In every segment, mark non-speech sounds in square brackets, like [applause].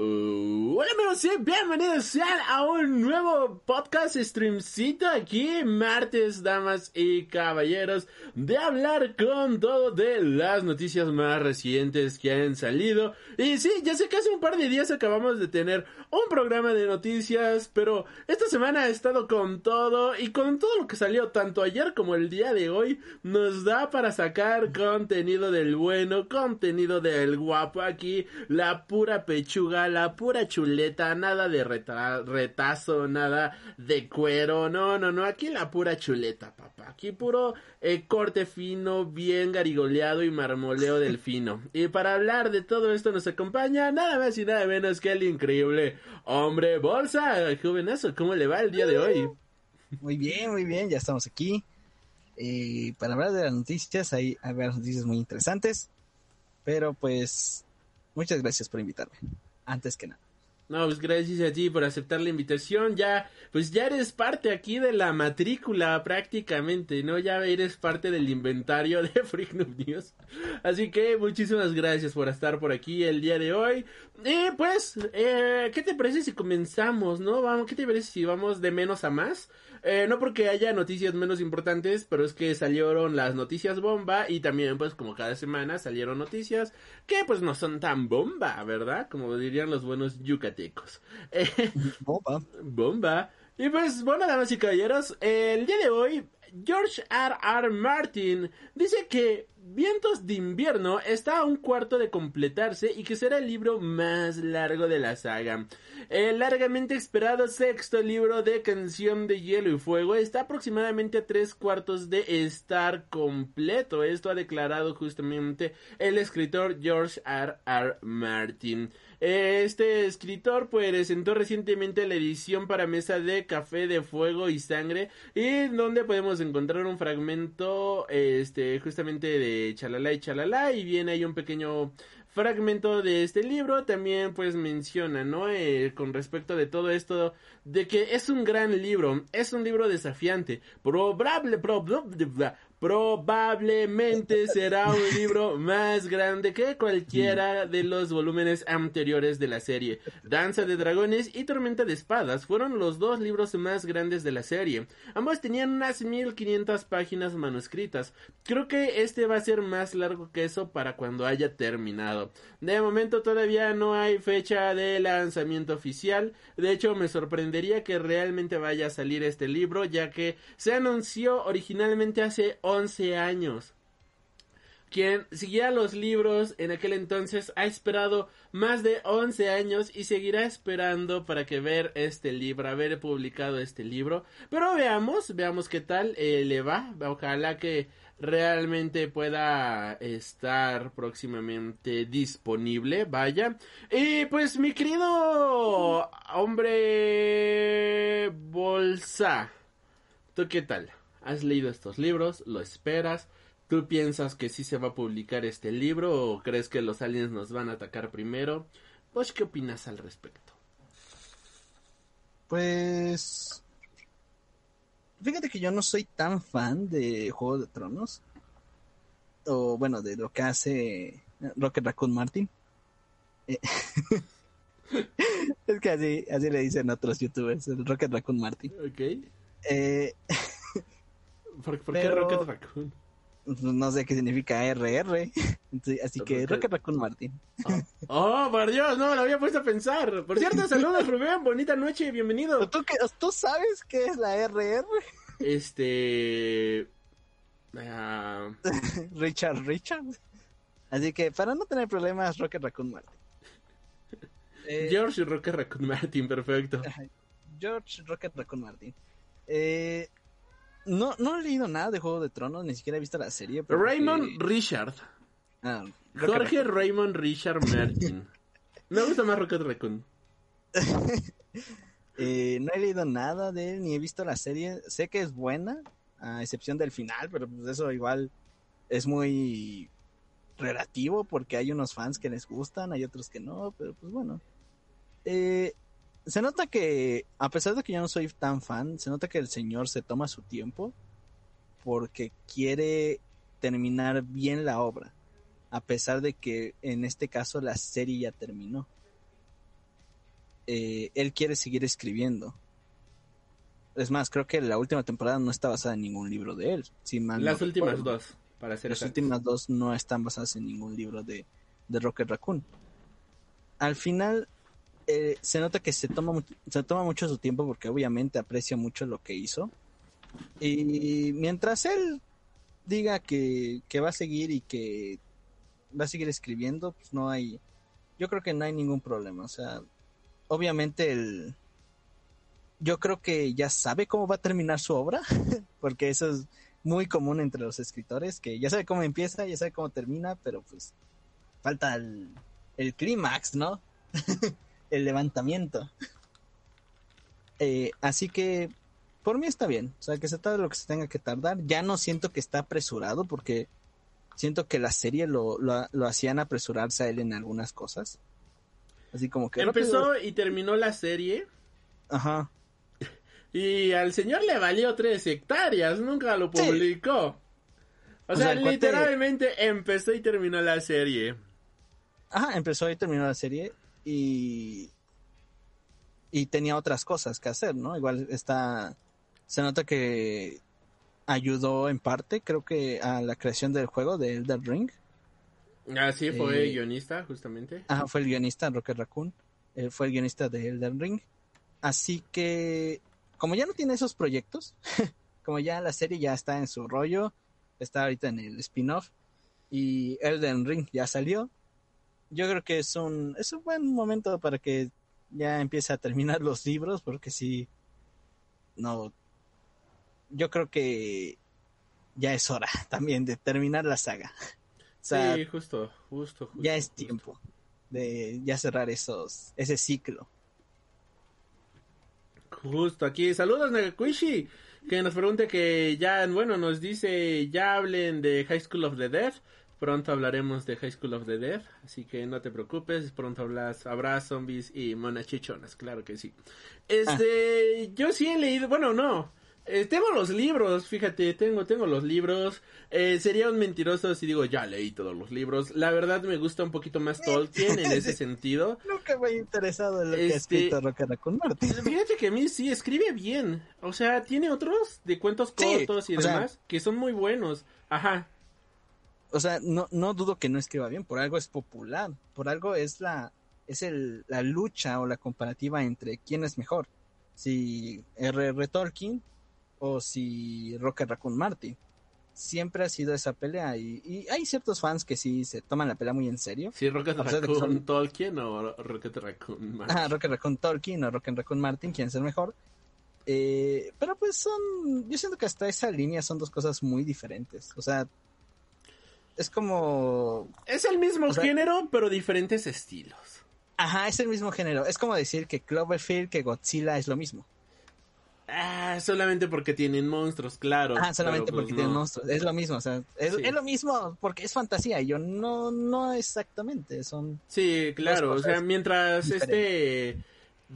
Uh, hola amigos y bienvenidos sean a un nuevo podcast streamcito aquí, martes, damas y caballeros, de hablar con todo de las noticias más recientes que han salido. Y sí, ya sé que hace un par de días acabamos de tener un programa de noticias, pero esta semana ha estado con todo y con todo lo que salió tanto ayer como el día de hoy, nos da para sacar contenido del bueno, contenido del guapo aquí, la pura pechuga la pura chuleta, nada de retazo, nada de cuero, no, no, no, aquí la pura chuleta, papá, aquí puro eh, corte fino, bien garigoleado y marmoleo del [laughs] fino. Y para hablar de todo esto nos acompaña nada más y nada menos que el increíble hombre bolsa, jovenazo, ¿cómo le va el día de hoy? [laughs] Muy bien, muy bien, ya estamos aquí. Eh, para hablar de las noticias, hay, hay noticias muy interesantes. Pero pues, muchas gracias por invitarme antes que nada. No, pues gracias a ti por aceptar la invitación. Ya, pues ya eres parte aquí de la matrícula prácticamente, ¿no? Ya eres parte del inventario de [laughs] Freak News. Así que muchísimas gracias por estar por aquí el día de hoy. Y pues, eh, ¿qué te parece si comenzamos, no? Vamos, ¿qué te parece si vamos de menos a más? Eh, no porque haya noticias menos importantes, pero es que salieron las noticias bomba y también pues como cada semana salieron noticias que pues no son tan bomba, ¿verdad? Como dirían los buenos yucatecos. [laughs] bomba. Bomba. Y pues bueno, damas y caballeros, el día de hoy George R. R. Martin dice que Vientos de invierno está a un cuarto de completarse y que será el libro más largo de la saga. El largamente esperado sexto libro de Canción de Hielo y Fuego está aproximadamente a tres cuartos de estar completo. Esto ha declarado justamente el escritor George R. R. Martin. Este escritor pues presentó recientemente la edición para mesa de Café de Fuego y Sangre y donde podemos encontrar un fragmento este justamente de Chalala y Chalala y viene ahí un pequeño fragmento de este libro también pues menciona, ¿no? Eh, con respecto de todo esto, de que es un gran libro, es un libro desafiante, probable, probablemente será un libro más grande que cualquiera de los volúmenes anteriores de la serie. Danza de Dragones y Tormenta de Espadas fueron los dos libros más grandes de la serie. Ambos tenían unas 1500 páginas manuscritas. Creo que este va a ser más largo que eso para cuando haya terminado. De momento todavía no hay fecha de lanzamiento oficial. De hecho, me sorprendería que realmente vaya a salir este libro, ya que se anunció originalmente hace 11 años. Quien seguía los libros en aquel entonces ha esperado más de 11 años y seguirá esperando para que ver este libro, haber publicado este libro. Pero veamos, veamos qué tal eh, le va. Ojalá que realmente pueda estar próximamente disponible, vaya. Y pues mi querido hombre bolsa, ¿tú qué tal? ¿Has leído estos libros? ¿Lo esperas? ¿Tú piensas que sí se va a publicar este libro o crees que los aliens nos van a atacar primero? Pues, ¿qué opinas al respecto? Pues... Fíjate que yo no soy tan fan de Juego de Tronos. O bueno, de lo que hace Rocket Raccoon Martin. Eh, [laughs] es que así, así le dicen otros youtubers, el Rocket Raccoon Martin. Ok. Eh, [laughs] ¿Por, qué Rocket Raccoon? No sé qué significa RR. Así que Rocket Raccoon Martin. Oh. oh, por Dios, no me lo había puesto a pensar. Por cierto, [laughs] saludos Rubén, bonita noche, bienvenido. ¿Tú, ¿Tú sabes qué es la RR? Este... Ah, [laughs] Richard, Richard. Así que para no tener problemas, Rocket Raccoon Martin. Eh, George Rocket Raccoon Martin, perfecto. George Rocket Raccoon Martin. Eh, no, no he leído nada de Juego de Tronos, ni siquiera he visto la serie. Raymond Richard. Ah, Jorge Raymond Richard Martin. [laughs] Me gusta más Rocket Raccoon. [laughs] Eh, no he leído nada de él, ni he visto la serie. Sé que es buena, a excepción del final, pero pues eso igual es muy relativo porque hay unos fans que les gustan, hay otros que no, pero pues bueno. Eh, se nota que, a pesar de que yo no soy tan fan, se nota que el señor se toma su tiempo porque quiere terminar bien la obra, a pesar de que en este caso la serie ya terminó. Eh, él quiere seguir escribiendo. Es más, creo que la última temporada no está basada en ningún libro de él. Si mal Las no últimas recuerdo. dos, para ser Las últimas dos no están basadas en ningún libro de, de Rocket Raccoon. Al final, eh, se nota que se toma, se toma mucho su tiempo porque obviamente aprecia mucho lo que hizo. Y mientras él diga que, que va a seguir y que va a seguir escribiendo, pues no hay, yo creo que no hay ningún problema. O sea, obviamente el, yo creo que ya sabe cómo va a terminar su obra, [laughs] porque eso es muy común entre los escritores, que ya sabe cómo empieza, ya sabe cómo termina, pero pues falta el, el clímax, ¿no? [laughs] el levantamiento. Eh, así que por mí está bien, o sea, que se tarde lo que se tenga que tardar. Ya no siento que está apresurado porque siento que la serie lo, lo, lo hacían apresurarse a él en algunas cosas. Así como que... Empezó rápido. y terminó la serie Ajá. y al señor le valió tres hectáreas, nunca lo Sí. publicó. O, O sea, sea, el cuate- literalmente empezó y terminó la serie. Ajá, empezó y terminó la serie y y tenía otras cosas que hacer, ¿no? Igual está se nota que ayudó en parte, creo que a la creación del juego de Elden Ring. Así fue Eh, guionista, justamente. Ajá, fue el guionista Rocket Raccoon, él fue el guionista de Elden Ring. Así que como ya no tiene esos proyectos, [laughs] como ya la serie ya está en su rollo, está ahorita en el spin-off y Elden Ring ya salió. Yo creo que es un es un buen momento para que ya empiece a terminar [laughs] los libros porque si no yo creo que ya es hora [laughs] también de terminar la saga. O sea, sí, justo, justo, justo. ya es justo. tiempo de ya cerrar esos ese ciclo. Justo aquí. Saludos, Nagakuishi. Que nos pregunte que ya, bueno, nos dice, ya hablen de High School of the Dead. Pronto hablaremos de High School of the Dead. Así que no te preocupes. Pronto hablas, habrá zombies y monas chichonas. Claro que sí. Este, yo sí he leído, bueno, no. Eh, tengo los libros, fíjate, tengo, tengo los libros. Eh, sería un mentiroso si digo, ya leí todos los libros. La verdad me gusta un poquito más Tolkien en ese [laughs] sentido. Nunca me he interesado en lo que ha Este- escrito Rocket Raccoon Martin. Fíjate que a mí sí escribe bien. O sea, tiene otros de cuentos Sí, cortos y sea- demás que son muy buenos. Ajá. O sea, no, no dudo que no escriba bien, por algo es popular, por algo es la es el, la lucha o la comparativa entre quién es mejor, si R.R. Tolkien o si Rocket Raccoon Martin. Siempre ha sido esa pelea y, y hay ciertos fans que sí se toman la pelea muy en serio. Sí, Rocket Raccoon son- Tolkien o Rocket Raccoon [laughs] Martin. Ah, Rocket Raccoon Tolkien o Rocket Raccoon Martin, quién es el mejor. Eh, pero pues son, yo siento que hasta esa línea son dos cosas muy diferentes. O sea, es como Es el mismo O sea- género, pero diferentes estilos. Ajá, es el mismo género. Es como decir que Cloverfield, que Godzilla es lo mismo. Ah, solamente porque tienen monstruos, claro. Ah, solamente pues, porque tienen monstruos. Es lo mismo, o sea, es, Sí. es lo mismo porque es fantasía. Y yo no, no exactamente. Son. Sí, claro, o sea, mientras este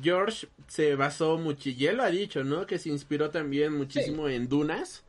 George se basó mucho, y él lo ha dicho, ¿no? Que se inspiró también muchísimo en Dunas.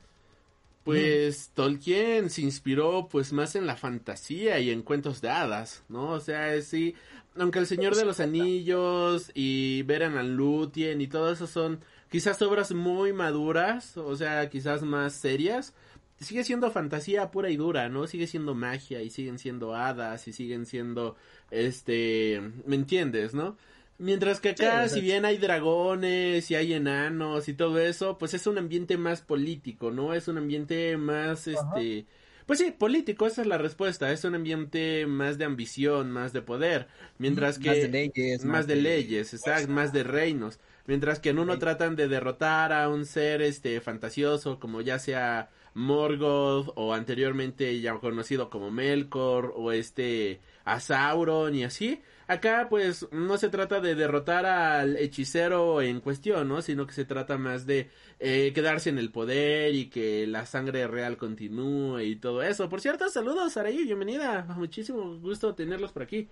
Pues Tolkien se inspiró pues más en la fantasía y en cuentos de hadas, ¿no? O sea, sí, aunque El Señor de los Anillos y Beren and Lúthien y todo eso son quizás obras muy maduras, o sea, quizás más serias, sigue siendo fantasía pura y dura, ¿no? Sigue siendo magia y siguen siendo hadas y siguen siendo, este, ¿me entiendes, no? Mientras que acá, Sí, si bien hay dragones y hay enanos y todo eso, pues es un ambiente más político, ¿no? Es un ambiente más, este, pues sí, político, esa es la respuesta, es un ambiente más de ambición, más de poder, mientras que... Más de leyes. más de leyes, exacto, más de reinos. Mientras que en uno tratan de derrotar a un ser este fantasioso como ya sea Morgoth o anteriormente ya conocido como Melkor o este a Sauron y así. Acá pues no se trata de derrotar al hechicero en cuestión, ¿no? Sino que se trata más de eh, quedarse en el poder y que la sangre real continúe y todo eso. Por cierto, saludos Araí, bienvenida. Muchísimo gusto tenerlos por aquí.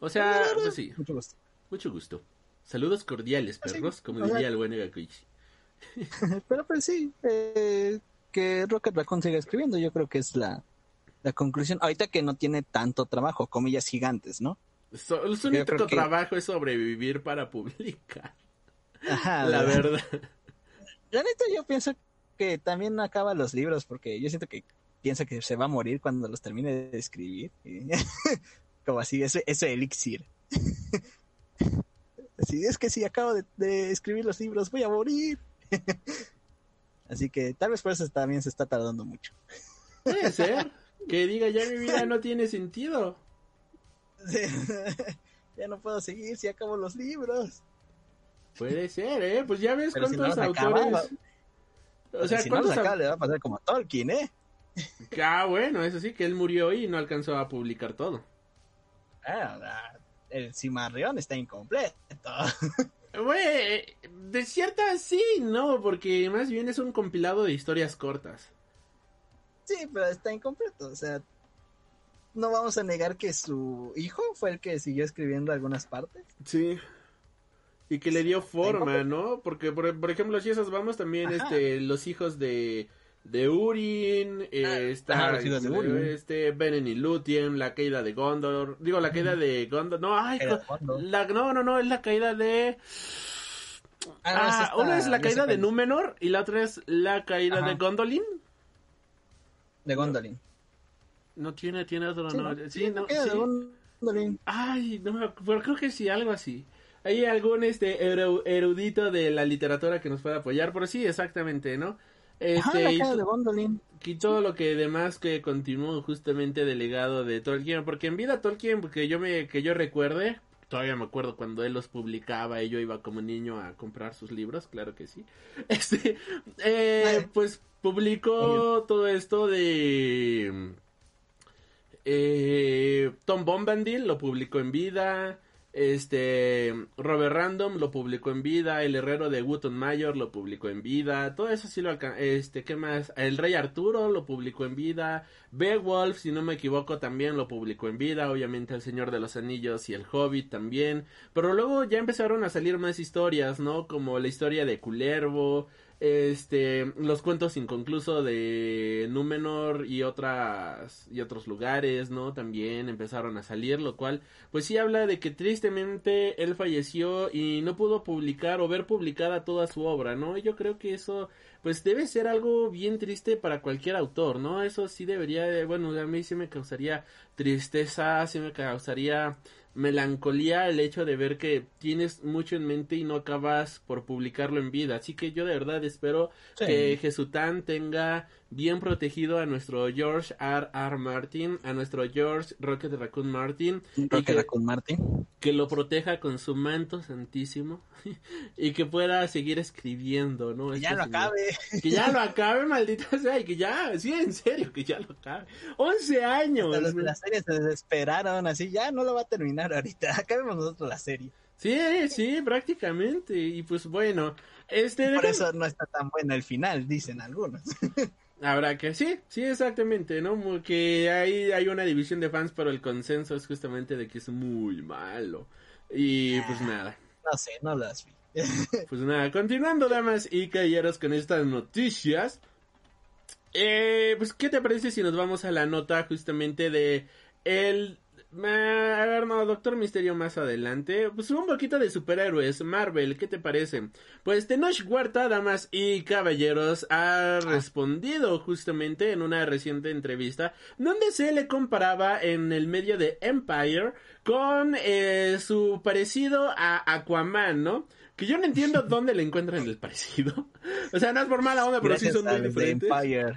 O sea, pues sí, Mucho gusto. mucho gusto. Saludos cordiales, Ah, sí, perros, como sea- diría el buen Egakuichi. [laughs] Pero pues sí, eh, que Rocket Raccoon siga escribiendo, yo creo que es la, la conclusión. Ahorita que no tiene tanto trabajo, comillas gigantes, ¿no? So- su Yo único que- trabajo es sobrevivir para publicar. Ajá, la ¿verdad? verdad. La neta yo pienso que también acaba los libros porque yo siento que piensa que se va a morir cuando los termine de escribir. [laughs] Como así, ese, ese elixir. [laughs] Así es que si acabo de, de escribir los libros voy a morir. [laughs] Así que tal vez por eso también se está tardando mucho. Puede ser. Que diga ya mi vida no [laughs] tiene sentido. Sí. [laughs] ya no puedo seguir si acabo los libros. Puede ser, ¿eh? Pues ya ves Pero si no cuántos los acaba, autores. o sea, si no cuántos acaba au- le va a pasar como a Tolkien, ¿eh? [laughs] Ah, bueno, eso sí, que él murió y no alcanzó a publicar todo. Ah, ah, el Cimarrión está incompleto. Güey, de cierta sí, no, porque más bien es un compilado de historias cortas. Sí, pero está incompleto. O sea, no vamos a negar que su hijo fue el que siguió escribiendo algunas partes. Sí. Y que le dio forma. ¿no? Porque, por, por ejemplo, si esas vamos también, Ajá. este, los hijos de, de Urin, eh, Ah, está, ajá, de Urin. este, Beren y Lúthien, la caída de Gondor, digo, la caída de Gondor, no, ay, fondo. la, no, no, no, es la caída de, Ah, ah, una es la caída de. Númenor y la otra es la caída Ajá. de Gondolin. De Gondolin. No tiene, tiene otro, Sí, no, ¿no? sí, no, sí. de Gondolin. Ay, no me acuerdo, creo que sí, algo así. Hay algún este eru- erudito de la literatura que nos pueda apoyar, pero sí, exactamente, ¿no? Ajá, Este, la to- de Gondolin. y todo lo que demás que continuó justamente del legado de Tolkien, porque en vida Tolkien, que yo me, que yo recuerde, todavía me acuerdo cuando él los publicaba y yo iba como niño a comprar sus libros, claro que sí. [laughs] Este, eh, pues publicó todo esto de eh, Tom Bombadil lo publicó en vida. Este Robert Random lo publicó en vida, el herrero de Wootton Mayor lo publicó en vida, todo eso sí lo alcanzó, este, ¿qué más? El rey Arturo lo publicó en vida, Beowulf, si no me equivoco, también lo publicó en vida, obviamente el Señor de los Anillos y el Hobbit también, pero luego ya empezaron a salir más historias, ¿no? Como la historia de Culervo, este, los cuentos inconclusos de Númenor y otras y otros lugares, ¿no? También empezaron a salir, lo cual pues sí habla de que tristemente él falleció y no pudo publicar o ver publicada toda su obra, ¿no? Yo creo que eso pues debe ser algo bien triste para cualquier autor, ¿no? Eso sí debería, de- bueno, a mí sí me causaría tristeza, sí me causaría melancolía el hecho de ver que tienes mucho en mente y no acabas por publicarlo en vida. Así que yo de verdad espero Sí. que Jesután tenga bien protegido a nuestro George R. R. Martin, a nuestro George Rocket Raccoon Martin, Rocket que, Raccoon Martin. que lo proteja con su manto santísimo [laughs] y que pueda seguir escribiendo, ¿no? Que Este ya lo señor. acabe. Que ya lo [laughs] acabe, maldita sea, y que ya, sí, en serio, que ya lo acabe. 11 años. Hasta los ¿no? de la serie se desesperaron, así ya no lo va a terminar ahorita. [laughs] Acabemos nosotros la serie. Sí, sí, prácticamente. Y pues bueno, este... Por eso no está tan bueno el final, dicen algunos. Habrá que, sí, sí, exactamente, ¿no? Que hay, hay una división de fans, pero el consenso es justamente de que es muy malo. Y pues nada, No sé, no las vi. [laughs] pues nada, continuando, damas y caballeros, con estas noticias. Eh, pues, ¿qué te parece si nos vamos a la nota justamente de el... ma- A ver, no, Doctor Misterio más adelante. Pues un poquito de superhéroes, Marvel, ¿qué te parece? Pues Tenoch Huerta, damas y caballeros, ha respondido justamente en una reciente entrevista donde se le comparaba en el medio de Empire con eh, su parecido a Aquaman, ¿no? Que yo no entiendo [laughs] dónde le encuentran el parecido. [laughs] O sea, no es por mala onda, pero sí Gracias son muy diferentes. Empire,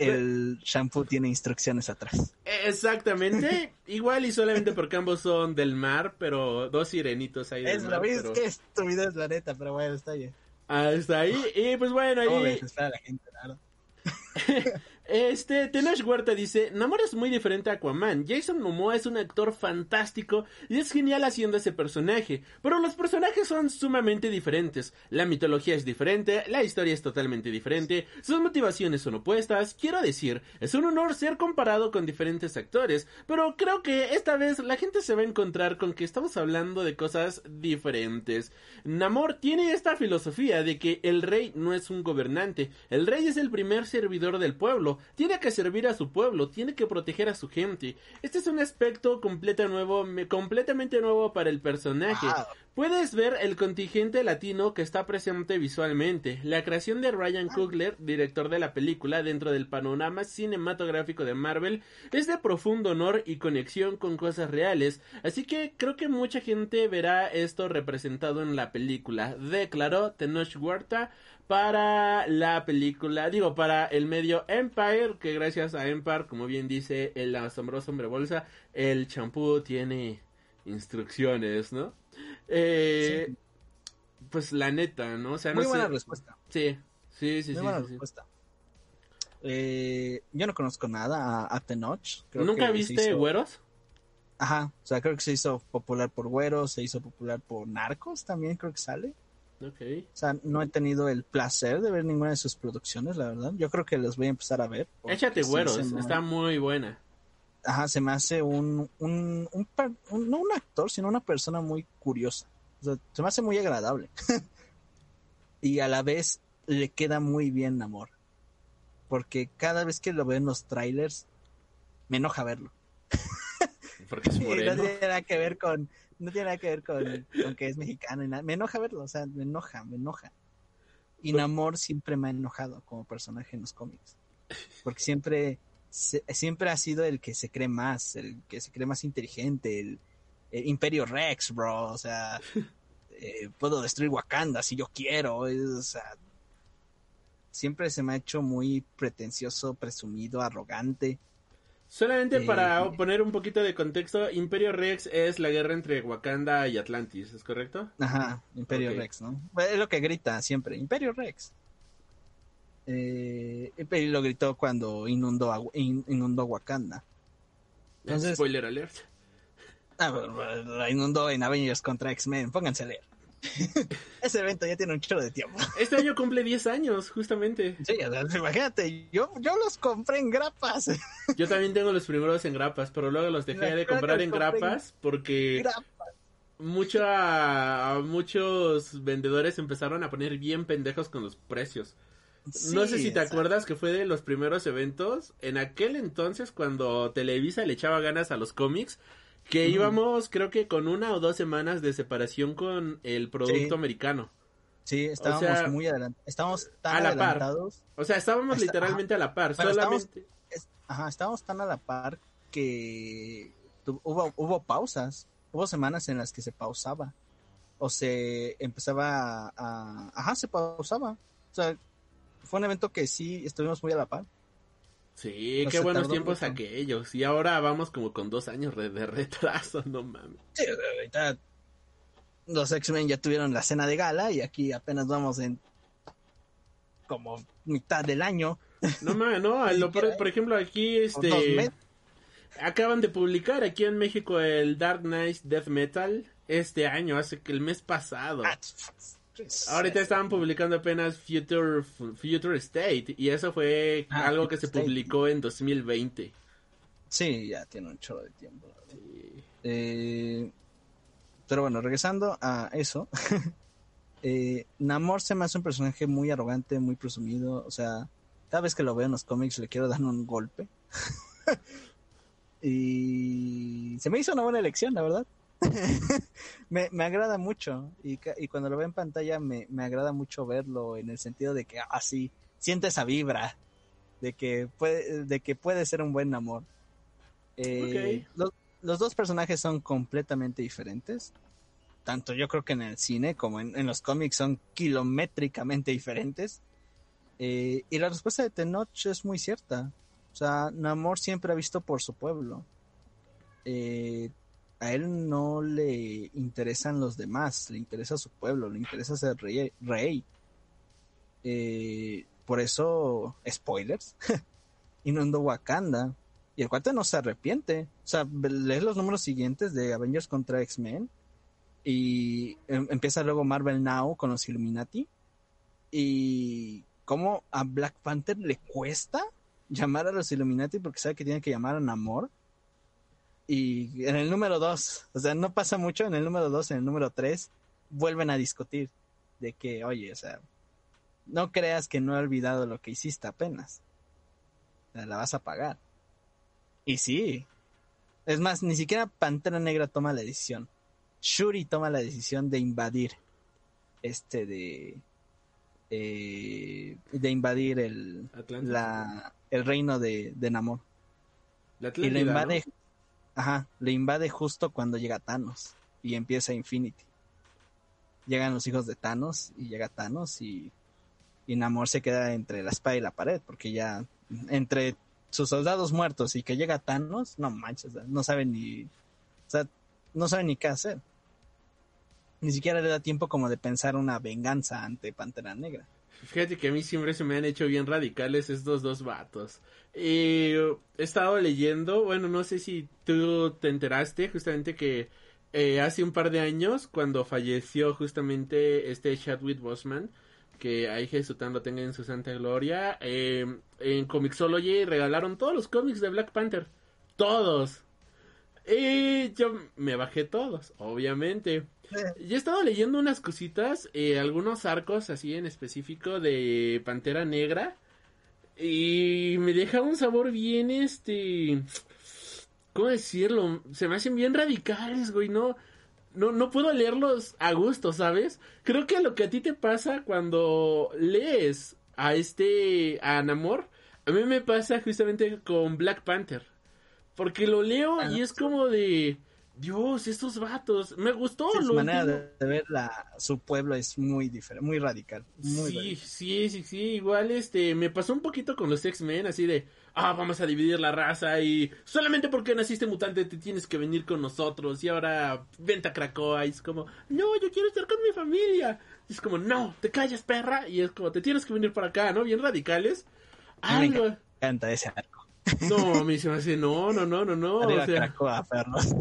el shampoo tiene instrucciones atrás. Exactamente, [laughs] igual y solamente porque ambos son del mar, pero dos sirenitos ahí del Es mar, la pero que estúpido es la neta, pero bueno, está bien. hasta ahí, y pues bueno, ¿Cómo ahí les espera la gente, claro? [laughs] Este, Tenoch Huerta dice, Namor es muy diferente a Aquaman. Jason Momoa es un actor fantástico y es genial haciendo ese personaje. Pero los personajes son sumamente diferentes. La mitología es diferente, la historia es totalmente diferente, sus motivaciones son opuestas. Quiero decir, es un honor ser comparado con diferentes actores, pero creo que esta vez la gente se va a encontrar con que estamos hablando de cosas diferentes. Namor tiene esta filosofía de que el rey no es un gobernante, el rey es el primer servidor del pueblo, tiene que servir a su pueblo, tiene que proteger a su gente. Este es un aspecto nuevo, completamente nuevo para el personaje. Puedes ver el contingente latino que está presente visualmente, la creación de Ryan Coogler, director de la película, dentro del panorama cinematográfico de Marvel, es de profundo honor y conexión con cosas reales, así que creo que mucha gente verá esto representado en la película, declaró Tenoch Huerta para la película, digo, para el medio Empire, que gracias a Empire, como bien dice el asombroso hombre bolsa, el champú tiene instrucciones, ¿no? Eh, Pues la neta, ¿no? O sea, Muy no buena sé. respuesta. Sí, sí, sí, Muy sí, buena sí, sí. respuesta. Eh, yo no conozco nada a, a Tenoch. Creo ¿Nunca que viste hizo- güeros? Ajá, o sea, creo que se hizo popular por Güeros, se hizo popular por Narcos también, creo que sale. Ok. O sea, no he tenido el placer de ver ninguna de sus producciones, la verdad. Yo creo que las voy a empezar a ver. Échate güeros, me- está muy buena. Ajá, se me hace un, un, un no un actor, sino una persona muy curiosa. O sea, se me hace muy agradable. [laughs] y a la vez le queda muy bien Namor. Porque cada vez que lo veo en los trailers, me enoja verlo. Porque es [laughs] Y no moreno. tiene nada que ver con, no tiene nada que ver con, con que es mexicano y nada. Me enoja verlo, o sea, me enoja, me enoja. Y Namor siempre me ha enojado como personaje en los cómics. Porque siempre, se- siempre ha sido el que se cree más, el que se cree más inteligente, el, el Imperio Rex, bro. O sea, [laughs] eh, puedo destruir Wakanda si yo quiero. es- o sea, siempre se me ha hecho muy pretencioso, presumido, arrogante. Solamente Eh, para poner un poquito de contexto, Imperio Rex es la guerra entre Wakanda y Atlantis, ¿es correcto? Ajá, Imperio. Rex, ¿no? Es lo que grita siempre, Imperio Rex. Eh, lo gritó cuando inundó, a- inundó Wakanda. Entonces- Spoiler alert. Ah, la inundó en Avengers contra X-Men, pónganse a leer. [laughs] Ese evento ya tiene un chorro de tiempo. Este año cumple 10 años, justamente. Sí, imagínate, yo, yo los compré en grapas. [laughs] Yo también tengo los primeros en grapas, pero luego los dejé de comprar en grapas porque mucha, muchos vendedores empezaron a poner bien pendejos con los precios. no sé si te acuerdas que fue de los primeros eventos, en aquel entonces cuando Televisa le echaba ganas a los cómics, que íbamos creo que con una o dos semanas de separación con el producto Sí. americano. Sí, estábamos sea, muy adelantados. Estábamos tan a la par. adelantados. O sea, estábamos Está- literalmente a la par, Pero estábamos- solamente... es- ajá, estábamos tan a la par que tu- hubo, hubo pausas, hubo semanas en las que se pausaba o se empezaba a, a- ajá, se pausaba. O sea, fue un evento que sí estuvimos muy a la par. Sí, No qué buenos tiempos aquellos. Y ahora vamos como con dos años de, [laughs] retraso, no mames. Sí, ahorita los X-Men ya tuvieron la cena de gala y aquí apenas vamos en como mitad del año. No mames, no, [laughs] lo- por, por ejemplo aquí este acaban de publicar aquí en México el Dark Knight Death Metal este año, hace que el mes pasado. Ah, Ahorita estaban publicando apenas Future Future State y eso fue Ah, algo que se State. publicó en 2020. Sí, ya tiene un chorro de tiempo. Eh, pero bueno, regresando a eso. [laughs] eh, Namor se me hace un personaje muy arrogante, muy presumido. O sea, cada vez que lo veo en los cómics le quiero dar un golpe. [laughs] y se me hizo una buena elección, la verdad. [laughs] me, me agrada mucho. Y, y cuando lo veo en pantalla me, me agrada mucho verlo en el sentido de que así siente esa vibra de que puede, de que puede ser un buen Namor. Eh, los, los dos personajes son completamente diferentes. Tanto yo creo que en el cine como en, en los cómics son kilométricamente diferentes. Eh, y la respuesta de Tenoch es muy cierta. O sea, Namor siempre ha visto por su pueblo. Eh, a él no le interesan los demás, le interesa su pueblo, le interesa ser rey. rey. Eh, por eso, spoilers, [laughs] inundó Wakanda. Y el cuate no se arrepiente. O sea, lees los números siguientes de Avengers contra X-Men. Y em- empieza luego Marvel Now con los Illuminati. Y cómo a Black Panther le cuesta llamar a los Illuminati porque sabe que tiene que llamar a Namor. Y en el número 2, o sea, no pasa mucho en el número 2, en el número 3, vuelven a discutir de que, oye, o sea, no creas que no he olvidado lo que hiciste apenas. La vas a pagar. Y sí. Es más, ni siquiera Pantera Negra toma la decisión. Shuri toma la decisión de invadir este de eh, de invadir el la el reino de, de Namor La y Atlántida, ¿no? Ajá le invade justo cuando llega Thanos y empieza Infinity. Llegan los hijos de Thanos y llega Thanos y y Namor se queda entre la espada y la pared porque ya entre sus soldados muertos y que llega Thanos no manches no saben ni o sea no saben ni qué hacer. Ni siquiera le da tiempo como de pensar una venganza ante Pantera Negra Fíjate que a mí siempre se me han hecho bien radicales estos dos vatos. He estado leyendo, bueno, no sé si tú te enteraste justamente que eh, hace un par de años, cuando falleció justamente este Chadwick Boseman, que ahí Jesután lo tenga en su santa gloria, eh, en Comixology regalaron todos los cómics de Black Panther. Todos. Y yo me bajé todos, obviamente. Yo he estado leyendo unas cositas, eh, algunos arcos así en específico de Pantera Negra. Y me deja un sabor bien, este... ¿Cómo decirlo? Se me hacen bien radicales, güey, no... No, no puedo leerlos a gusto, ¿sabes? Creo que lo que a ti te pasa cuando lees a este... a Namor, a mí me pasa justamente con Black Panther. Porque lo leo y es como de... Dios, estos vatos. Me gustó. Sí, su manera de, de ver la, su pueblo es muy diferente, muy radical. Muy sí, radical. sí, sí, sí, igual este, me pasó un poquito con los X-Men, así de, ah, vamos a dividir la raza y solamente porque naciste mutante te tienes que venir con nosotros y ahora vente a Krakoa y es como, no, yo quiero estar con mi familia. Y es como, no, te callas, perra, y es como, te tienes que venir para acá, ¿no? Bien radicales. A mí me Algo, encanta ese arco. no, me hace, no, no, no, no, no, [laughs] o sea, perros.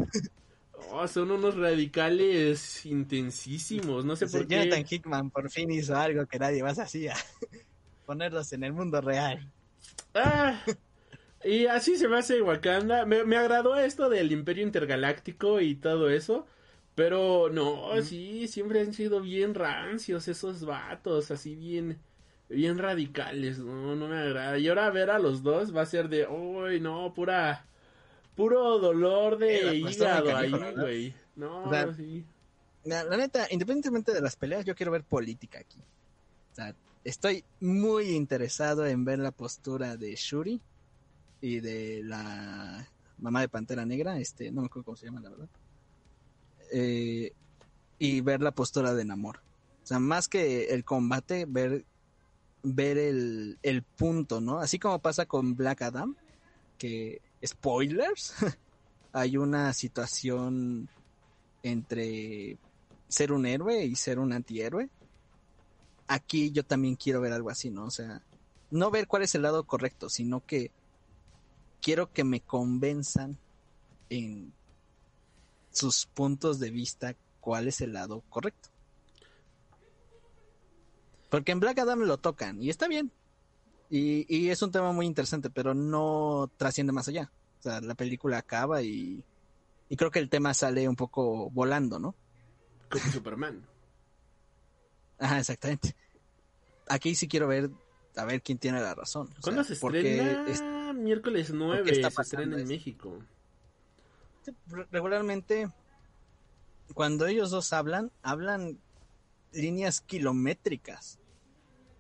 Oh, son unos radicales intensísimos, no sé por qué. Jonathan Hickman por fin hizo algo que nadie más hacía. [laughs] Ponerlos en el mundo real. Ah, y así se me hace Wakanda. Me, me agradó esto del Imperio Intergaláctico y todo eso. Pero no, sí, siempre han sido bien rancios esos vatos, así bien, bien radicales. No, no me agrada. Y ahora ver a los dos va a ser de, uy, no, pura, puro dolor de hígado ahí, güey. No, O sea, sí. La, la neta, independientemente de las peleas, yo quiero ver política aquí. O sea, estoy muy interesado en ver la postura de Shuri y de la mamá de Pantera Negra, este, no me acuerdo cómo se llama, la verdad. Eh, y ver la postura de Namor. O sea, más que el combate, ver, ver el, el punto, ¿no? Así como pasa con Black Adam, que, spoilers, [laughs] hay una situación entre ser un héroe y ser un antihéroe. Aquí yo también quiero ver algo así, ¿no? O sea, no ver cuál es el lado correcto, sino que quiero que me convenzan en sus puntos de vista cuál es el lado correcto. Porque en Black Adam lo tocan y está bien. Y, y es un tema muy interesante, pero no trasciende más allá. O sea, la película acaba y, y creo que el tema sale un poco volando, ¿no? Como Superman. [laughs] Ajá, exactamente. Aquí sí quiero ver, a ver quién tiene la razón. O ¿Cuándo sea, se porque estrena? es- Miércoles 9 está se estrena en? México. re- regularmente, cuando ellos dos hablan, hablan líneas kilométricas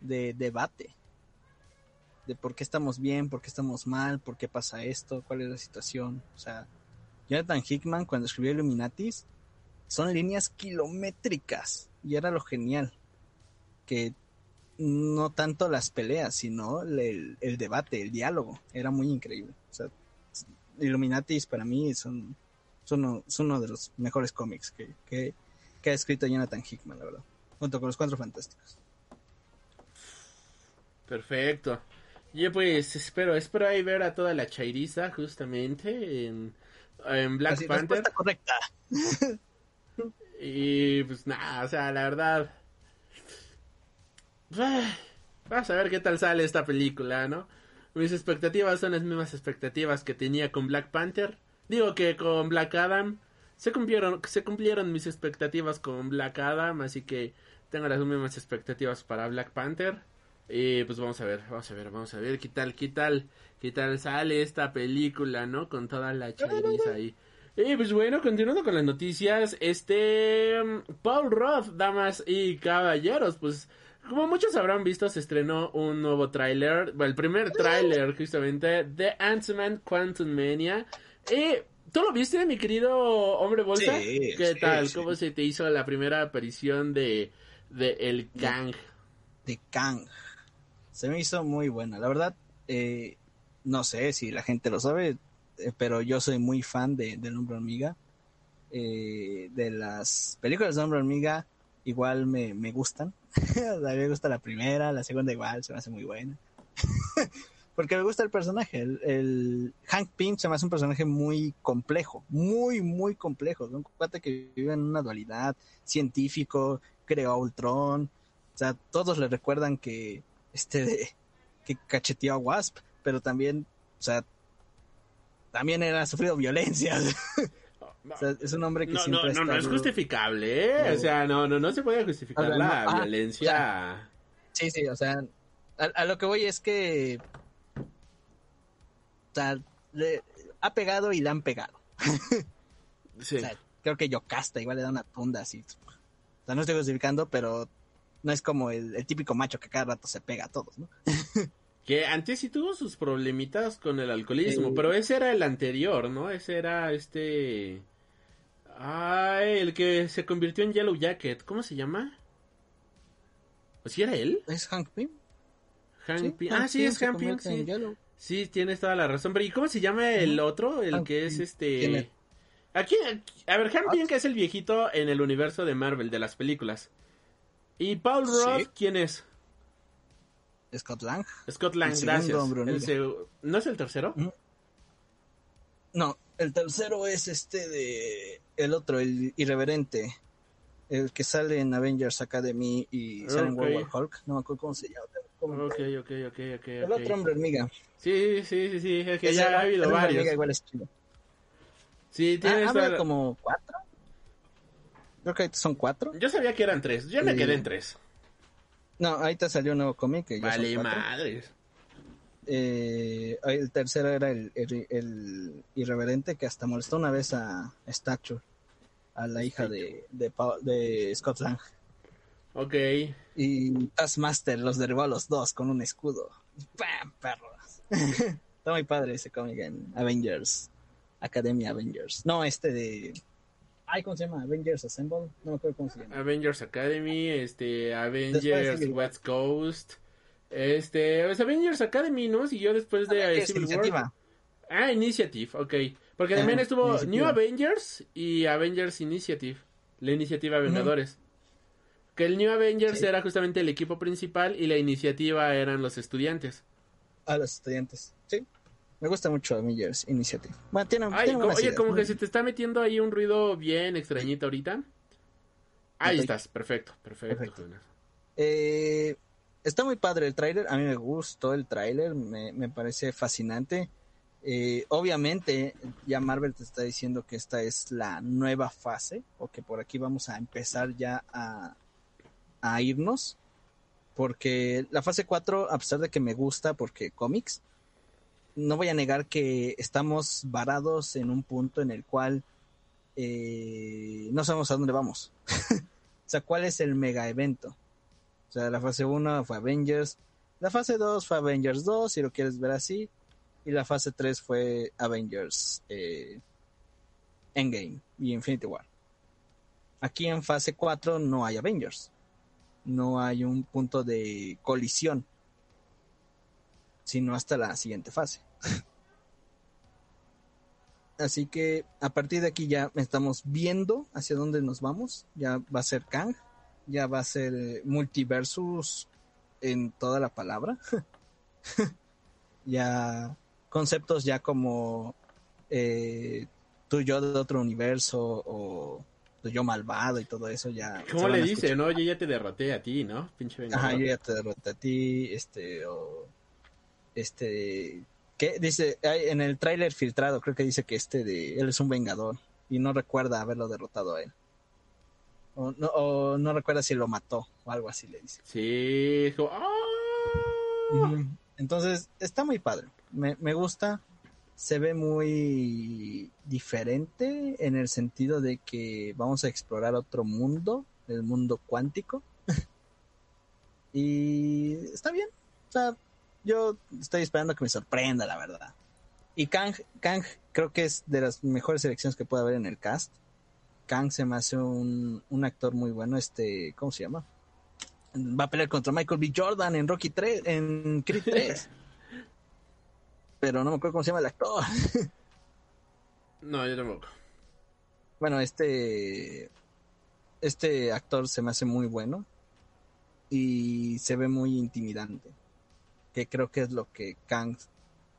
de debate. De por qué estamos bien, por qué estamos mal, por qué pasa esto, cuál es la situación. O sea, Jonathan Hickman cuando escribió Illuminatis, son líneas kilométricas. Y era lo genial. Que no tanto las peleas, sino el, debate, el diálogo. Era muy increíble. O sea, Illuminatis para mí son, uno, de los mejores cómics que ha escrito Jonathan Hickman, la verdad. Junto con los Cuatro Fantásticos. Perfecto. Yo pues espero, espero ahí ver a toda la chairiza justamente en, en Black Así, Panther. respuesta correcta. [laughs] Y pues nada, o sea, la verdad. ah, Vamos a ver qué tal sale esta película, ¿no? Mis expectativas son las mismas expectativas que tenía con Black Panther. Digo que con Black Adam. Se cumplieron, se cumplieron mis expectativas con Black Adam, así que tengo las mismas expectativas para Black Panther. Y pues vamos a ver, vamos a ver, vamos a ver qué tal, qué tal, qué tal sale esta película, ¿no? Con toda la chairiza ahí. Y pues bueno, continuando con las noticias, este mm, Paul Roth, damas y caballeros, pues como muchos habrán visto, se estrenó un nuevo tráiler, bueno, el primer tráiler justamente de Ant-Man Quantum Mania. Y ¿tú lo viste, mi querido hombre bolsa? Sí, ¿Qué sí, tal? sí. ¿Cómo se te hizo la primera aparición de, de el Kang? de Kang. Se me hizo muy buena. La verdad, eh, no sé si la gente lo sabe, eh, pero yo soy muy fan de, del Hombre Hormiga. Eh, de las películas de Hombre Hormiga, igual me, me gustan. [laughs] a mí me gusta la primera, la segunda igual, se me hace muy buena. [laughs] Porque me gusta el personaje. El, Hank Pym se me hace un personaje muy complejo, muy, muy complejo. Un cuate que vive en una dualidad, científico, creó a Ultron. O sea, todos le recuerdan que este de, que cacheteó a Wasp, pero también, o sea, también era sufrido violencia. [laughs] o sea, es un hombre que No, no, siempre no, ha no es justificable, ¿eh? O sea, no, no, no se puede justificar la no, ah, violencia. Sí, sí, o sea, a, a lo que voy es que o sea, le ha pegado y le han pegado. [laughs] Sí. O sea, creo que Yocasta igual le da una tunda así. O sea, no estoy justificando, pero no es como el, el típico macho que cada rato se pega a todos, ¿no? [laughs] Que antes sí tuvo sus problemitas con el alcoholismo, Sí. pero ese era el anterior, ¿no? Ese era este... Ay, el que se convirtió en Yellow Jacket, ¿cómo se llama? ¿O si era él? ¿Es Hank Pym? Hank Sí, Pym. Hank Ah, sí, es Hank Pym, sí. Sí, tienes toda la razón. Pero ¿y cómo se llama el otro? El Hank que es este... Aquí, aquí- a ver, Hank Pym que es el viejito en el universo de Marvel, de las películas. ¿Y Paul Sí. Roth quién es? Scott Lang. Scott Lang, El gracias. El ¿No es el tercero? Mm. No, el tercero es este de el otro, el irreverente, el que sale en Avengers Academy y sale en. World War Hulk, no me acuerdo cómo se llama. ¿Cómo- Ok, ok, ok, ok. El otro hombre hormiga. Sí, sí, sí, sí, es que ya ha habido el hombre varios. igual es chido. Sí, Ah, habido la- como cuatro. Creo que son cuatro. Yo sabía que eran tres, yo me quedé en tres. No, ahorita salió un nuevo cómic que Vale, madres. Eh, el tercero era el, el- el irreverente que hasta molestó una vez a Stature, a la hija de, de, de Scott Lang. Ok. Y Taskmaster los derribó a los dos con un escudo. ¡Pam! Perros. [laughs] Está muy padre ese cómic en Avengers. Academia Avengers. No, este de. Ay, ¿cómo se llama? Avengers Assemble. No me acuerdo cómo se llama. Avengers Academy, este, Avengers. West Coast. Este, es Avengers Academy, ¿no? Siguió después de Avengers Civil War. Iniciativa. Ah, Initiative, ok. Porque Ah, también estuvo Iniciativa. New Avengers y Avengers Initiative. La iniciativa Vengadores. Que el New Avengers Sí. era justamente el equipo principal y la iniciativa eran los estudiantes. A los estudiantes. Me gusta mucho Avengers Initiative. Bueno, tiene, Ay, tiene oye, ideas. como que se te está metiendo ahí un ruido bien extrañito ahorita. Ahí estás, perfecto, perfecto. Eh, está muy padre el tráiler, a mí me gustó el tráiler, me, me parece fascinante. Eh, obviamente ya Marvel te está diciendo que esta es la nueva fase, o que por aquí vamos a empezar ya a, a irnos, porque la fase 4, a pesar de que me gusta, porque cómics, no voy a negar que estamos varados en un punto en el cual eh, no sabemos a dónde vamos. [laughs] o sea, ¿cuál es el mega evento? O sea, la fase 1 fue Avengers, la fase 2 fue Avengers 2, si lo quieres ver así, y la fase 3 fue Avengers eh, Endgame y Infinity War. Aquí en fase 4 no hay Avengers, no hay un punto de colisión, sino hasta la siguiente fase. [laughs] Así que a partir de aquí ya estamos viendo hacia dónde nos vamos. Ya va a ser Kang, ya va a ser multiversus en toda la palabra. [laughs] Ya conceptos ya como eh, tu yo de otro universo o tu yo malvado y todo eso ya. ¿Cómo le dice, no? Yo ya te derroté a ti, ¿no? Pinche Ajá, yo ya te derroté a ti, este, o, este, ¿qué? Dice, en el tráiler filtrado creo que dice que este de, él es un vengador y no recuerda haberlo derrotado a él. O no, o no recuerda si lo mató o algo así le dice. Sí, ¡ah! Entonces, está muy padre. Me, me gusta. Se ve muy diferente en el sentido de que vamos a explorar otro mundo, el mundo cuántico. [laughs] y está bien. O sea, yo estoy esperando que me sorprenda, la verdad. Y Kang, Kang creo que es de las mejores selecciones que puede haber en el cast. Kang se me hace un, un actor muy bueno. Este, ¿cómo se llama? Va a pelear contra Michael B. Jordan en Rocky 3, en Creed 3. [laughs] Pero no me acuerdo cómo se llama el actor. [laughs] No, yo tampoco. Bueno, este este actor se me hace muy bueno y se ve muy intimidante, que creo que es lo que Kang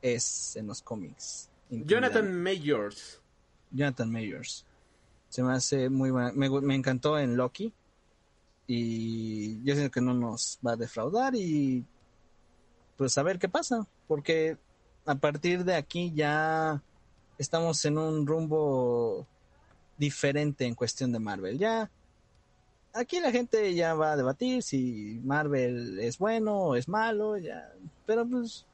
es en los cómics. Jonathan Majors. Jonathan Majors. Se me hace muy buena. Me, me encantó en Loki. Y yo siento que no nos va a defraudar. Y pues a ver qué pasa. Porque a partir de aquí ya estamos en un rumbo diferente en cuestión de Marvel. Ya. Aquí la gente ya va a debatir si Marvel es bueno o es malo. Ya. Pero pues.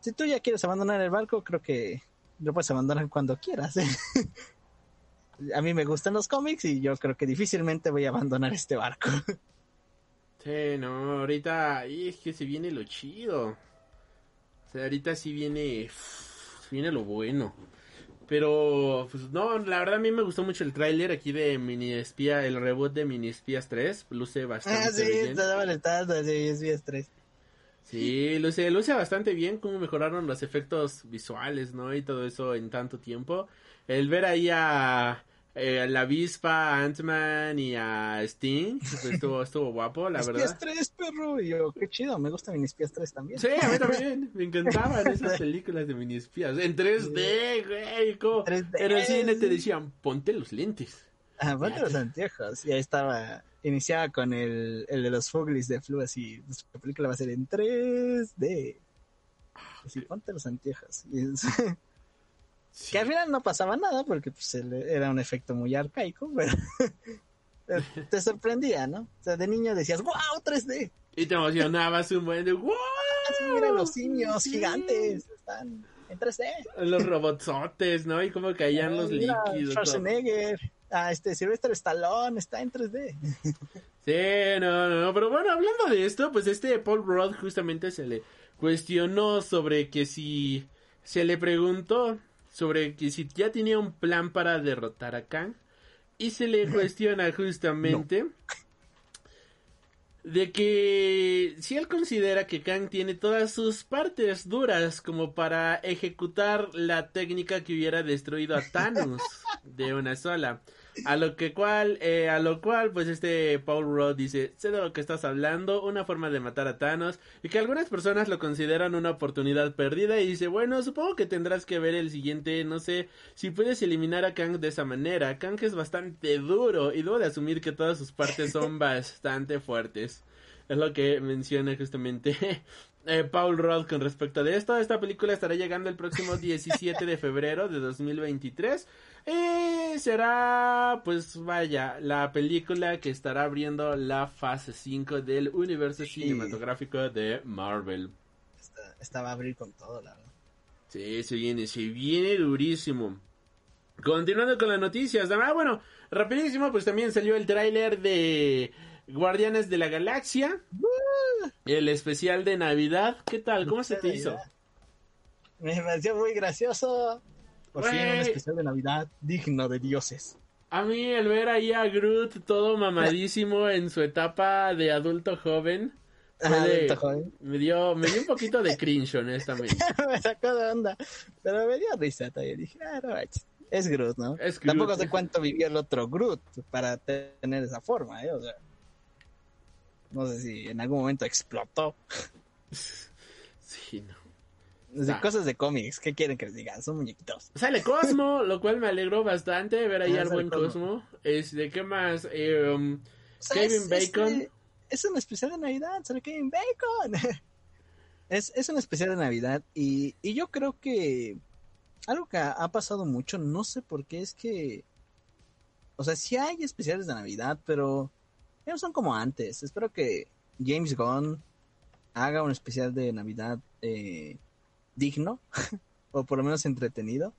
Si tú ya quieres abandonar el barco, creo que lo puedes abandonar cuando quieras. ¿eh? [laughs] A mí me gustan los cómics y yo creo que difícilmente voy a abandonar este barco. [laughs] Sí, no, ahorita, es que se viene lo chido. O sea, ahorita sí viene, viene lo bueno. Pero, pues no, la verdad a mí me gustó mucho el tráiler aquí de Mini Espía, el reboot de Mini Espías 3. Luce bastante Ah, sí, bien. molestando, sí, es mi estrés. Sí, luce, luce bastante bien cómo mejoraron los efectos visuales, ¿no? Y todo eso en tanto tiempo. El ver ahí a, eh, a la avispa, Ant-Man y a Sting, pues, estuvo, [laughs] estuvo guapo, la Espías verdad. 3, perro. Y yo, qué chido, me gusta Mini Espías 3 también. Sí, a mí [laughs] también. Me encantaban esas películas de mini espías. En 3D, güey. como 3D, En el cine te decían, ponte los lentes. Ah, ponte los anteojos. Y ahí estaba, iniciaba con el, el de los Fuglis de Flu, así, nuestra película va a ser en 3D. Así, ponte los anteojos. Y [laughs] es- Sí. Que al final no pasaba nada porque pues, era un efecto muy arcaico, pero [laughs] te sorprendía, ¿no? O sea, de niño decías, wow, 3D. Y te emocionabas un buen de ¡Wow! Mira los simios Sí. gigantes, están en 3D. Los robotsotes, ¿no? Y cómo caían los Mira, líquidos. Schwarzenegger, ah, este Sylvester Stallone está en 3D. [laughs] Sí, no, no, no, pero bueno, hablando de esto, pues este Paul Rudd justamente se le cuestionó sobre que si se le preguntó sobre que si ya tenía un plan para derrotar a Kang y se le cuestiona justamente de que si él considera que Kang tiene todas sus partes duras como para ejecutar la técnica que hubiera destruido a Thanos de una sola. A lo que cual, eh, a lo cual, pues este Paul Rudd dice, sé de lo que estás hablando, una forma de matar a Thanos, y que algunas personas lo consideran una oportunidad perdida, y dice, bueno, supongo que tendrás que ver el siguiente, no sé, si puedes eliminar a Kang de esa manera. Kang es bastante duro, y debo de asumir que todas sus partes son [laughs] bastante fuertes. Es lo que menciona justamente [laughs] eh, Paul Rudd con respecto de esto. Esta película estará llegando el próximo 17 de febrero de 2023. Y será, pues vaya, la película que estará abriendo la fase 5 del universo Sí. cinematográfico de Marvel. Esta, esta va a abrir con todo, la verdad. Sí, se viene, se viene durísimo. Continuando con las noticias, ah, bueno, rapidísimo, pues también salió el tráiler de Guardianes de la Galaxia, el especial de Navidad. ¿Qué tal? ¿Cómo se te hizo? Me pareció muy gracioso. Por fin un especial de Navidad digno de dioses. A mí el ver ahí a Groot todo mamadísimo [laughs] en su etapa de adulto joven, fue Ah, de- adulto joven. me dio me dio un poquito de cringe, honestamente. [laughs] me sacó de onda. Pero me dio risa todavía. Dije, ah, no. Es Groot, ¿no? Es Groot. Tampoco sé cuánto vivió el otro Groot para tener esa forma, ¿eh? O sea, no sé si en algún momento explotó. [laughs] Sí, no. De Ah. cosas de cómics, ¿qué quieren que les diga? Son muñequitos. Sale Cosmo, [laughs] lo cual me alegró bastante ver ahí Ah, al buen Cosmo. Cosmo. Este, ¿qué más? Eh, um, O sea, Kevin es, Bacon. este, es un especial de Navidad, sale Kevin Bacon. [laughs] es, es un especial de Navidad y, y yo creo que algo que ha, ha pasado mucho, no sé por qué, es que, o sea, sí hay especiales de Navidad, pero ya no son como antes. Espero que James Gunn haga un especial de Navidad eh, digno, [laughs] o por lo menos entretenido,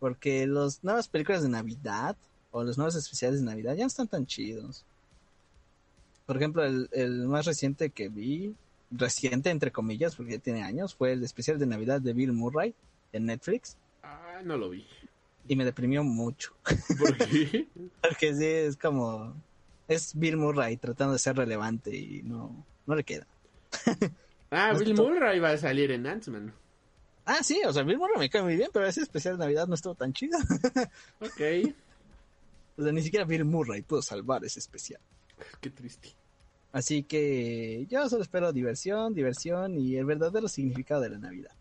porque las nuevas películas de Navidad o los nuevos especiales de Navidad ya no están tan chidos. Por ejemplo, el, el más reciente que vi, reciente entre comillas, porque ya tiene años, fue el especial de Navidad de Bill Murray en Netflix ah, no lo vi. y me deprimió mucho. [laughs] ¿Por qué? [laughs] Porque sí, es como. Es Bill Murray tratando de ser relevante y no, no le queda. Ah, Bill Murray va a salir en Ant-Man. Ah, sí, o sea, Bill Murray me cae muy bien, pero ese especial de Navidad no estuvo tan chido. [laughs] Ok. o sea, ni siquiera Bill Murray pudo salvar ese especial. Qué triste. Así que yo solo espero diversión, diversión y el verdadero significado de la Navidad.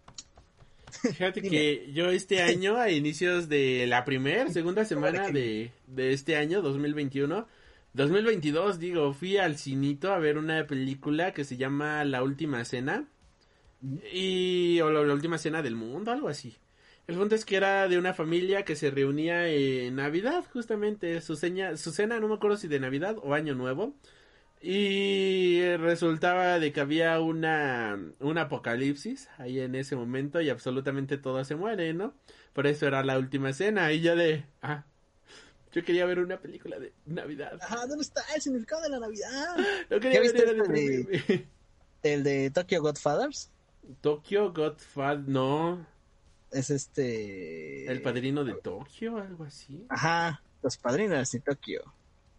Fíjate [laughs] que yo este año, a inicios de la primera, [laughs] segunda semana de, de este año, 2021, 2022, digo, fui al cinito a ver una película que se llama La Última Cena. Y, o la, la Última Cena del Mundo, algo así. El punto es que era de una familia que se reunía en Navidad, justamente. Su, seña, su cena, no me acuerdo si de Navidad o Año Nuevo. Y resultaba de que había una, un apocalipsis ahí en ese momento y absolutamente todo se muere, ¿no? Por eso era la última cena y yo de... Ah, yo quería ver una película de Navidad. Ajá, ¿dónde está el significado de la Navidad? Lo quería ¿Ya ver viste este de-. El de Tokyo Godfathers Tokyo Godfather, no. es este... El padrino de Tokio, algo así. Ajá, Los Padrinos de Tokio.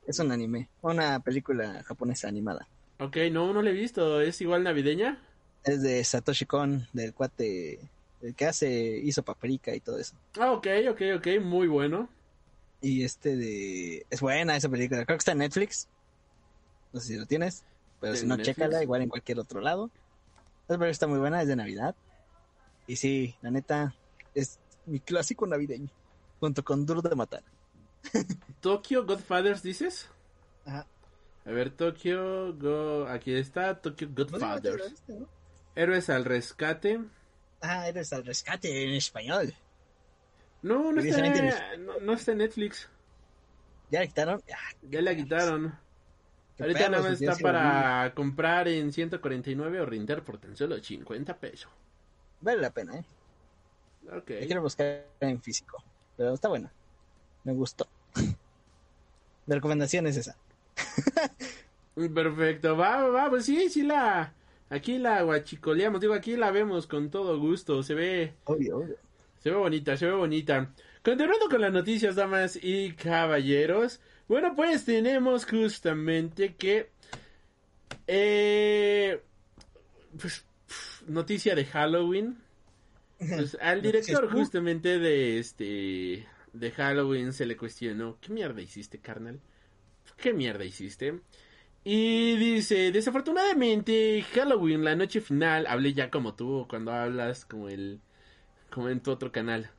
Es un anime, una película japonesa animada. Ok, no, no la he visto. ¿Es igual navideña? Es de Satoshi Kon, del cuate el que hace, hizo Paprika y todo eso. Ah, ok, ok, ok, muy bueno. Y este de... Es buena esa película, creo que está en Netflix. No sé si lo tienes, pero ¿De si no, Netflix? chécala, igual en cualquier otro lado. Esa película está muy buena, es de Navidad. Y sí, la neta, es mi clásico navideño, junto con Duro de Matar. [laughs] Tokyo Godfathers, dices? Ajá. A ver, Tokyo Go... Aquí está, Tokyo Godfathers. Héroes al rescate. Ah, eres al rescate en español. No, no está, Curiosamente no, no está en Netflix. ¿Ya la quitaron? Ah, Ya la quitaron. Ahorita nada más está para comprar en 149 o rentar por tan solo 50 pesos. Vale la pena, ¿eh? Ok. Yo quiero buscar en físico, pero está buena. Me gustó. [laughs] Mi recomendación es esa. [laughs] Perfecto, va, va, pues sí, sí la... Aquí la guachicoleamos, digo, aquí la vemos con todo gusto, se ve... Obvio, obvio. Se ve bonita, se ve bonita. Continuando con las noticias, damas y caballeros. Bueno, pues tenemos justamente que... Eh, pues, noticia de Halloween. Pues al director justamente de este... De Halloween se le cuestionó, ¿qué mierda hiciste, carnal? ¿Qué mierda hiciste? Y dice, desafortunadamente, Halloween, la noche final, hablé ya como tú cuando hablas como el... Como en tu otro canal.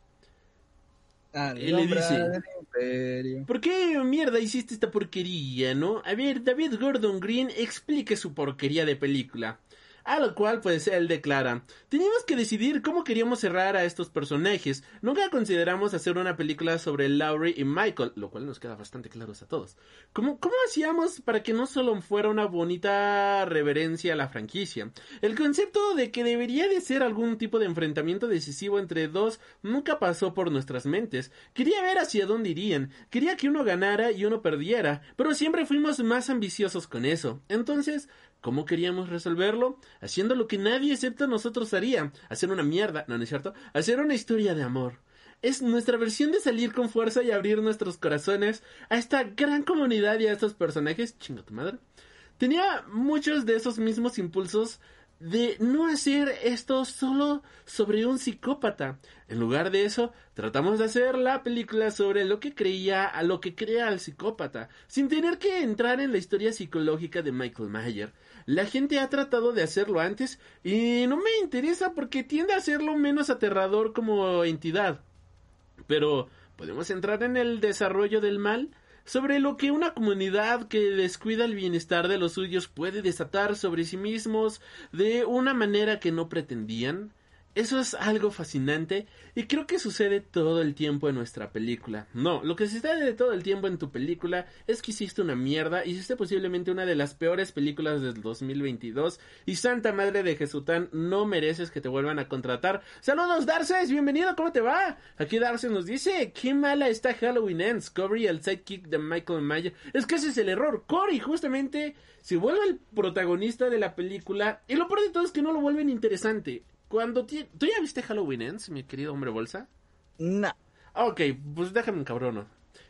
Y le dice-. ¿Por qué mierda hiciste esta porquería, no? A ver, David Gordon Green explique su porquería de película. A lo cual, pues, él declara, teníamos que decidir cómo queríamos cerrar a estos personajes. Nunca consideramos hacer una película sobre Laurie y Michael, lo cual nos queda bastante claros a todos. ¿Cómo, cómo hacíamos para que no solo fuera una bonita reverencia a la franquicia? El concepto de que debería de ser algún tipo de enfrentamiento decisivo entre dos nunca pasó por nuestras mentes. Quería ver hacia dónde irían, quería que uno ganara y uno perdiera, pero siempre fuimos más ambiciosos con eso. Entonces, ¿Cómo queríamos resolverlo? Haciendo lo que nadie excepto nosotros haría. Hacer una mierda, no, no es cierto. Hacer una historia de amor. Es nuestra versión de salir con fuerza y abrir nuestros corazones a esta gran comunidad y a estos personajes. Chinga tu madre. Tenía muchos de esos mismos impulsos de no hacer esto solo sobre un psicópata. En lugar de eso, tratamos de hacer la película sobre lo que creía a lo que crea el psicópata, sin tener que entrar en la historia psicológica de Michael Mayer. La gente ha tratado de hacerlo antes y no me interesa porque tiende a hacerlo menos aterrador como entidad. Pero podemos entrar en el desarrollo del mal sobre lo que una comunidad que descuida el bienestar de los suyos puede desatar sobre sí mismos de una manera que no pretendían. Eso es algo fascinante y creo que sucede todo el tiempo en nuestra película. No, lo que sucede todo el tiempo en tu película es que hiciste una mierda, hiciste posiblemente una de las peores películas del 2022 y Santa Madre de Jesután no mereces que te vuelvan a contratar. Saludos Darces, bienvenido, ¿cómo te va? Aquí Darces nos dice, qué mala está Halloween Ends, Corey el sidekick de Michael Mayer. Es que ese es el error, Corey justamente se vuelve el protagonista de la película y lo peor de todo es que no lo vuelven interesante. Cuando ti- ¿Tú ya viste Halloween Ends, mi querido hombre bolsa? No. Ah, Ok, pues déjame un cabrón.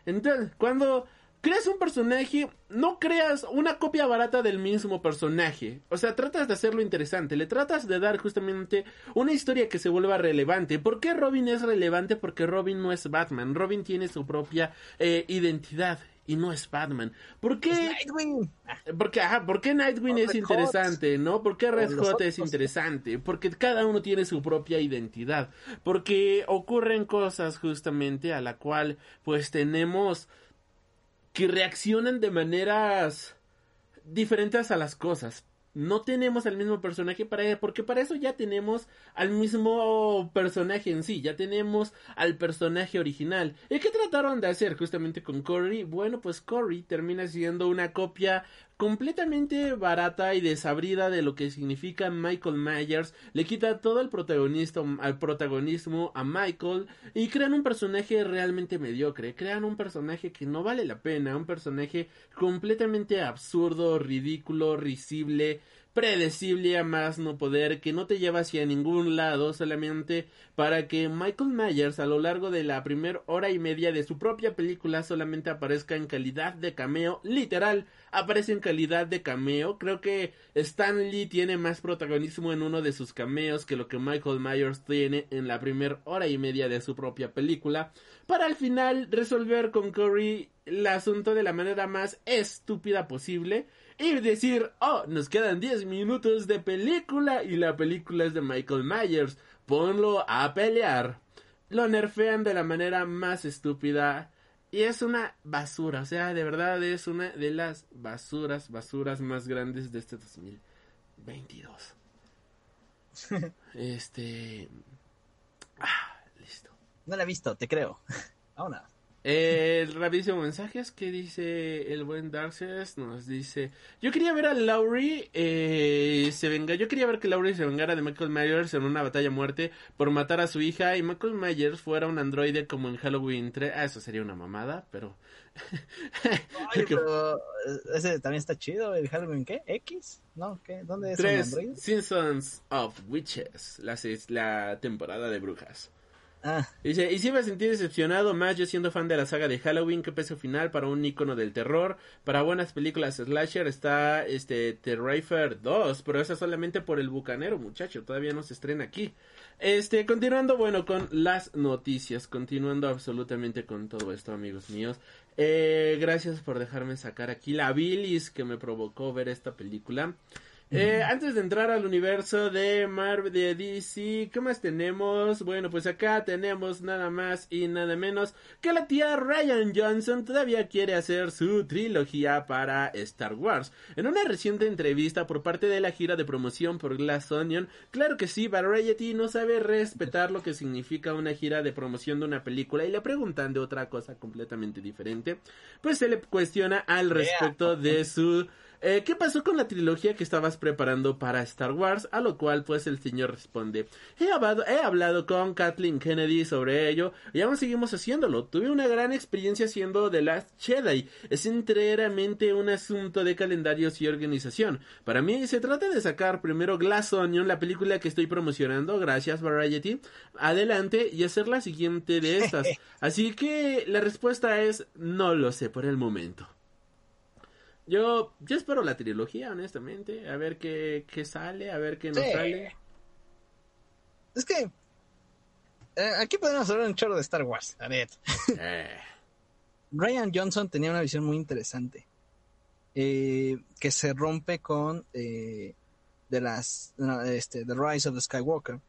Entonces, cuando creas un personaje, no creas una copia barata del mismo personaje. O sea, tratas de hacerlo interesante. Le tratas de dar justamente una historia que se vuelva relevante. ¿Por qué Robin es relevante? Porque Robin no es Batman. Robin tiene su propia eh, identidad y no es Batman. ¿Por qué? Nightwing. Ah, Porque, ajá, ¿por qué Nightwing es Red interesante, no? ¿Por qué Red Hot es interesante? Porque cada uno tiene su propia identidad. Porque ocurren cosas justamente a la cual, pues, tenemos que reaccionan de maneras diferentes a las cosas. No tenemos al mismo personaje para porque para eso ya tenemos al mismo personaje en sí, ya tenemos al personaje original. ¿Y qué trataron de hacer justamente con Cory? Bueno, pues Cory termina siendo una copia completamente barata y desabrida de lo que significa Michael Myers, le quita todo el al protagonismo a Michael y crean un personaje realmente mediocre, crean un personaje que no vale la pena, un personaje completamente absurdo, ridículo, risible, predecible a más no poder, que no te lleva hacia ningún lado solamente para que Michael Myers a lo largo de la primera hora y media de su propia película solamente aparezca en calidad de cameo, literal, aparece en calidad de cameo, creo que Stan Lee tiene más protagonismo en uno de sus cameos que lo que Michael Myers tiene en la primera hora y media de su propia película, para al final resolver con Corey el asunto de la manera más estúpida posible, y decir, oh, nos quedan 10 minutos de película y la película es de Michael Myers, ponlo a pelear. Lo nerfean de la manera más estúpida y es una basura, o sea, de verdad es una de las basuras, basuras más grandes de este 2022. [laughs] Este... Ah, listo. No la he visto, te creo. [laughs] Ahora. Eh, rapidísimo mensajes que dice el buen Darces nos dice yo quería ver a Laurie eh, se venga yo quería ver que Laurie se vengara de Michael Myers en una batalla a muerte por matar a su hija y Michael Myers fuera un androide como en Halloween 3 ah eso sería una mamada pero [laughs] Que- pero eh, ese también está chido, el Halloween, ¿qué? ¿X? ¿No? ¿Qué? ¿Dónde es tres androide? Seasons of Witches la, la temporada de brujas Ah, Dice, y si me sentí decepcionado más yo siendo fan de la saga de Halloween, qué peso final para un icono del terror. Para buenas películas slasher está este Terrifier 2, pero esa solamente por el bucanero, muchacho, todavía no se estrena aquí. Este, continuando, bueno, con las noticias, continuando absolutamente con todo esto, amigos míos. Eh, gracias por dejarme sacar aquí la bilis que me provocó ver esta película. Eh, antes de entrar al universo de Marvel, de DC, ¿qué más tenemos? Bueno, pues acá tenemos nada más y nada menos que la tía Ryan Johnson todavía quiere hacer su trilogía para Star Wars. En una reciente entrevista por parte de la gira de promoción por Glass Onion, claro que sí, Variety no sabe respetar lo que significa una gira de promoción de una película y le preguntan de otra cosa completamente diferente, pues se le cuestiona al respecto de su eh, ¿Qué pasó con la trilogía que estabas preparando para Star Wars? A lo cual pues el señor responde, he hablado, he hablado con Kathleen Kennedy sobre ello y aún seguimos haciéndolo. Tuve una gran experiencia haciendo The Last Jedi. Es enteramente un asunto de calendarios y organización. Para mí se trata de sacar primero Glass Onion, la película que estoy promocionando, gracias Variety, adelante y hacer la siguiente de [laughs] estas. Así que la respuesta es no lo sé por el momento. Yo, yo espero la trilogía, honestamente. A ver qué, qué sale, a ver qué nos Sí. sale. es que eh, aquí podemos hablar un chorro de Star Wars, la neta. Eh, [laughs] Ryan Johnson tenía una visión muy interesante. eh, que se rompe con eh, de las no, este The Rise of the Skywalker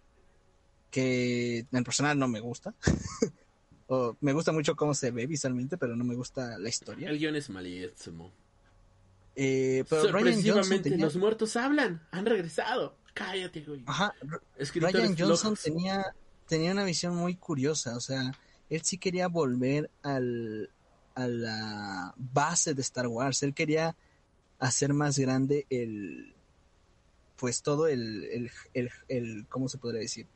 que en el personal no me gusta [laughs] o me gusta mucho cómo se ve visualmente pero no me gusta la historia El guion es malísimo. Eh, pero Ryan Johnson tenía, los muertos hablan. Han regresado. Cállate, güey. ajá, Ryan Johnson tenía, tenía una visión muy curiosa, o sea, él sí quería volver al, a la base de Star Wars, él quería hacer más grande el, pues todo el, el, el, el- ¿cómo se podría decir?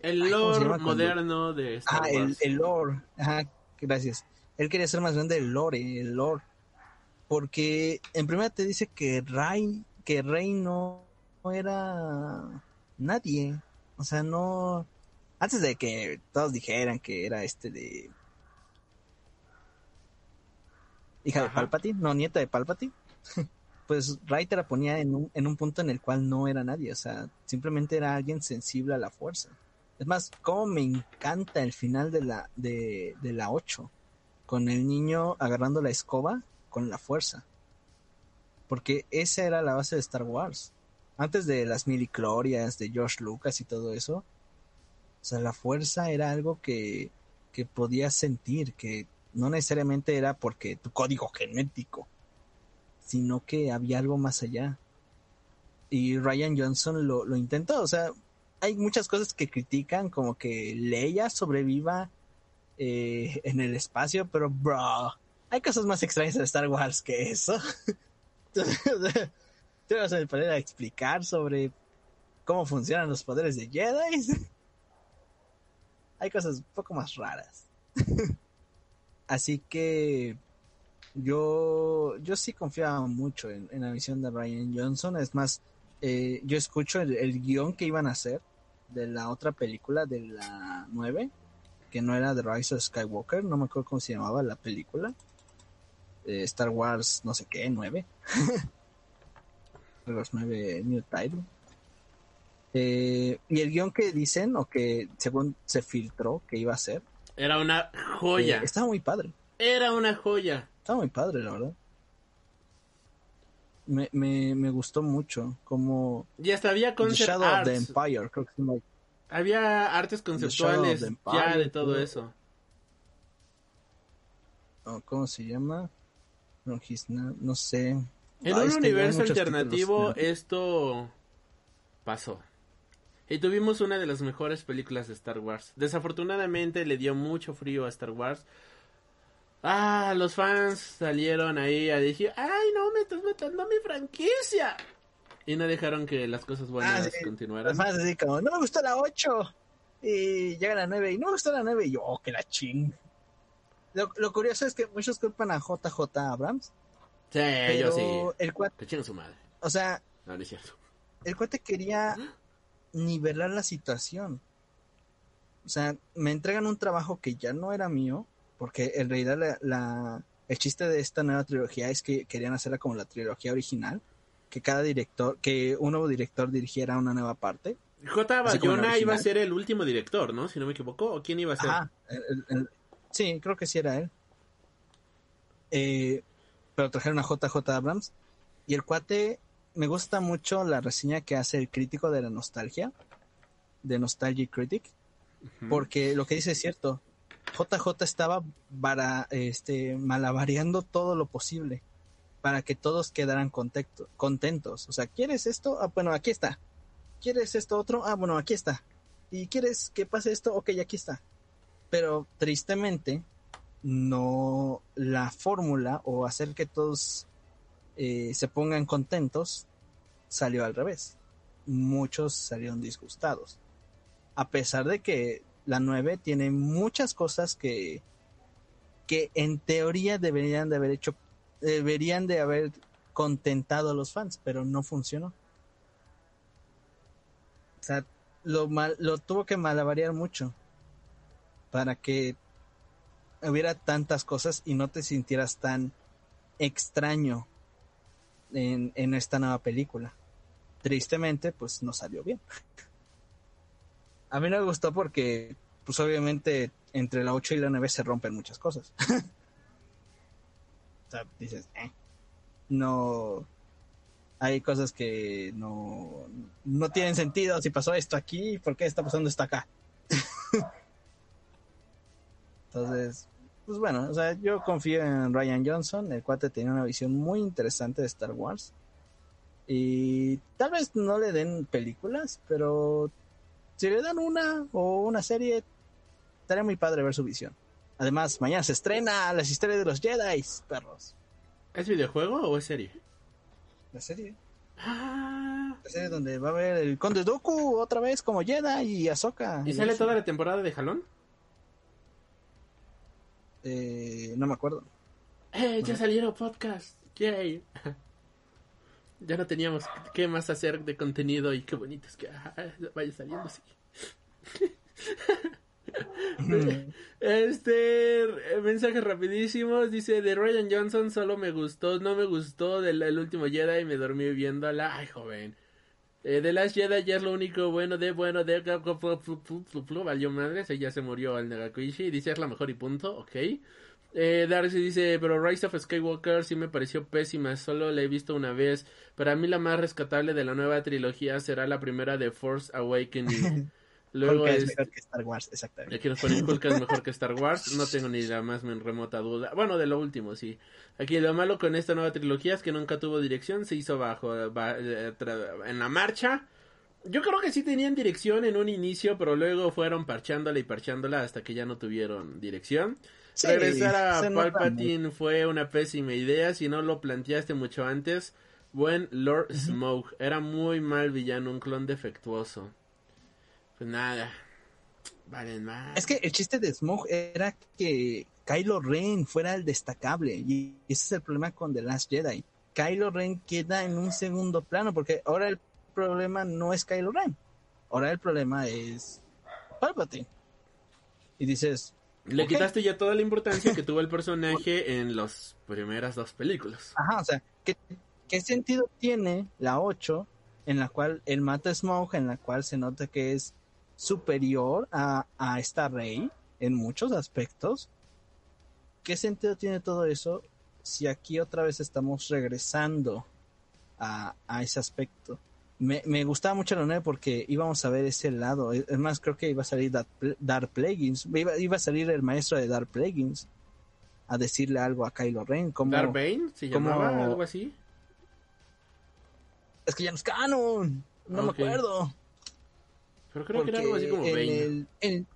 El Ay, ¿cómo se lore moderno de Star Ah, el, Wars. el lore, ajá, gracias. Él quería hacer más grande el lore, el lore, porque en primera te dice que Rey, que Rey no, no era nadie, o sea, no, antes de que todos dijeran que era este de hija de. Palpatine, no, nieta de Palpatine, [laughs] pues Rey te la ponía en un, en un punto en el cual no era nadie, o sea, simplemente era alguien sensible a la fuerza. Es más, como me encanta el final de la, de, de la 8, con el niño agarrando la escoba con la fuerza. Porque esa era la base de Star Wars. Antes de las miliclorias de George Lucas y todo eso. O sea, la fuerza era algo que, que podías sentir, que no necesariamente era porque tu código genético, sino que había algo más allá. Y Ryan Johnson lo, lo intentó, o sea, hay muchas cosas que critican, como que Leia sobreviva eh, en el espacio, pero bro, hay cosas más extrañas en Star Wars que eso. Te vas a poner a explicar sobre cómo funcionan los poderes de Jedi. hay cosas un poco más raras. [laughs] Así que yo, yo sí confiaba mucho en, la visión de Ryan Johnson. Es más, eh, yo escucho el, el guion que iban a hacer de la otra película de la 9, que no era The Rise of Skywalker, no me acuerdo cómo se llamaba la película. Eh, Star Wars, no sé qué, 9. Star Wars 9 New Title. Eh, y el guion que dicen, o que según se filtró que iba a ser, Era una joya. eh, estaba muy padre. Era una joya. Estaba muy padre, la verdad. Me, me, me gustó mucho como Y hasta había The concept Shadow of the. Empire, creo que llama. Había artes conceptuales the ya de todo eso. ¿Cómo se llama? No, sé. En un es que hay universo alternativo títulos. esto pasó. Y tuvimos una de las mejores películas de Star Wars. Desafortunadamente le dio mucho frío a Star Wars. Ah, los fans salieron ahí a decir, ay no, me estás matando a mi franquicia. Y no dejaron que las cosas buenas Ah, sí. continuaran. Los fans así como, no me gustó la 8. Y llega la 9 y no me gustó la 9. Y yo, oh, que la ching. Lo, lo curioso es que muchos culpan a JJ Abrams. Sí, Pero yo sí. el cuate, su madre. o sea, No, no es cierto. el cuate quería nivelar la situación. O sea, me entregan un trabajo que ya no era mío, porque en realidad la, la- el chiste de esta nueva trilogía es que querían hacerla como la trilogía original, que cada director, que un nuevo director dirigiera una nueva parte. J. Bayona iba a ser el último director, ¿no? Si no me equivoco. ¿O quién iba a ser? El- el- sí, creo que sí era él. Eh, pero trajeron a JJ Abrams y el cuate me gusta mucho la reseña que hace el crítico de la nostalgia, de Nostalgic Critic, porque lo que dice es cierto. JJ estaba para, este, malabareando todo lo posible para que todos quedaran contento- contentos. O sea, ¿quieres esto? Ah, bueno, aquí está. ¿Quieres esto otro? Ah, bueno, aquí está. ¿Y quieres que pase esto? Ok, aquí está. Pero tristemente, no la fórmula o hacer que todos eh, se pongan contentos salió al revés. Muchos salieron disgustados. A pesar de que la 9 tiene muchas cosas que, que en teoría deberían de haber hecho, deberían de haber contentado a los fans, pero no funcionó. O sea, lo, mal, lo tuvo que malavariar mucho para que hubiera tantas cosas y no te sintieras tan extraño en, esta nueva película. Tristemente, pues no salió bien. [laughs] A mí no me gustó porque, pues obviamente, entre la 8 y la 9 se rompen muchas cosas. [laughs] o sea, dices, eh. no hay cosas que no, no tienen sentido. Si pasó esto aquí, ¿por qué está pasando esto acá? [laughs] Entonces, pues bueno, o sea, yo confío en Ryan Johnson, el cuate tiene una visión muy interesante de Star Wars. Y tal vez no le den películas, pero si le dan una o una serie, estaría muy padre ver su visión. Además, mañana se estrena las historias de los Jedi, perros. ¿Es videojuego o es serie? La serie. Ah, La serie donde va a haber el Conde Dooku otra vez como Jedi y Ahsoka. ¿Y sale toda la temporada de Jalón? Eh, no me acuerdo. ¡Eh! Ya salieron podcast. Yay. [laughs] Ya no teníamos qué más hacer de contenido y qué bonito es que vaya saliendo así. [laughs] Este eh, mensaje rapidísimos dice de Ryan Johnson solo me gustó, no me gustó del el último Jedi y me dormí viéndola. Ay, joven. Eh, The Last Jedi ya es lo único bueno de bueno de valió madre, ya se murió el Negakuishi, dice es la mejor y punto, ok. Eh, Darcy dice, pero Rise of Skywalker sí me pareció pésima, solo la he visto una vez. Para mí la más rescatable de la nueva trilogía será la primera de Force Awakening. [laughs] Luego Hulk es mejor que Star Wars, exactamente. Aquí nos ponen Hulk es mejor que Star Wars. No tengo ni la más remota duda. Bueno, de lo último, sí. Aquí lo malo con esta nueva trilogía es que nunca tuvo dirección. Se hizo bajo ba- eh, en la marcha. Yo creo que sí tenían dirección en un inicio, pero luego fueron parchándola y parchándola hasta que ya no tuvieron dirección. Sí, Regresar a Palpatine fue una pésima idea. Si no lo planteaste mucho antes, buen Lord Smoke. Era muy mal villano, un clon defectuoso. Pues nada. Valen más. Es que el chiste de Smoke era que Kylo Ren fuera el destacable y ese es el problema con The Last Jedi. Kylo Ren queda en un segundo plano porque ahora el problema no es Kylo Ren. Ahora el problema es Palpatine. Y dices, Le quitaste ya toda la importancia que tuvo el personaje en las primeras dos películas. Ajá, o sea, ¿qué, qué sentido tiene la 8 en la cual él mata a Smoke, en la cual se nota que es superior a, a esta Rey en muchos aspectos? ¿Qué sentido tiene todo eso si aquí otra vez estamos regresando a, a ese aspecto? Me, me gustaba mucho la 9 porque íbamos a ver ese lado. Es más, creo que iba a salir Darth, Pl- Darth Plagueis. Iba, iba a salir el maestro de Darth Plagueis a decirle algo a Kylo Ren. Como, Darth Bane se como- llamaba, algo así. Es que ya no es canon. No me acuerdo. Pero creo que era algo así como en Bane. el, en,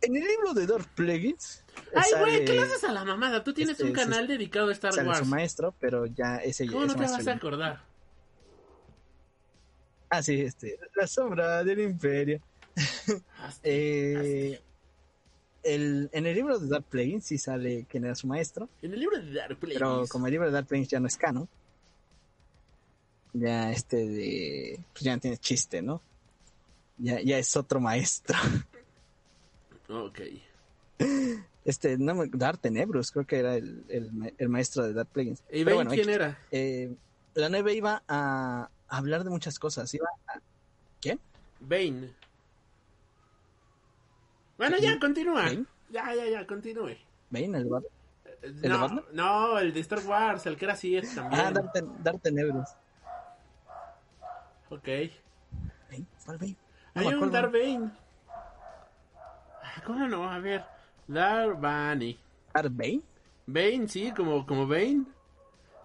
el libro de Darth Plagueis. Ay, güey, ¿qué le haces a la mamada? Tú tienes este, un canal dedicado a Star sale Wars. su maestro, pero ya ese ¿Cómo no te vas a acordar? Ah, sí, este. La sombra del imperio. Hasta- Eh, el, en el libro de Darth Plagueis sí sale quién era su maestro. En el libro de Dark Plagueis. Pero como el libro de Darth Plagueis ya no es canon. Ya este de. Pues ya no tiene chiste, ¿no? Ya, ya es otro maestro. Ok. Este, no Darth Tenebrus, creo que era el, el, el maestro de Darth Plagueis. ¿Y bueno, quién era? Eh, la 9 iba a hablar de muchas cosas. Iba a... ¿Quién? Bane. Bueno, ya, continúa. ¿Bane? Ya, ya, ya, continúe. ¿Bane? ¿El bar- de No, no, el de Star Wars, el que era así también. Ah, Darth, Ten-. Ok. ¿Bane? ¿Cuál Bane? Hay un Bane. Ah, ¿Cómo no? A ver. Bane. ¿Darth Bane? Sí, como, como Bane.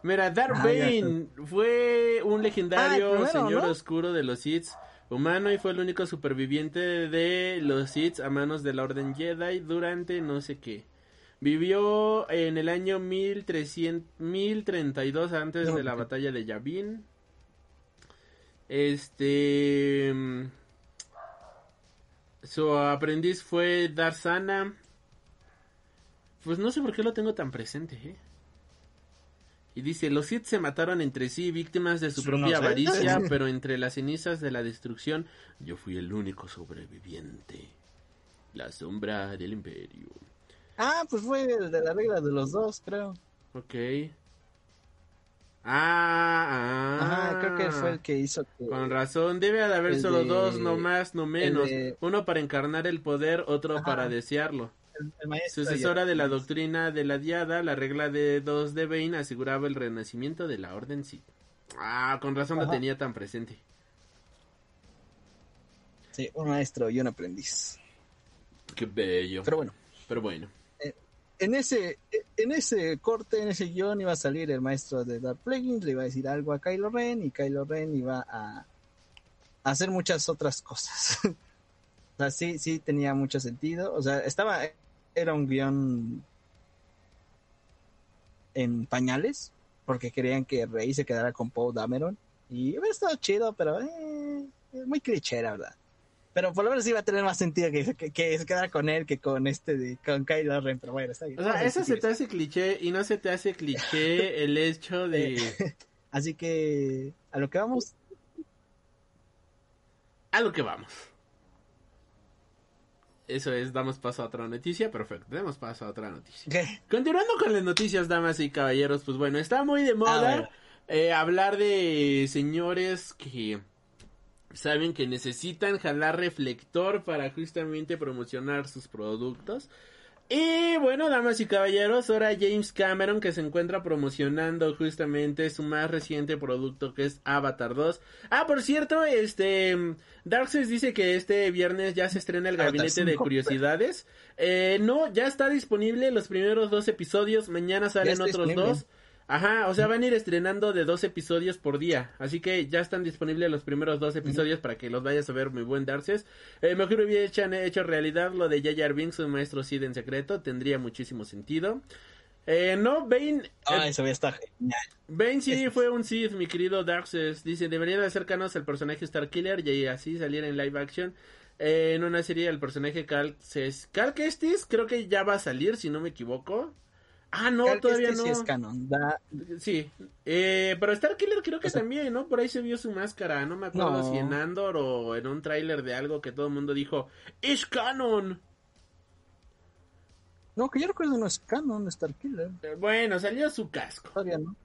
Mira, Darth Ah, Bane fue un legendario Ah, primero, señor ¿no? oscuro de los Sith humano y fue el único superviviente de los Sith a manos de la Orden Jedi durante no sé qué. Vivió en el año 1300, 1032 antes de la ok. batalla de Yavin. Este... Su aprendiz fue Darsana. Pues no sé por qué lo tengo tan presente, ¿eh? Y dice, los Sith se mataron entre sí, víctimas de su No propia sé. avaricia, [laughs] pero entre las cenizas de la destrucción, yo fui el único sobreviviente. La sombra del imperio. Ah, pues fue el de la regla de los dos, creo. Ok. Ah, ah. Ajá, creo que fue el que hizo que... Con razón, debe de haber solo de- dos, no más, no menos. de- Uno para encarnar el poder, otro Ajá. para desearlo. el, el maestro Sucesora de la doctrina de la Diada, la regla de dos de Bane aseguraba el renacimiento de la Orden Sith. Ah, con razón lo Ajá. tenía tan presente. Sí, un maestro y un aprendiz. Qué bello. Pero bueno, Pero bueno. En ese, en ese corte, en ese guion iba a salir el maestro de Dark Plagueis, le iba a decir algo a Kylo Ren y Kylo Ren iba a, a hacer muchas otras cosas. [laughs] o sea, sí, sí tenía mucho sentido. O sea, estaba, era un guion en pañales, porque querían que Rey se quedara con Poe Dameron. Y hubiera estado chido, pero eh, muy cliché, la verdad. Pero por lo menos iba a tener más sentido que, que, que se quedara con él que con este de con Kylo Ren, pero bueno, está bien. O sea, eso se te hace cliché y no se te hace cliché [laughs] el hecho de... [laughs] Así que a lo que vamos, A lo que vamos. Eso es, damos paso a otra noticia. Perfecto, demos paso a otra noticia. ¿qué? Continuando con las noticias, damas y caballeros, pues bueno, está muy de moda eh, hablar de señores que saben que necesitan jalar reflector para justamente promocionar sus productos. Y bueno, damas y caballeros, ahora James Cameron que se encuentra promocionando justamente su más reciente producto que es Avatar 2. Ah, por cierto, este Darkseid dice que este viernes ya se estrena el gabinete de 5. curiosidades. Eh, no, ya está disponible los primeros dos episodios, mañana salen otros disponible. dos. Ajá, o sea, van a ir estrenando de dos episodios por día. Así que ya están disponibles los primeros dos episodios para que los vayas a ver, muy buen Darces. Eh, mejor hubiera hecho, realidad lo de Jar Binks, un maestro Sid en secreto. Tendría muchísimo sentido. Eh, no, Bane... Ah, eh, eso genial. Bane sí fue un Sith, mi querido Darkseid. Dice, deberían de acercarnos al personaje Starkiller y así salir en live action. Eh, en una serie el personaje Cal, Cal Kestis creo que ya va a salir, si no me equivoco. Ah, no, Cal todavía no. sí es canon. Da- Sí, eh, pero Starkiller creo que O sea- también, ¿no? Por ahí se vio su máscara, no me acuerdo No. si en Andor o en un tráiler de algo que todo el mundo dijo, ¡Es canon! No, que yo recuerdo no es canon Starkiller. Eh, Bueno, salió su casco, Todavía no.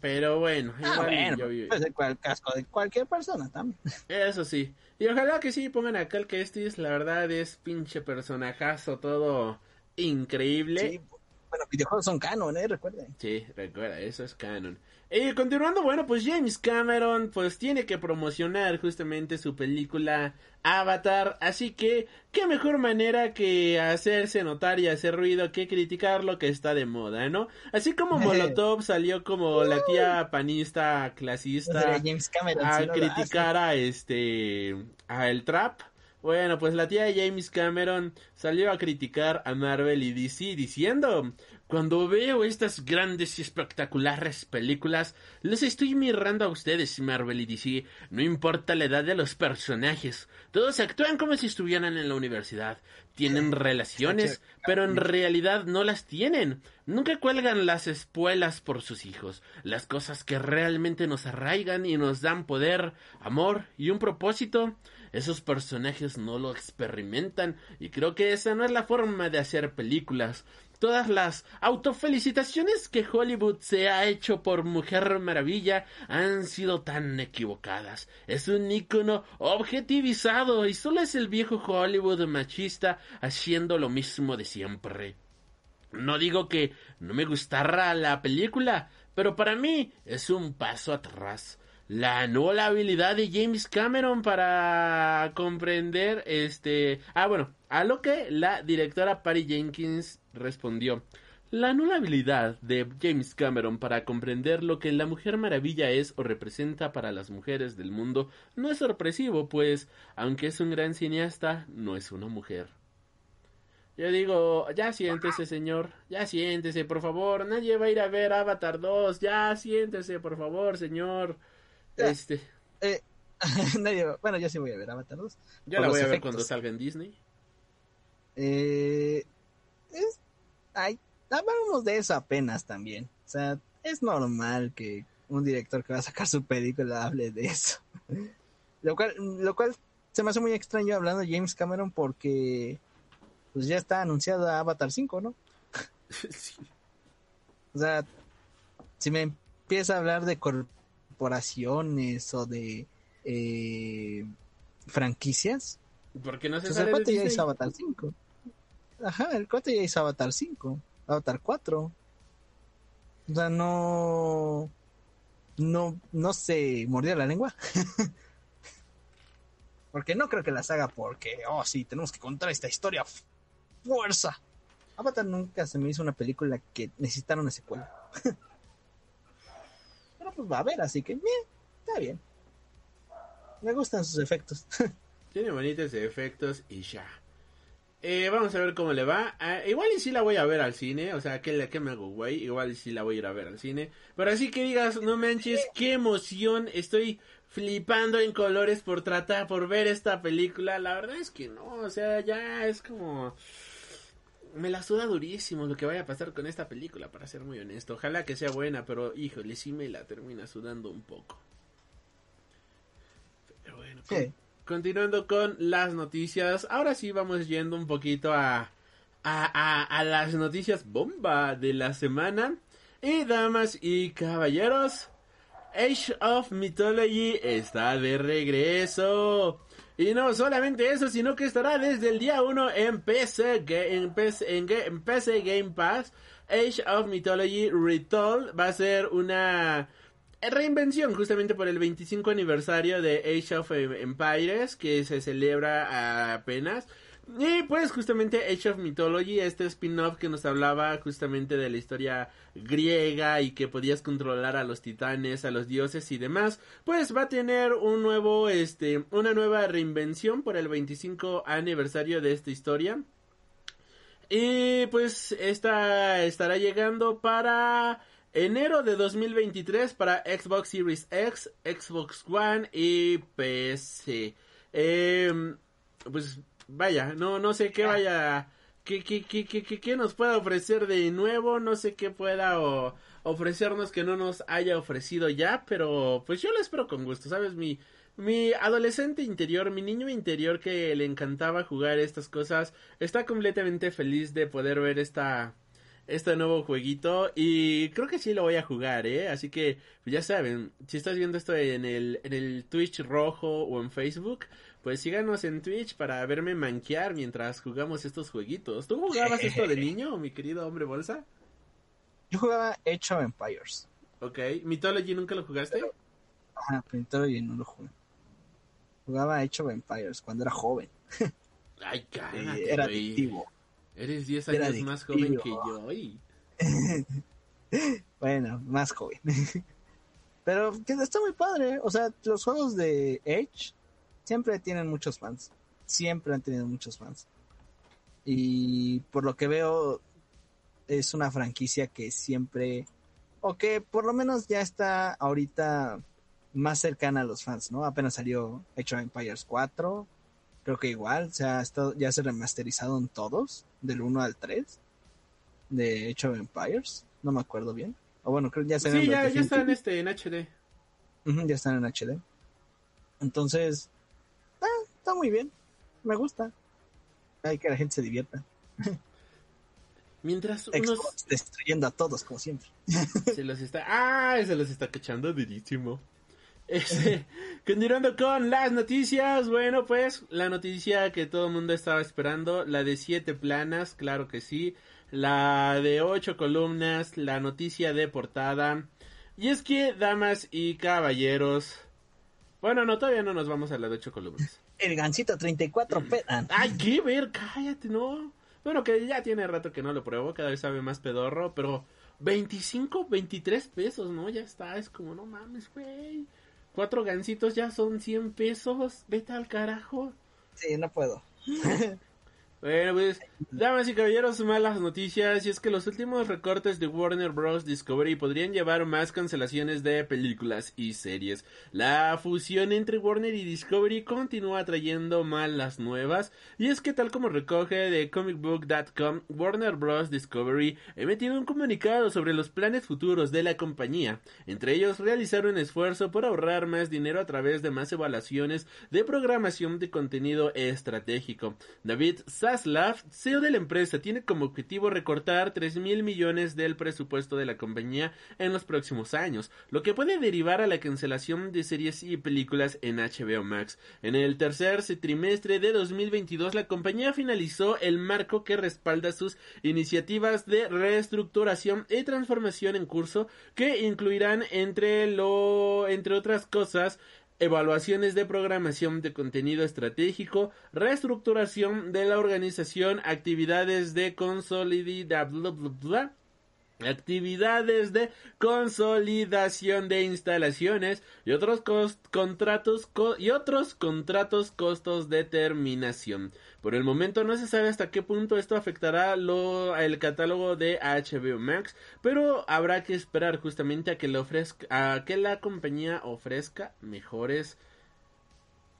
pero bueno, Ah, igual bueno, yo vi- puede ser cual casco de cualquier persona también. eso sí. Y ojalá que sí pongan a Cal Kestis, la verdad es pinche personajazo, todo increíble. Sí, bueno, videojuegos son canon, ¿eh? Recuerden. Sí, recuerda, eso es canon. Y continuando, bueno, pues James Cameron pues tiene que promocionar justamente su película Avatar, así que qué mejor manera que hacerse notar y hacer ruido que criticar lo que está de moda, ¿no? Así como [laughs] Molotov salió como la tía panista clasista sería James Cameron. a si no lo criticar a este a el trap. Bueno, pues la tía de James Cameron salió a criticar a Marvel y DC diciendo, cuando veo estas grandes y espectaculares películas, les estoy mirando a ustedes, Marvel y DC, no importa la edad de los personajes, todos actúan como si estuvieran en la universidad, tienen relaciones, pero en realidad no las tienen. Nunca cuelgan las espuelas por sus hijos, las cosas que realmente nos arraigan y nos dan poder, amor y un propósito. Esos personajes no lo experimentan y creo que esa no es la forma de hacer películas. Todas las autofelicitaciones que Hollywood se ha hecho por Mujer Maravilla han sido tan equivocadas. Es un ícono objetivizado y solo es el viejo Hollywood machista haciendo lo mismo de siempre. No digo que no me gustara la película, pero para mí es un paso atrás. La nueva habilidad de James Cameron para comprender este... Ah, bueno, a lo que la directora Patty Jenkins respondió. La nula habilidad de James Cameron para comprender lo que la Mujer Maravilla es o representa para las mujeres del mundo no es sorpresivo, pues, aunque es un gran cineasta, no es una mujer. Yo digo, ya siéntese, señor, ya siéntese, por favor, nadie va a ir a ver Avatar 2, ya siéntese, por favor, señor. Ya. Este, Eh, [laughs] nadie va- bueno, yo sí voy a ver Avatar 2. yo la voy a ver efectos. cuando salga en Disney. Eh, es, ay, hablábamos de eso apenas también. O sea, es normal que un director que va a sacar su película hable de eso. [laughs] Lo cual, lo cual se me hace muy extraño hablando de James Cameron porque pues ya está anunciado Avatar 5, ¿no? [laughs] Sí. O sea, si me empieza a hablar de corporaciones o de eh, franquicias, Porque no se pues sale de aparte ya es Avatar 5. ajá, el cuate ya hizo Avatar 5, Avatar 4. O sea, no, no, no se mordió la lengua. [laughs] porque no creo que las haga porque, oh sí, tenemos que contar esta historia. Fuerza. Avatar nunca se me hizo una película que necesitara una secuela. [laughs] Pues va a ver, así que, bien, está bien. Me gustan sus efectos. [laughs] Tiene bonitos efectos y ya. Eh, vamos a ver cómo le va. Ah, igual y sí la voy a ver al cine. O sea, ¿qué, qué me hago, güey? Igual y sí la voy a ir a ver al cine. Pero así que digas, no manches, qué emoción. Estoy flipando en colores por tratar, por ver esta película. La verdad es que no. O sea, ya es como... Me la suda durísimo lo que vaya a pasar con esta película, para ser muy honesto. Ojalá que sea buena, pero híjole, sí me la termina sudando un poco. Pero bueno, Sí. Continuando con las noticias, ahora sí vamos yendo un poquito a, a, a, a las noticias bomba de la semana. Y damas y caballeros, Age of Mythology está de regreso. Y no solamente eso, sino que estará desde el día 1 en PC, en PC, en Game Pass. Age of Mythology Retold va a ser una reinvención justamente por el 25 aniversario de Age of Empires que se celebra apenas. Y pues justamente Age of Mythology, este spin-off que nos hablaba justamente de la historia griega y que podías controlar a los titanes, a los dioses y demás, pues va a tener un nuevo, este, una nueva reinvención por el 25 aniversario de esta historia. Y pues esta estará llegando para enero de 2023 para Xbox Series X, Xbox One y PC. Em, pues vaya, no, no sé qué vaya, qué, qué, qué, qué, nos pueda ofrecer de nuevo, no sé qué pueda o- ofrecernos que no nos haya ofrecido ya, pero pues yo lo espero con gusto, ¿sabes? Mi, mi adolescente interior, mi niño interior que le encantaba jugar estas cosas, está completamente feliz de poder ver esta, este nuevo jueguito y creo que sí lo voy a jugar, ¿eh? Así que ya saben, si estás viendo esto en el, en el Twitch rojo o en Facebook, pues síganos en Twitch para verme manquear mientras jugamos estos jueguitos. ¿Tú jugabas esto de [laughs] niño, mi querido hombre bolsa? Yo jugaba Age of Empires. Ok, Mythology nunca lo jugaste? Ajá, pero y no lo jugué. Jugaba Age of Empires cuando era joven. [laughs] Ay, cállate, era adictivo. Eres 10 Era años más joven que yo. y- [laughs] Bueno, más joven. Pero que está muy padre. O sea, los juegos de Age siempre tienen muchos fans. Siempre han tenido muchos fans. Y por lo que veo, es una franquicia que siempre, o que por lo menos ya está ahorita más cercana a los fans, ¿no? Apenas salió Age of Empires 4. Creo que igual, o sea, está, ya se remasterizaron todos, del 1 al 3, de Age of Empires. No me acuerdo bien. O bueno, creo que ya se Sí, ya, ya está en este, en HD. Ujú, ya están en HD. Entonces, está muy bien. Me gusta. Hay que la gente se divierta. Mientras unos Xbox destruyendo a todos, como siempre. [laughs] se los está... ¡Ah! Se los está cachando durísimo. Este, [laughs] continuando con las noticias, bueno, pues la noticia que todo el mundo estaba esperando, la de siete planas, claro que sí, la de ocho columnas, la noticia de portada, y es que, damas y caballeros, bueno, no, todavía no nos vamos a la de ocho columnas. El Gancito 34 pedan. Ay, qué ver, cállate, no. Bueno, que ya tiene rato que no lo pruebo, cada vez sabe más pedorro, pero 25, 23 pesos, ¿no? Ya está, es como, no mames, güey. Cuatro gancitos ya son 100 pesos, vete al carajo. Sí, no puedo. [laughs] Bueno, pues, damas y caballeros, malas noticias. Y es que los últimos recortes de Warner Bros. Discovery podrían llevar más cancelaciones de películas y series. La fusión entre Warner y Discovery continúa trayendo malas nuevas. Y es que, tal como recoge de comicbook.com, Warner Bros. Discovery ha emitido un comunicado sobre los planes futuros de la compañía. Entre ellos, realizar un esfuerzo por ahorrar más dinero a través de más evaluaciones de programación de contenido estratégico. David Zaslav, CEO de la empresa, tiene como objetivo recortar 3 mil millones del presupuesto de la compañía en los próximos años, lo que puede derivar a la cancelación de series y películas en HBO Max. En el tercer trimestre de 2022, la compañía finalizó el marco que respalda sus iniciativas de reestructuración y transformación en curso, que incluirán entre lo entre otras cosas evaluaciones de programación de contenido estratégico, reestructuración de la organización, actividades de consolidación actividades de consolidación de instalaciones y otros contratos y otros contratos costos de terminación. Por el momento no se sabe hasta qué punto esto afectará lo, el catálogo de HBO Max, pero habrá que esperar justamente a que le ofrezca a que la compañía ofrezca mejores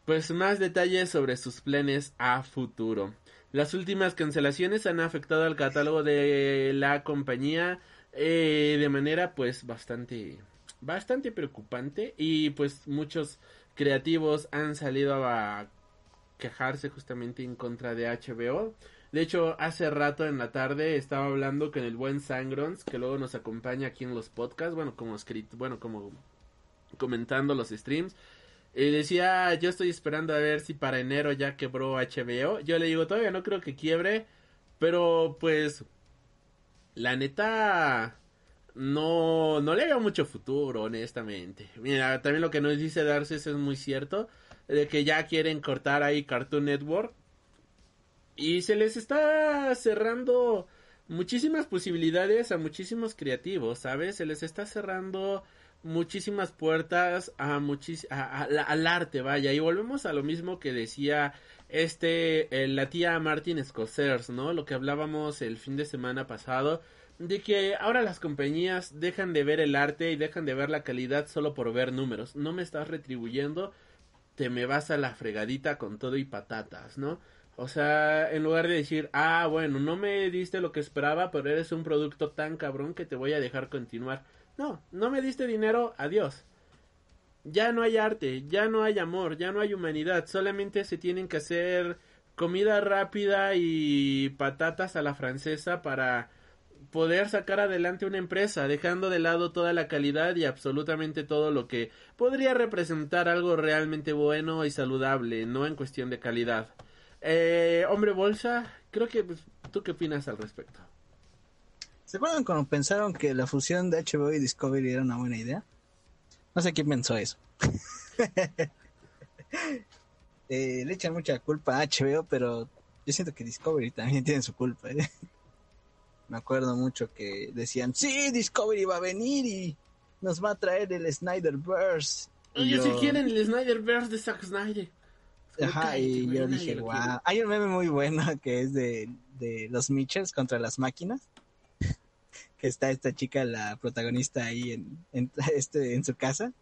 pues más detalles sobre sus planes a futuro. Las últimas cancelaciones han afectado al catálogo de la compañía eh, de manera pues bastante bastante preocupante y pues muchos creativos han salido a quejarse justamente en contra de HBO. De hecho, hace rato en la tarde estaba hablando con el buen Sangrons, que luego nos acompaña aquí en los podcasts, bueno, como escrito, bueno, como comentando los streams. Y decía, yo estoy esperando a ver si para enero ya quebró HBO. Yo le digo, todavía no creo que quiebre, pero pues la neta no no le veo mucho futuro, honestamente. Mira, también lo que nos dice Darcy es muy cierto, de que ya quieren cortar ahí Cartoon Network y se les está cerrando muchísimas posibilidades a muchísimos creativos, ¿sabes? Se les está cerrando muchísimas puertas a, muchis al arte, vaya, y volvemos a lo mismo que decía este, la tía Martin Scorsese, ¿no? Lo que hablábamos el fin de semana pasado, de que ahora las compañías dejan de ver el arte y dejan de ver la calidad solo por ver números. No me estás retribuyendo, te me vas a la fregadita con todo y patatas, ¿no? O sea, en lugar de decir, ah, bueno, no me diste lo que esperaba, pero eres un producto tan cabrón que te voy a dejar continuar no, no me diste dinero, adiós. Ya no hay arte, ya no hay amor, ya no hay humanidad, solamente se tienen que hacer comida rápida y patatas a la francesa para poder sacar adelante una empresa, dejando de lado toda la calidad y absolutamente todo lo que podría representar algo realmente bueno y saludable, no en cuestión de calidad. Eh, hombre bolsa, creo que pues, tú qué opinas al respecto. ¿Se acuerdan cuando pensaron que la fusión de HBO y Discovery era una buena idea? No sé quién pensó eso. [laughs] Eh, le echan mucha culpa a HBO, pero yo siento que Discovery también tiene su culpa. ¿eh? [laughs] Me acuerdo mucho que decían, sí, Discovery va a venir y nos va a traer el Snyderverse. Ellos yo... quieren el Snyderverse de Zack Snyder. Ajá, y yo dije, wow. Hay un meme muy bueno [laughs] que es de, de los Mitchells contra las máquinas está esta chica, la protagonista ahí en, [laughs] este, en su casa,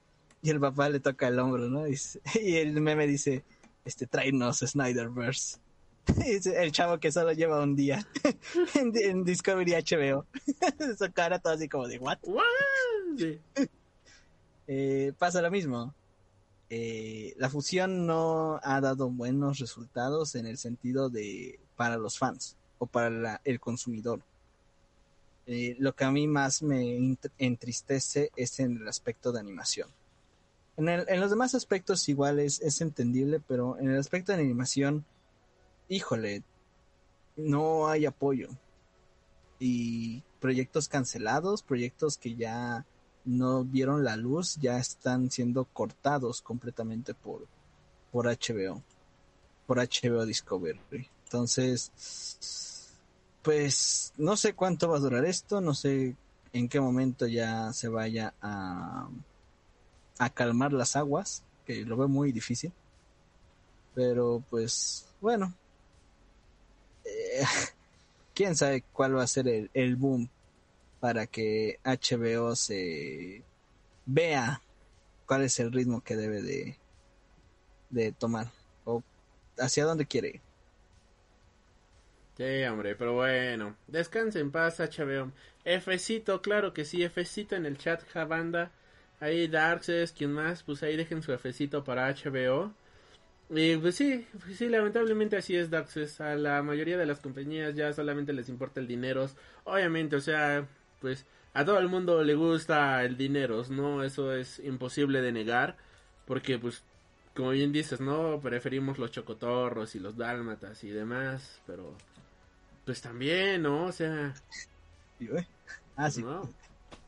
y el papá le toca el hombro, ¿no? Y, [laughs] el meme dice, este, tráenos Snyderverse. [laughs] el chavo que solo lleva un día en, Discovery HBO. su cara todo así como de, ¿what? Eh, pasa lo mismo. Eh, la fusión no ha dado buenos resultados en el sentido de para los fans o para el consumidor. Eh, lo que a mí más me entristece es en el aspecto de animación. En, en los demás aspectos igual es, es, entendible, pero en el aspecto de animación, híjole, no hay apoyo. Y proyectos cancelados, proyectos que ya no vieron la luz, ya están siendo cortados completamente por, por HBO, por HBO Discovery. Entonces, pues no sé cuánto va a durar esto, no sé en qué momento ya se vaya a, a calmar las aguas, que lo veo muy difícil. Pero pues bueno, eh, [laughs] quién sabe cuál va a ser el, el boom para que HBO se vea cuál es el ritmo que debe de, de tomar o hacia dónde quiere ir. Sí, hombre, pero bueno. Descanse en paz, HBO. Fcito, claro que sí, Fcito en el chat, Javanda. Ahí Darkses, quien más, pues ahí dejen su Fcito para HBO. Y pues sí, pues sí, lamentablemente así es Daxes. A la mayoría de las compañías ya solamente les importa el dinero. Obviamente, o sea, pues a todo el mundo le gusta el dinero, ¿no? Eso es imposible de negar. Porque pues, como bien dices, ¿no? Preferimos los chocotorros y los dálmatas y demás. Pero, pues también, ¿no? O sea... Ah, sí. ¿no?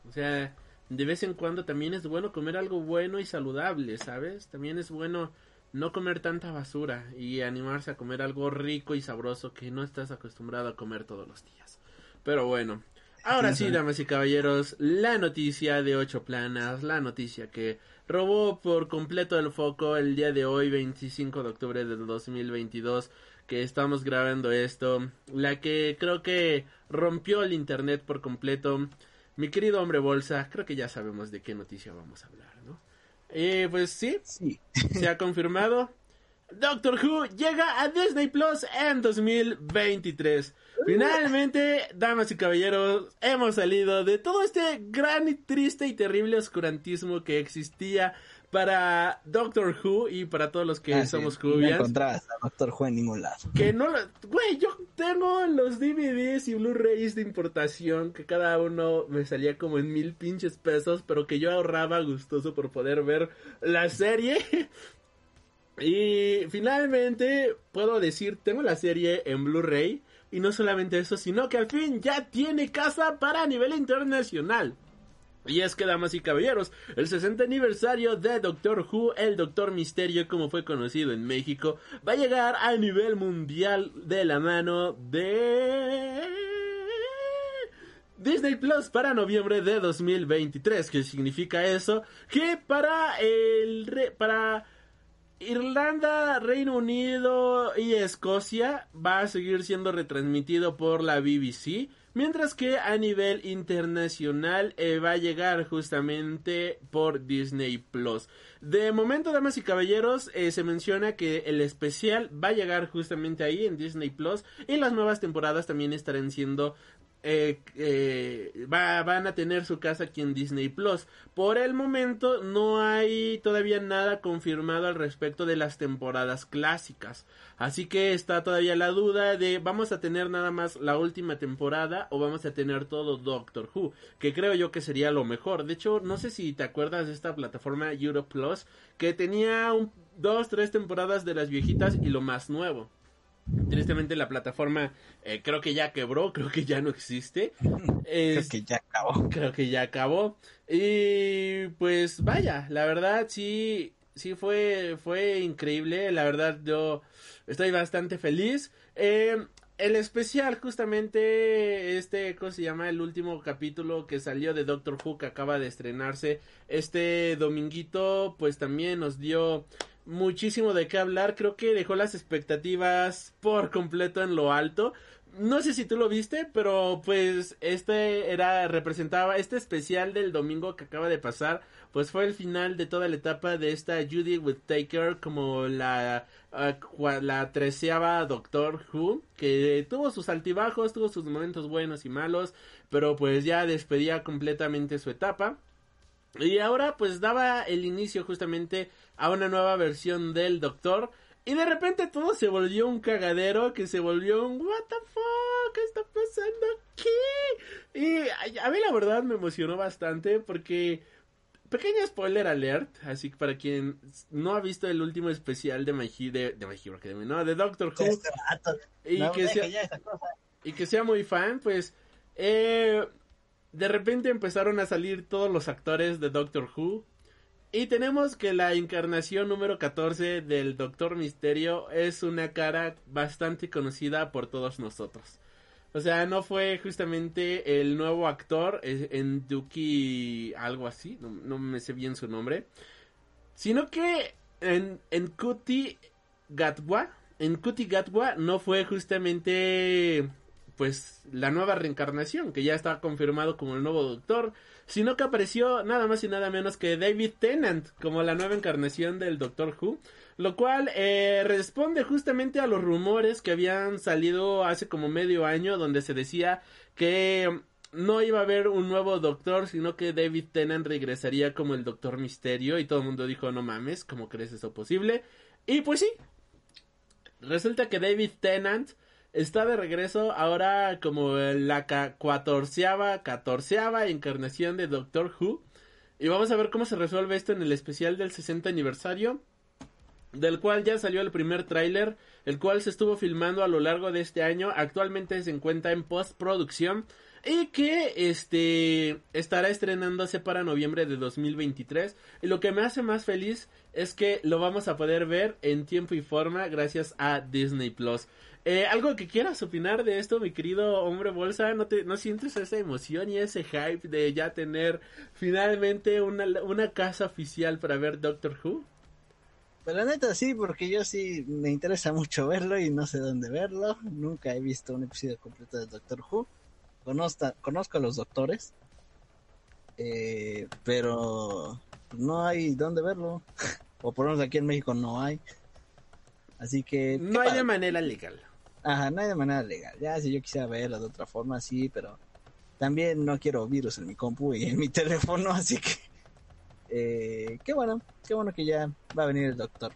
O sea, de vez en cuando también es bueno comer algo bueno y saludable, ¿sabes? También es bueno no comer tanta basura y animarse a comer algo rico y sabroso que no estás acostumbrado a comer todos los días. Pero bueno, ahora sí, damas y caballeros, la noticia de ocho planas, la noticia que robó por completo el foco el día de hoy, 25 de octubre del 2022, que estamos grabando esto, la que creo que rompió el internet por completo. Mi querido hombre bolsa, creo que ya sabemos de qué noticia vamos a hablar, ¿no? Eh, pues sí, Sí. se ha confirmado. Doctor Who llega a Disney Plus en 2023. Finalmente, damas y caballeros, hemos salido de todo este gran y triste y terrible oscurantismo que existía para Doctor Who y para todos los que Ah, sí. somos No Whovians. encontrabas a Doctor Who en ningún lado. Que no lo... Güey, yo tengo los DVDs y Blu-rays de importación que cada uno me salía como en mil pinches pesos, pero que yo ahorraba gustoso por poder ver la serie. [laughs] Y finalmente puedo decir, tengo la serie en Blu-ray y no solamente eso, sino que al fin ya tiene casa para nivel internacional. Y es que, damas y caballeros, el 60 aniversario de Doctor Who, el Doctor Misterio como fue conocido en México, va a llegar a nivel mundial de la mano de... Disney Plus para noviembre de 2023. ¿Qué significa eso? Que para el... re- para... Irlanda, Reino Unido y Escocia va a seguir siendo retransmitido por la BBC, mientras que a nivel internacional eh, va a llegar justamente por Disney Plus. De momento, damas y caballeros, eh, se menciona que el especial va a llegar justamente ahí en Disney Plus y las nuevas temporadas también estarán siendo eh, va- van a tener su casa aquí en Disney Plus. Por el momento no hay todavía nada confirmado al respecto de las temporadas clásicas. Así que está todavía la duda de vamos a tener nada más la última temporada o vamos a tener todo Doctor Who, que creo yo que sería lo mejor. De hecho, no sé si te acuerdas de esta plataforma Euro Plus que tenía un, dos, tres temporadas de las viejitas y lo más nuevo. Tristemente la plataforma eh, creo que ya quebró, [laughs] creo que ya no existe. Creo Es- que ya acabó. creo que ya acabó. Y pues vaya, la verdad sí, sí fue, fue increíble. La verdad yo estoy bastante feliz. Eh, el especial, justamente, este, ¿cómo se llama? El último capítulo que salió de Doctor Who que acaba de estrenarse este dominguito, pues también nos dio muchísimo de qué hablar. Creo que dejó las expectativas por completo en lo alto. No sé si tú lo viste, pero pues este era representaba este especial del domingo que acaba de pasar, pues fue el final de toda la etapa de esta Judy Whittaker como la ah, la treceava Doctor Who, que tuvo sus altibajos, tuvo sus momentos buenos y malos, pero pues ya despedía completamente su etapa. Y ahora pues daba el inicio justamente a una nueva versión del Doctor. Y de repente todo se volvió un cagadero, que se volvió un what the fuck, ¿qué está pasando aquí? Y a mí la verdad me emocionó bastante porque pequeño spoiler alert, así que para quien no ha visto el último especial de My, de, de My Hero Academia, no, de Doctor Who, Este y no que sea, y que sea muy fan, pues eh, de repente empezaron a salir todos los actores de Doctor Who. Y tenemos que la encarnación número 14 del Doctor Misterio es una cara bastante conocida por todos nosotros. O sea, no fue justamente el nuevo actor eh, en Duki algo así, no, me sé bien su nombre, sino que en, en Kuti Gatwa, en Kuti Gatwa no fue justamente pues la nueva reencarnación, que ya está confirmado como el nuevo doctor, sino que apareció nada más y nada menos que David Tennant como la nueva encarnación del Doctor Who, lo cual eh, responde justamente a los rumores que habían salido hace como medio año donde se decía que no iba a haber un nuevo doctor, sino que David Tennant regresaría como el Doctor Misterio y todo el mundo dijo, no mames, ¿cómo crees eso posible? Y pues sí, Resulta que David Tennant está de regreso ahora como la catorceava, catorceava encarnación de Doctor Who. Y vamos a ver cómo se resuelve esto en el especial del 60 aniversario. Del cual ya salió el primer tráiler, el cual se estuvo filmando a lo largo de este año. Actualmente se encuentra en postproducción y que este estará estrenándose para noviembre de 2023 y lo que me hace más feliz es que lo vamos a poder ver en tiempo y forma gracias a Disney Plus. Eh, algo que quieras opinar de esto, mi querido hombre bolsa, ¿no te no sientes esa emoción y ese hype de ya tener finalmente una, una casa oficial para ver Doctor Who? Pues la neta sí, porque yo sí me interesa mucho verlo y no sé dónde verlo. Nunca he visto un episodio completo de Doctor Who conozca, conozco a los doctores, eh, pero no hay dónde verlo. [laughs] o por lo menos aquí en México no hay. Así que... No hay de manera legal. Ajá, no hay de manera legal. Ya si yo quisiera verlo de otra forma, sí, pero también no quiero virus en mi compu y en mi [laughs] teléfono, así que... Eh, qué bueno, qué bueno que ya va a venir el doctor.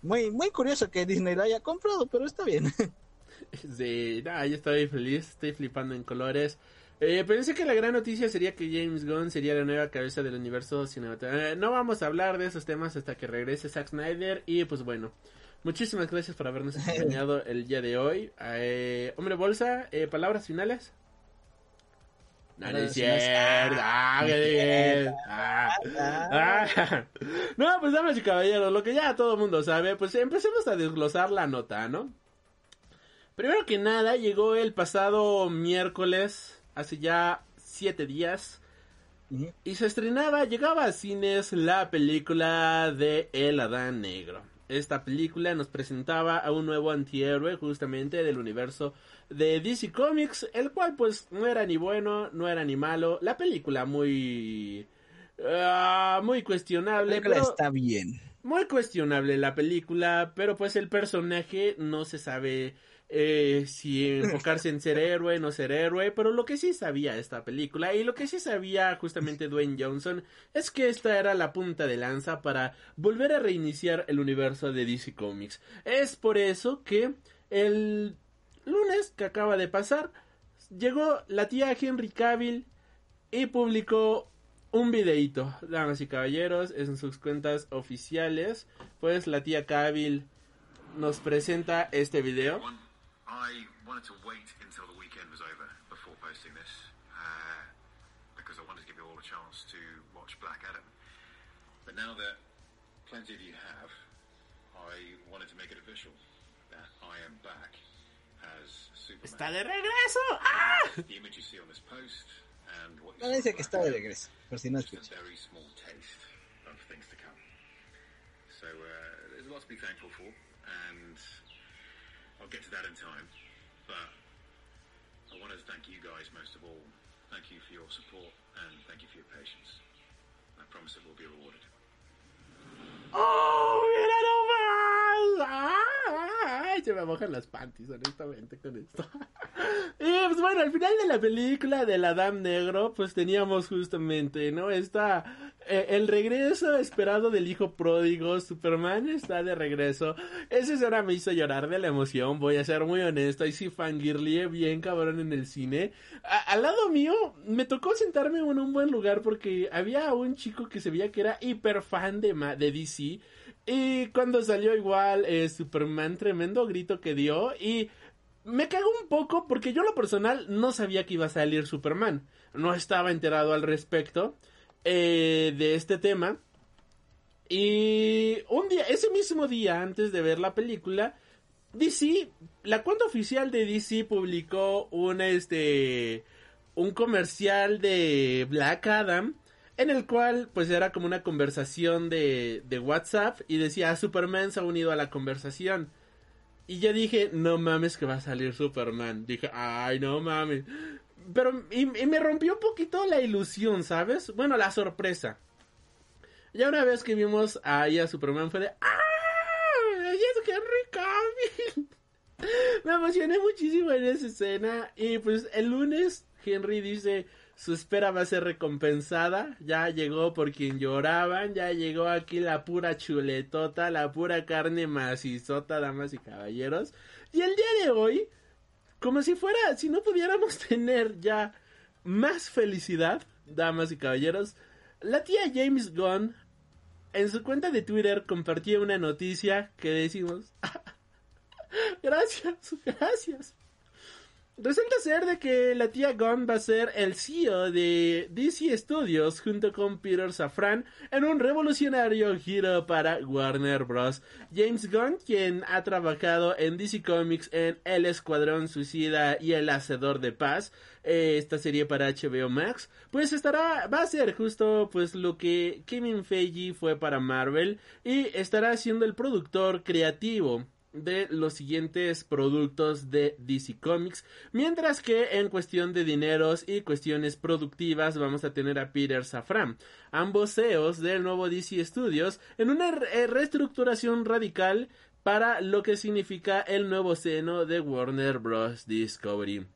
Muy, muy curioso que Disney lo haya comprado, pero está bien. [laughs] Sí, nada, yo estoy feliz, estoy flipando en colores. Eh, pensé que la gran noticia sería que James Gunn sería la nueva cabeza del universo cinematográfico. Eh, no vamos a hablar de esos temas hasta que regrese Zack Snyder. Y pues bueno, muchísimas gracias por habernos [laughs] acompañado el día de hoy. Eh, hombre Bolsa, eh, palabras finales. No, no es cierto. Ah, ah. [laughs] No, pues damas y caballeros, lo que ya todo el mundo sabe, pues empecemos a desglosar la nota, ¿no? Primero que nada, llegó el pasado miércoles, hace ya siete días, y se estrenaba, llegaba a cines la película de El Adán Negro. Esta película nos presentaba a un nuevo antihéroe justamente del universo de DC Comics, el cual pues no era ni bueno, no era ni malo. La película muy... Uh, muy cuestionable. pero está bien. Muy cuestionable la película, pero pues el personaje no se sabe eh, si enfocarse en ser héroe, no ser héroe, pero lo que sí sabía esta película y lo que sí sabía justamente Dwayne Johnson es que esta era la punta de lanza para volver a reiniciar el universo de DC Comics. Es por eso que el lunes que acaba de pasar llegó la tía Henry Cavill y publicó un videito, damas y caballeros, en sus cuentas oficiales, pues la tía Cavill nos presenta este video. I wanted to wait until the weekend was over before posting this uh, because I wanted to give you all a chance to watch Black Adam. But now that plenty of you have, I wanted to make it official ¡Está de regreso! ¡Ah! The image you see on this post and what you no dice que está de regreso, por si no escuchas. a very small taste of things to come. So uh, there's a lot to be thankful for, and I'll get to that in time. But I wanted to thank you guys most of all. Thank you for your support and thank you for your patience. I promise it will be rewarded. ¡Oh, nomás! ¡Ay! Se me mojan las panties, honestamente, con esto. [laughs] y pues bueno, al final de la película del Adam Negro, pues teníamos justamente, ¿no? Esta eh, el regreso esperado del hijo pródigo, Superman está de regreso. Esa escena me hizo llorar de la emoción, voy a ser muy honesto. Y sí, fangirlié bien cabrón en el cine. al lado mío, me tocó sentarme en un buen lugar porque había un chico que se veía que era hiper fan de, de DC. Y cuando salió igual eh, Superman, tremendo grito que dio. Y me cagó un poco porque yo lo personal no sabía que iba a salir Superman. No estaba enterado al respecto. Eh, de este tema. Y un día, ese mismo día, antes de ver la película, DC, la cuenta oficial de DC publicó un, este, un comercial de Black Adam, en el cual, pues era como una conversación de, de WhatsApp y decía, Superman se ha unido a la conversación. Y yo dije, no mames que va a salir Superman. Dije, ay, no mames pero y, me rompió un poquito la ilusión, ¿sabes? Bueno, la sorpresa. Ya una vez que vimos ahí a Superman fue de ¡Ah! ¡Es Henry [laughs] Cavill! me emocioné muchísimo en esa escena. Y pues el lunes Henry dice, su espera va a ser recompensada. Ya llegó por quien lloraban, ya llegó aquí la pura chuletota, la pura carne macizota, damas y caballeros. Y el día de hoy, como si fuera, si no pudiéramos [laughs] tener ya más felicidad, damas y caballeros, la tía James Gunn en su cuenta de Twitter compartía una noticia que decimos, [laughs] gracias, gracias. Resulta ser de que la tía Gunn va a ser el CEO de DC Studios junto con Peter Safran en un revolucionario giro para Warner Bros. James Gunn, quien ha trabajado en DC Comics en El Escuadrón Suicida y El Hacedor de Paz, eh, esta serie para HBO Max, pues estará, va a ser justo pues lo que Kevin Feige fue para Marvel y estará siendo el productor creativo de los siguientes productos de DC Comics, mientras que en cuestión de dineros y cuestiones productivas vamos a tener a Peter Safran, ambos CEOs del nuevo DC Studios, en una re reestructuración radical para lo que significa el nuevo seno de Warner Bros. Discovery.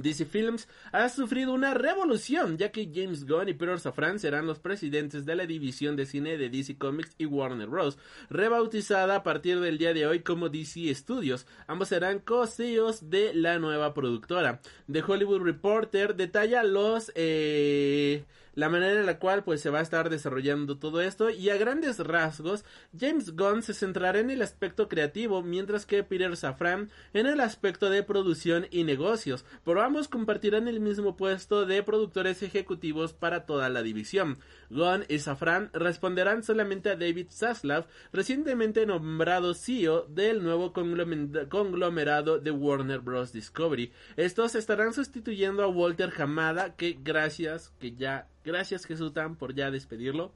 DC Films ha sufrido una revolución, ya que James Gunn y Peter Safran serán los presidentes de la división de cine de DC Comics y Warner Bros., rebautizada a partir del día de hoy como DC Studios. Ambos serán co-CEOs de la nueva productora. The Hollywood Reporter detalla los eh, la manera en la cual pues se va a estar desarrollando todo esto y a grandes rasgos James Gunn se centrará en el aspecto creativo mientras que Peter Safran en el aspecto de producción y negocios, pero ambos compartirán el mismo puesto de productores ejecutivos para toda la división. Gunn y Safran responderán solamente a David Zaslav, recientemente nombrado CEO del nuevo conglomerado de Warner Bros. Discovery. Estos estarán sustituyendo a Walter Hamada, que gracias que ya Gracias Jesutan por ya despedirlo.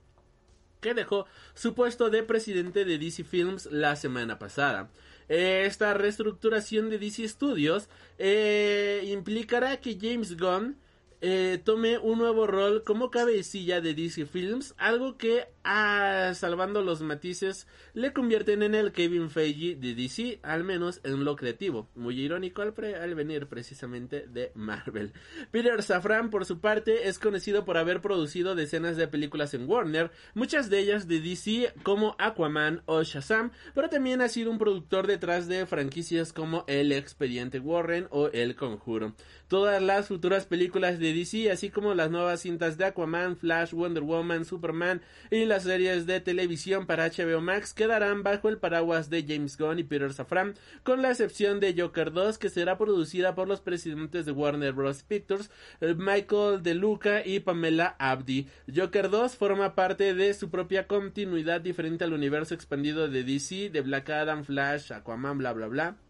Que dejó su puesto de presidente de DC Films la semana pasada. Esta reestructuración de DC Studios eh, implicará que James Gunn eh, tome un nuevo rol como cabecilla de DC Films, algo que, ah, salvando los matices, le convierten en el Kevin Feige de DC, al menos en lo creativo. Muy irónico al, al venir precisamente de Marvel. Peter Safran, por su parte, es conocido por haber producido decenas de películas en Warner, muchas de ellas de DC como Aquaman o Shazam, pero también ha sido un productor detrás de franquicias como El Expediente Warren o El Conjuro. Todas las futuras películas de DC, así como las nuevas cintas de Aquaman, Flash, Wonder Woman, Superman y las series de televisión para HBO Max quedarán bajo el paraguas de James Gunn y Peter Safran, con la excepción de Joker 2 que será producida por los presidentes de Warner Bros. Pictures, eh, Michael De Luca y Pamela Abdi. Joker 2 forma parte de su propia continuidad diferente al universo expandido de DC, de Black Adam, Flash, Aquaman, bla bla bla.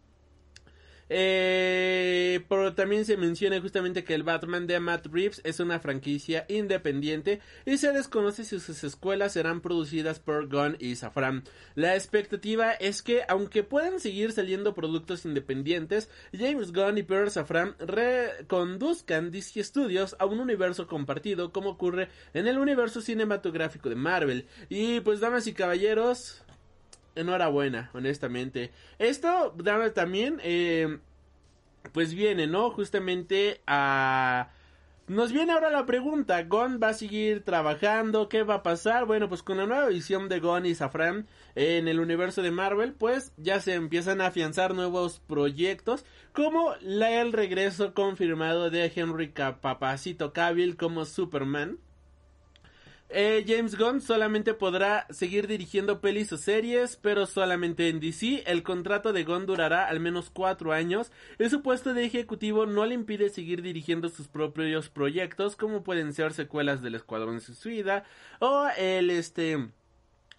Eh, pero también se menciona justamente que el Batman de Matt Reeves es una franquicia independiente y se desconoce si sus escuelas serán producidas por Gunn y Safran. La expectativa es que, aunque puedan seguir saliendo productos independientes, James Gunn y Peter Safran reconduzcan DC Studios a un universo compartido como ocurre en el universo cinematográfico de Marvel. Y pues, damas y caballeros, enhorabuena, honestamente. Esto también, eh, pues viene, ¿no? Justamente a... Nos viene ahora la pregunta, ¿Gon va a seguir trabajando? ¿Qué va a pasar? Bueno, pues con la nueva visión de Gon y Safran en el universo de Marvel, pues ya se empiezan a afianzar nuevos proyectos, como la, el regreso confirmado de Henry Papacito Cavill como Superman. Eh, James Gunn solamente podrá seguir dirigiendo pelis o series, pero solamente en DC. El contrato de Gunn durará al menos cuatro años. Y su puesto de ejecutivo no le impide seguir dirigiendo sus propios proyectos, como pueden ser secuelas del Escuadrón Suicida o el este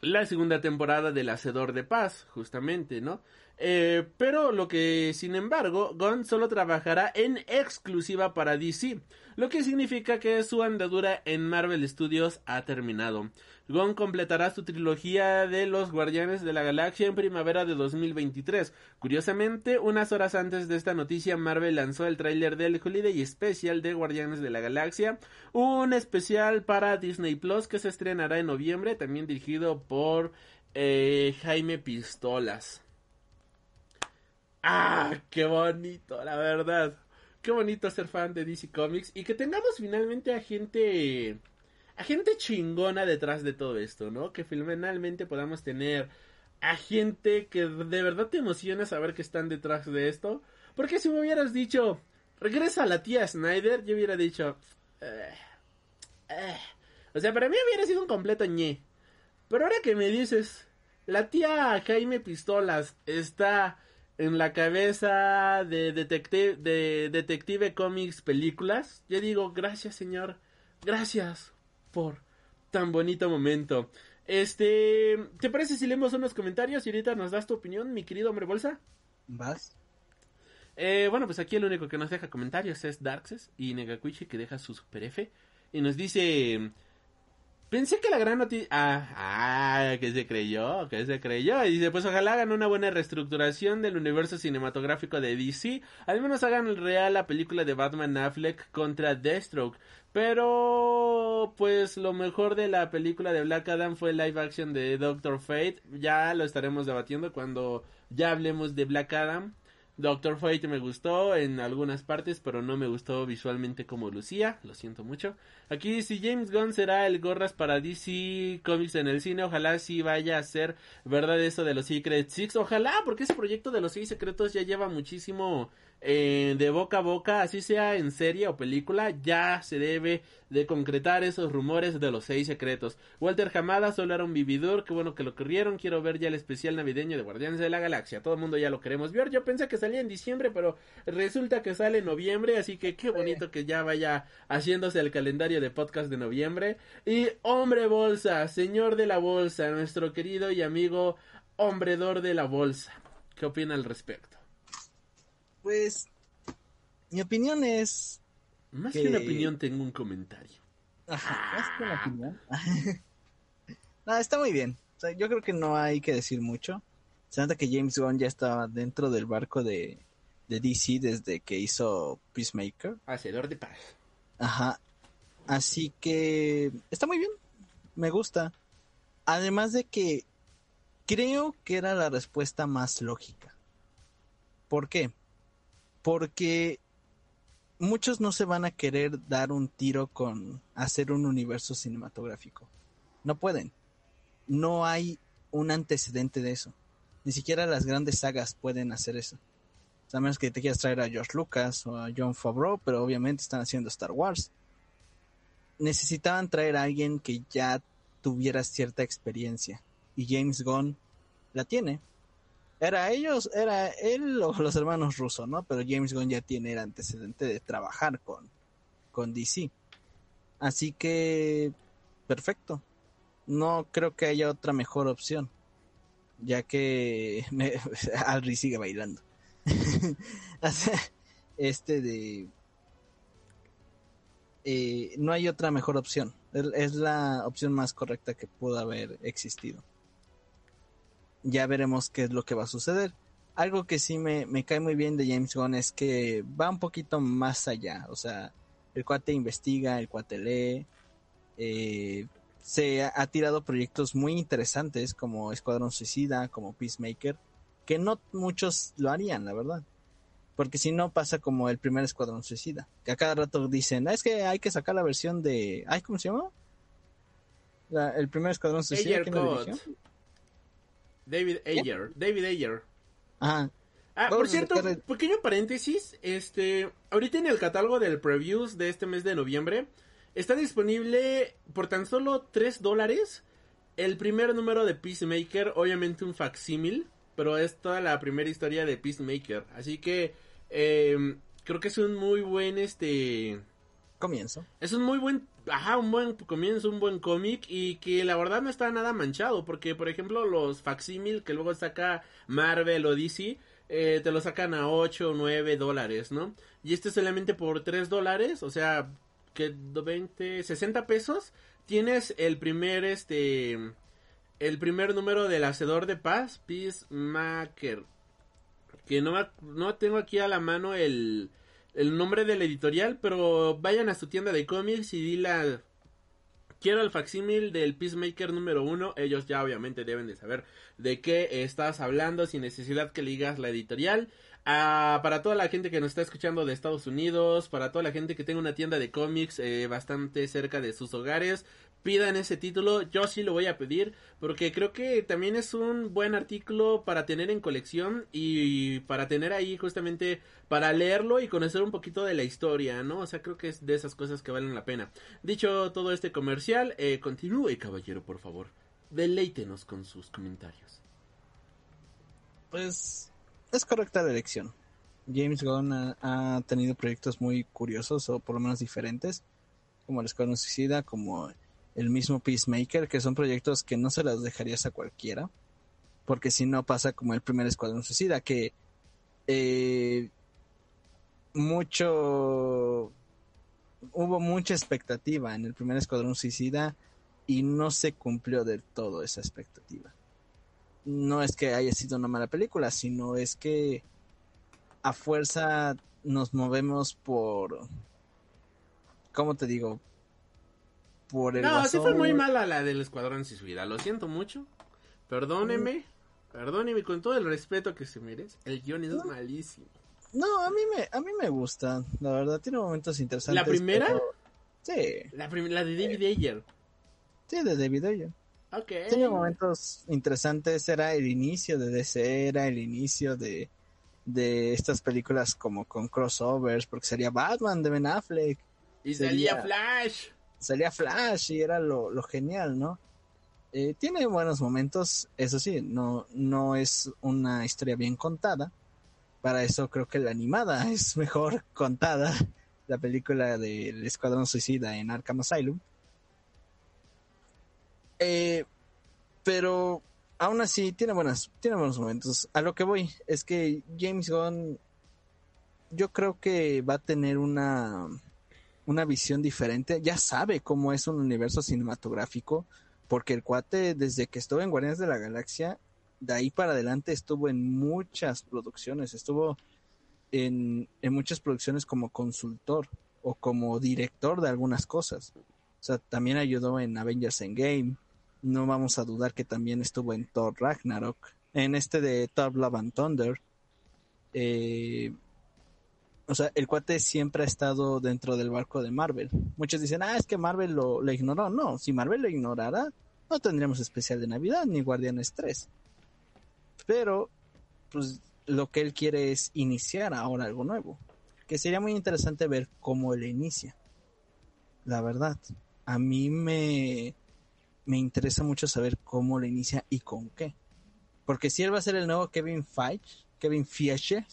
la segunda temporada del Hacedor de Paz, justamente, ¿no? Eh, pero lo que, sin embargo, Gunn solo trabajará en exclusiva para DC, lo que significa que su andadura en Marvel Studios ha terminado. Gunn completará su trilogía de los Guardianes de la Galaxia en primavera de 2023. Curiosamente, unas horas antes de esta noticia, Marvel lanzó el tráiler del Holiday Special de Guardianes de la Galaxia, un especial para Disney Plus que se estrenará en noviembre, también dirigido por eh, Jaime Pistolas. Ah, qué bonito, la verdad. qué bonito ser fan de DC Comics y que tengamos finalmente a gente a gente chingona detrás de todo esto, ¿no? Que finalmente podamos tener a gente que de verdad te emociona saber que están detrás de esto. Porque si me hubieras dicho, regresa la tía Snyder, yo hubiera dicho, "Eh, eh". o sea, para mí hubiera sido un completo ñe. Pero ahora que me dices, la tía Jaime Pistolas está en la cabeza de Detective, de Detective Comics películas, yo digo, gracias señor, gracias por tan bonito momento. Este, ¿te parece si leemos unos comentarios y ahorita nos das tu opinión, mi querido hombre bolsa? ¿Vas? Eh, bueno, pues aquí el único que nos deja comentarios es Darkses y Negakuichi que deja su super F y nos dice... Pensé que la gran noticia... Ah, ah, que se creyó, que se creyó. Y dice, pues ojalá hagan una buena reestructuración del universo cinematográfico de DC. Al menos hagan real la película de Batman Affleck contra Deathstroke. Pero, pues lo mejor de la película de Black Adam fue el live action de Doctor Fate. Ya lo estaremos debatiendo cuando ya hablemos de Black Adam. Doctor Fate me gustó en algunas partes, pero no me gustó visualmente como lucía, lo siento mucho. Aquí si James Gunn será el gorras para DC Comics en el cine, ojalá sí vaya a ser verdad eso de los Secret Six, ojalá, porque ese proyecto de los seis secretos ya lleva muchísimo eh, de boca a boca, así sea en serie o película, ya se debe de concretar esos rumores de los seis secretos. Walter Hamada solo era un vividor, qué bueno que lo corrieron, quiero ver ya el especial navideño de Guardianes de la Galaxia, todo el mundo ya lo queremos ver, yo pensé que salía en diciembre, pero resulta que sale en noviembre, así que qué bonito que ya vaya haciéndose el calendario de podcast de noviembre. Y hombre bolsa, señor de la bolsa, nuestro querido y amigo hombredor de la bolsa, ¿qué opina al respecto? Pues mi opinión es... Más Que- que una opinión, tengo un comentario. Ajá, más que una opinión. [laughs] no, está muy bien. O sea, yo creo que no hay que decir mucho. Se nota que James Gunn ya estaba dentro del barco de, de DC desde que hizo Peacemaker. Hacedor de paz. Ajá. Así que está muy bien. Me gusta. Además de que creo que era la respuesta más lógica. ¿Por qué? Porque muchos no se van a querer dar un tiro con hacer un universo cinematográfico. No pueden. No hay un antecedente de eso. Ni siquiera las grandes sagas pueden hacer eso. A menos que te quieras traer a George Lucas o a John Favreau, pero obviamente están haciendo Star Wars. Necesitaban traer a alguien que ya tuviera cierta experiencia. Y James Gunn la tiene. Era ellos, era él o los hermanos Russo, ¿no? Pero James Gunn ya tiene el antecedente de trabajar con, con DC. Así que, perfecto. No creo que haya otra mejor opción. Ya que [laughs] me, Alri sigue bailando. [laughs] Este de... eh, no hay otra mejor opción. Es la opción más correcta que pudo haber existido. Ya veremos qué es lo que va a suceder. Algo que sí me, me cae muy bien de James Gunn es que va un poquito más allá. O sea, el cuate investiga, el cuate lee. eh, se ha, ha tirado proyectos muy interesantes como Escuadrón Suicida, como Peacemaker, que no muchos lo harían, la verdad. Porque si no pasa como el primer Escuadrón Suicida, que a cada rato dicen, "Ah, es que hay que sacar la versión de... Ay, ¿cómo se llama? La- el primer Escuadrón Suicida ¿quién lo Code. dirigió? David Ayer. David Ayer. Ajá. Ah, Vamos por cierto, pequeño paréntesis, este, ahorita en el catálogo del previews de este mes de noviembre, está disponible por tan solo 3 dólares el primer número de Peacemaker, obviamente un facsímil, pero es toda la primera historia de Peacemaker, así que eh, creo que es un muy buen, este, Comienzo. es un muy buen, ajá, un buen comienzo, un buen cómic y que la verdad no está nada manchado porque, por ejemplo, los facsímil que luego saca Marvel o DC, eh, te lo sacan a 8 o 9 dólares, ¿no? Y este solamente por 3 dólares, o sea, que 20, 60 pesos, tienes el primer, este, el primer número del Hacedor de Paz, Peacemaker. Que no, no tengo aquí a la mano el, el nombre del editorial, pero vayan a su tienda de cómics y dile quiero el facsímil del Peacemaker número uno. Ellos ya obviamente deben de saber de qué estás hablando sin necesidad que le digas la editorial. Ah, para toda la gente que nos está escuchando de Estados Unidos, para toda la gente que tenga una tienda de cómics eh, bastante cerca de sus hogares, pidan ese título. Yo sí lo voy a pedir porque creo que también es un buen artículo para tener en colección y para tener ahí justamente para leerlo y conocer un poquito de la historia, ¿no? O sea, creo que es de esas cosas que valen la pena. Dicho todo este comercial, eh, continúe, caballero, por favor. Deleítenos con sus comentarios. Pues es correcta la elección. James Gunn ha, ha tenido proyectos muy curiosos o por lo menos diferentes, como el Escuadrón Suicida, como el mismo Peacemaker, que son proyectos que no se los dejarías a cualquiera, porque si no pasa como el primer Escuadrón Suicida, que eh, mucho hubo mucha expectativa en el primer Escuadrón Suicida y no se cumplió del todo esa expectativa. No es que haya sido una mala película, sino es que a fuerza nos movemos por, ¿cómo te digo? Por el No, sí fue guasón. muy mala la del Escuadrón Suicida. Lo siento mucho. Perdóneme. Perdóneme con todo el respeto que se merece. El guion es malísimo. No, a mí me, a mí me gusta, la verdad, tiene momentos interesantes. ¿La primera? pero- Sí, La, prim- la de David Ayer. sí, de David Ayer. Ok. Tiene momentos interesantes, era el inicio de DC, era el inicio de, de estas películas como con crossovers, porque sería Batman de Ben Affleck, Y sería- salía Flash. Salía Flash y era lo, lo genial, ¿no? Eh, tiene buenos momentos, eso sí, no, no es una historia bien contada. Para eso creo que la animada [laughs] es mejor contada, la película del Escuadrón Suicida en Arkham Asylum. Eh, pero aún así tiene buenas, tiene buenos momentos. A lo que voy es que James Gunn, yo creo que va a tener una, una visión diferente. Ya sabe cómo es un universo cinematográfico, porque el cuate desde que estuvo en Guardianes de la Galaxia, de ahí para adelante estuvo en muchas producciones, estuvo en, en muchas producciones como consultor o como director de algunas cosas. O sea, también ayudó en Avengers Endgame. No vamos a dudar que también estuvo en Thor Ragnarok. En este de Thor Love and Thunder. Eh, o sea, el cuate siempre ha estado dentro del barco de Marvel. Muchos dicen, ah, es que Marvel lo, lo ignoró. No, si Marvel lo ignorara, no tendríamos especial de Navidad ni Guardianes 3. Pero, pues, lo que él quiere es iniciar ahora algo nuevo. Que sería muy interesante ver cómo él inicia. La verdad, a mí me, me interesa mucho saber cómo lo inicia y con qué. Porque si él va a ser el nuevo Kevin Feige, Kevin Feige,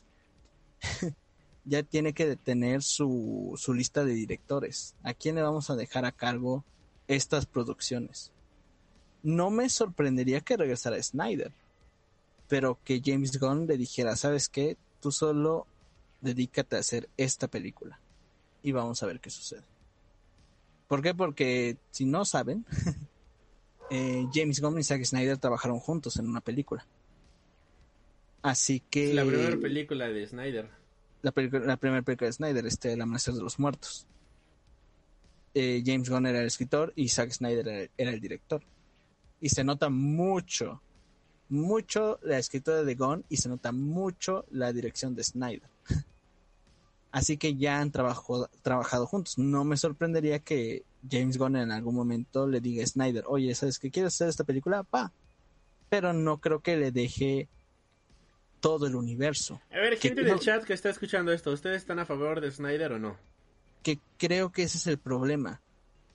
[laughs] ya tiene que tener su, su lista de directores. ¿A quién le vamos a dejar a cargo estas producciones? No me sorprendería que regresara Snyder, pero que James Gunn le dijera, ¿sabes qué? Tú solo dedícate a hacer esta película y vamos a ver qué sucede. ¿Por qué? Porque si no saben, [laughs] eh, James Gunn y Zack Snyder trabajaron juntos en una película. Así que La primera película de Snyder. La, primera película de Snyder, este, El Amanecer de los Muertos. Eh, James Gunn era el escritor y Zack Snyder era, el director. Y se nota mucho, mucho la escritura de Gunn y se nota mucho la dirección de Snyder. [laughs] Así que ya han trabajado juntos. No me sorprendería que James Gunn en algún momento le diga a Snyder, oye, ¿sabes qué quieres hacer esta película? Pa. Pero no creo que le deje todo el universo. A ver, gente del no- chat que está escuchando esto, ¿ustedes están a favor de Snyder o no? que creo que ese es el problema.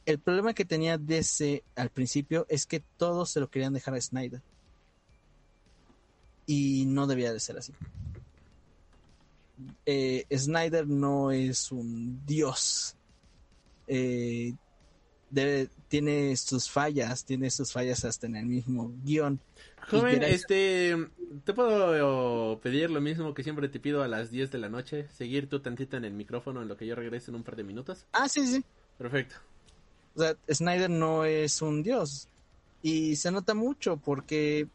El problema que tenía DC al principio es que todos se lo querían dejar a Snyder. Y no debía de ser así. Eh, Snyder no es un dios. Eh, debe- tiene sus fallas, tiene sus fallas hasta en el mismo guion. Joven, este, ¿te puedo pedir lo mismo que siempre te pido a las 10 de la noche? Seguir tú tantito en el micrófono en lo que yo regrese en un par de minutos. Ah, sí, sí. Perfecto. O sea, Snyder no es un dios. Y se nota mucho porque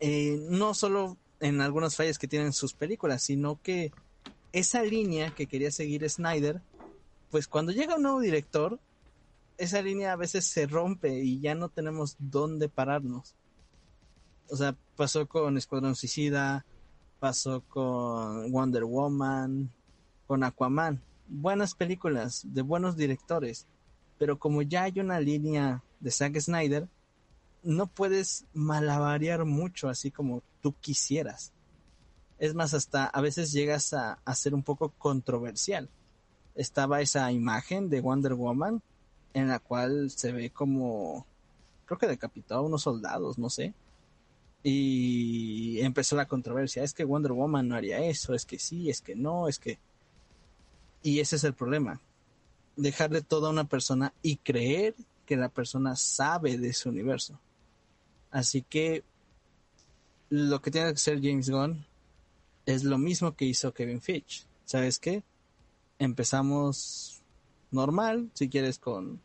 eh, no solo en algunas fallas que tienen sus películas, sino que esa línea que quería seguir Snyder, pues cuando llega un nuevo director, esa línea a veces se rompe y ya no tenemos dónde pararnos. O sea, pasó con Escuadrón Suicida, pasó con Wonder Woman, con Aquaman. Buenas películas, de buenos directores, pero como ya hay una línea de Zack Snyder, no puedes malabarear mucho así como tú quisieras. Es más, hasta a veces llegas a, a ser un poco controversial. Estaba esa imagen de Wonder Woman en la cual se ve como, creo que decapitó a unos soldados, no sé. Y empezó la controversia. Es que Wonder Woman no haría eso, es que sí, es que no, es que... Y ese es el problema. Dejarle todo a una persona y creer que la persona sabe de ese universo. Así que lo que tiene que hacer James Gunn es lo mismo que hizo Kevin Fitch. ¿Sabes qué? Empezamos normal, si quieres, con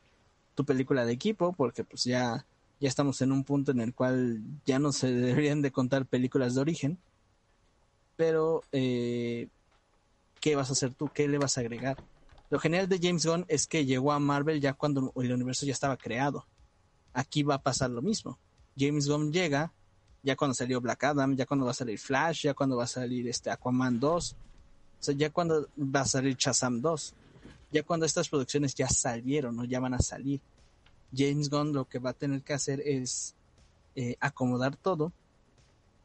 tu película de equipo, porque pues ya, ya estamos en un punto en el cual ya no se [laughs] deberían de contar películas de origen. Pero, eh, ¿qué vas a hacer tú? ¿Qué le vas a agregar? Lo genial de James Gunn es que llegó a Marvel ya cuando el universo ya estaba creado. Aquí va a pasar lo mismo. James Gunn llega ya cuando salió Black Adam, ya cuando va a salir Flash, ya cuando va a salir este Aquaman 2, o sea, ya cuando va a salir Shazam 2, ya cuando estas producciones ya salieron o ya van a salir. James Gunn lo que va a tener que hacer es eh, acomodar todo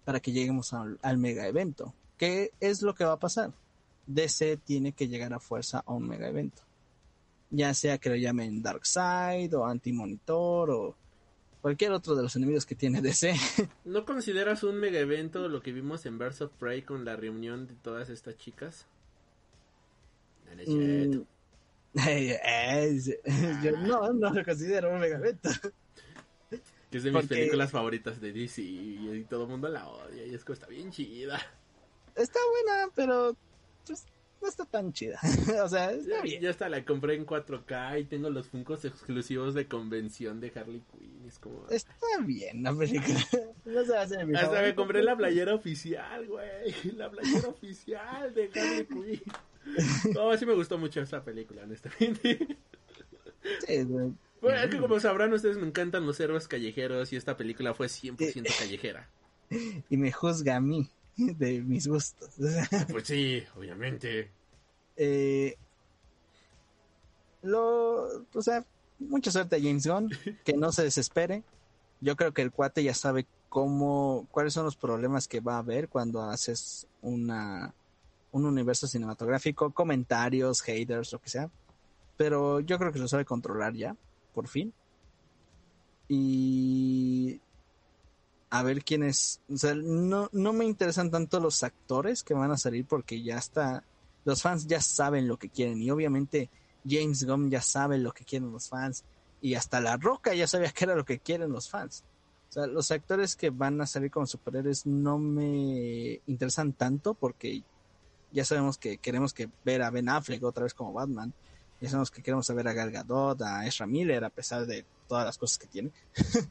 para que lleguemos al, al mega evento. ¿Qué es lo que va a pasar? DC tiene que llegar a fuerza a un mega evento. Ya sea que lo llamen Darkseid o Anti-Monitor o cualquier otro de los enemigos que tiene DC. [laughs] ¿No consideras un mega evento lo que vimos en Birds of Prey con la reunión de todas estas chicas? Mm, yo no, no lo considero un mega evento. Que es de mis Porque- películas favoritas de DC y, todo el mundo la odia y es que está bien chida. Está buena, pero pues, no está tan chida. [laughs] o sea, está bien. ya hasta la compré en 4K y tengo los funcos exclusivos de convención de Harley Quinn. Es como... Está bien la película. [laughs] No se va a hacer mi Hasta me favorito. compré la playera oficial, güey. [laughs] La playera oficial de Harley Quinn. [laughs] No, sí me gustó mucho esa película, honestamente. Sí, güey. Bueno, es que como sabrán ustedes, me encantan los héroes callejeros y esta película fue 100% callejera. [laughs] y me juzga a mí [laughs] de mis gustos. Pues sí, obviamente. eh, lo, o sea, mucha suerte a James Gunn, que no se desespere. Yo creo que el cuate ya sabe cómo, cuáles son los problemas que va a haber cuando haces una, un universo cinematográfico, comentarios, haters, lo que sea. Pero yo creo que lo sabe controlar ya, por fin. Y a ver quiénes, o sea, no, no me interesan tanto los actores que van a salir porque ya está, los fans ya saben lo que quieren y obviamente James Gunn ya sabe lo que quieren los fans y hasta La Roca ya sabía que era lo que quieren los fans. O sea, los actores que van a salir como superhéroes no me interesan tanto porque ya sabemos que queremos que ver a Ben Affleck otra vez como Batman. Ya sabemos que queremos ver a Gal Gadot, a Ezra Miller, a pesar de todas las cosas que tiene. [laughs]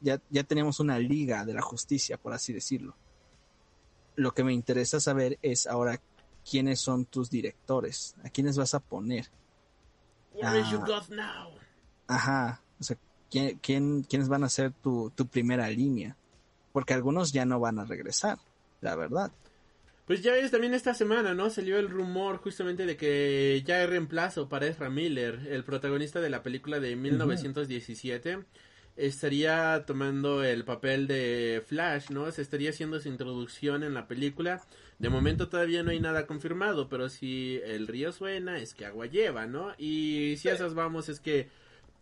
ya, ya tenemos una liga de la justicia, por así decirlo. Lo que me interesa saber es ahora quiénes son tus directores, a quiénes vas a poner. Where is Ah. your God now? Ajá, o sea, ¿quién, quién- quiénes van a ser tu, tu primera línea? Porque algunos ya no van a regresar, la verdad. Pues ya ves, también esta semana, ¿no? Salió el rumor justamente de que ya hay reemplazo para Ezra Miller, el protagonista de la película de 1917. Estaría tomando el papel de Flash, ¿no? Se estaría haciendo su introducción en la película. De momento todavía no hay nada confirmado, pero si el río suena es que agua lleva, ¿no? Y si a esas vamos es que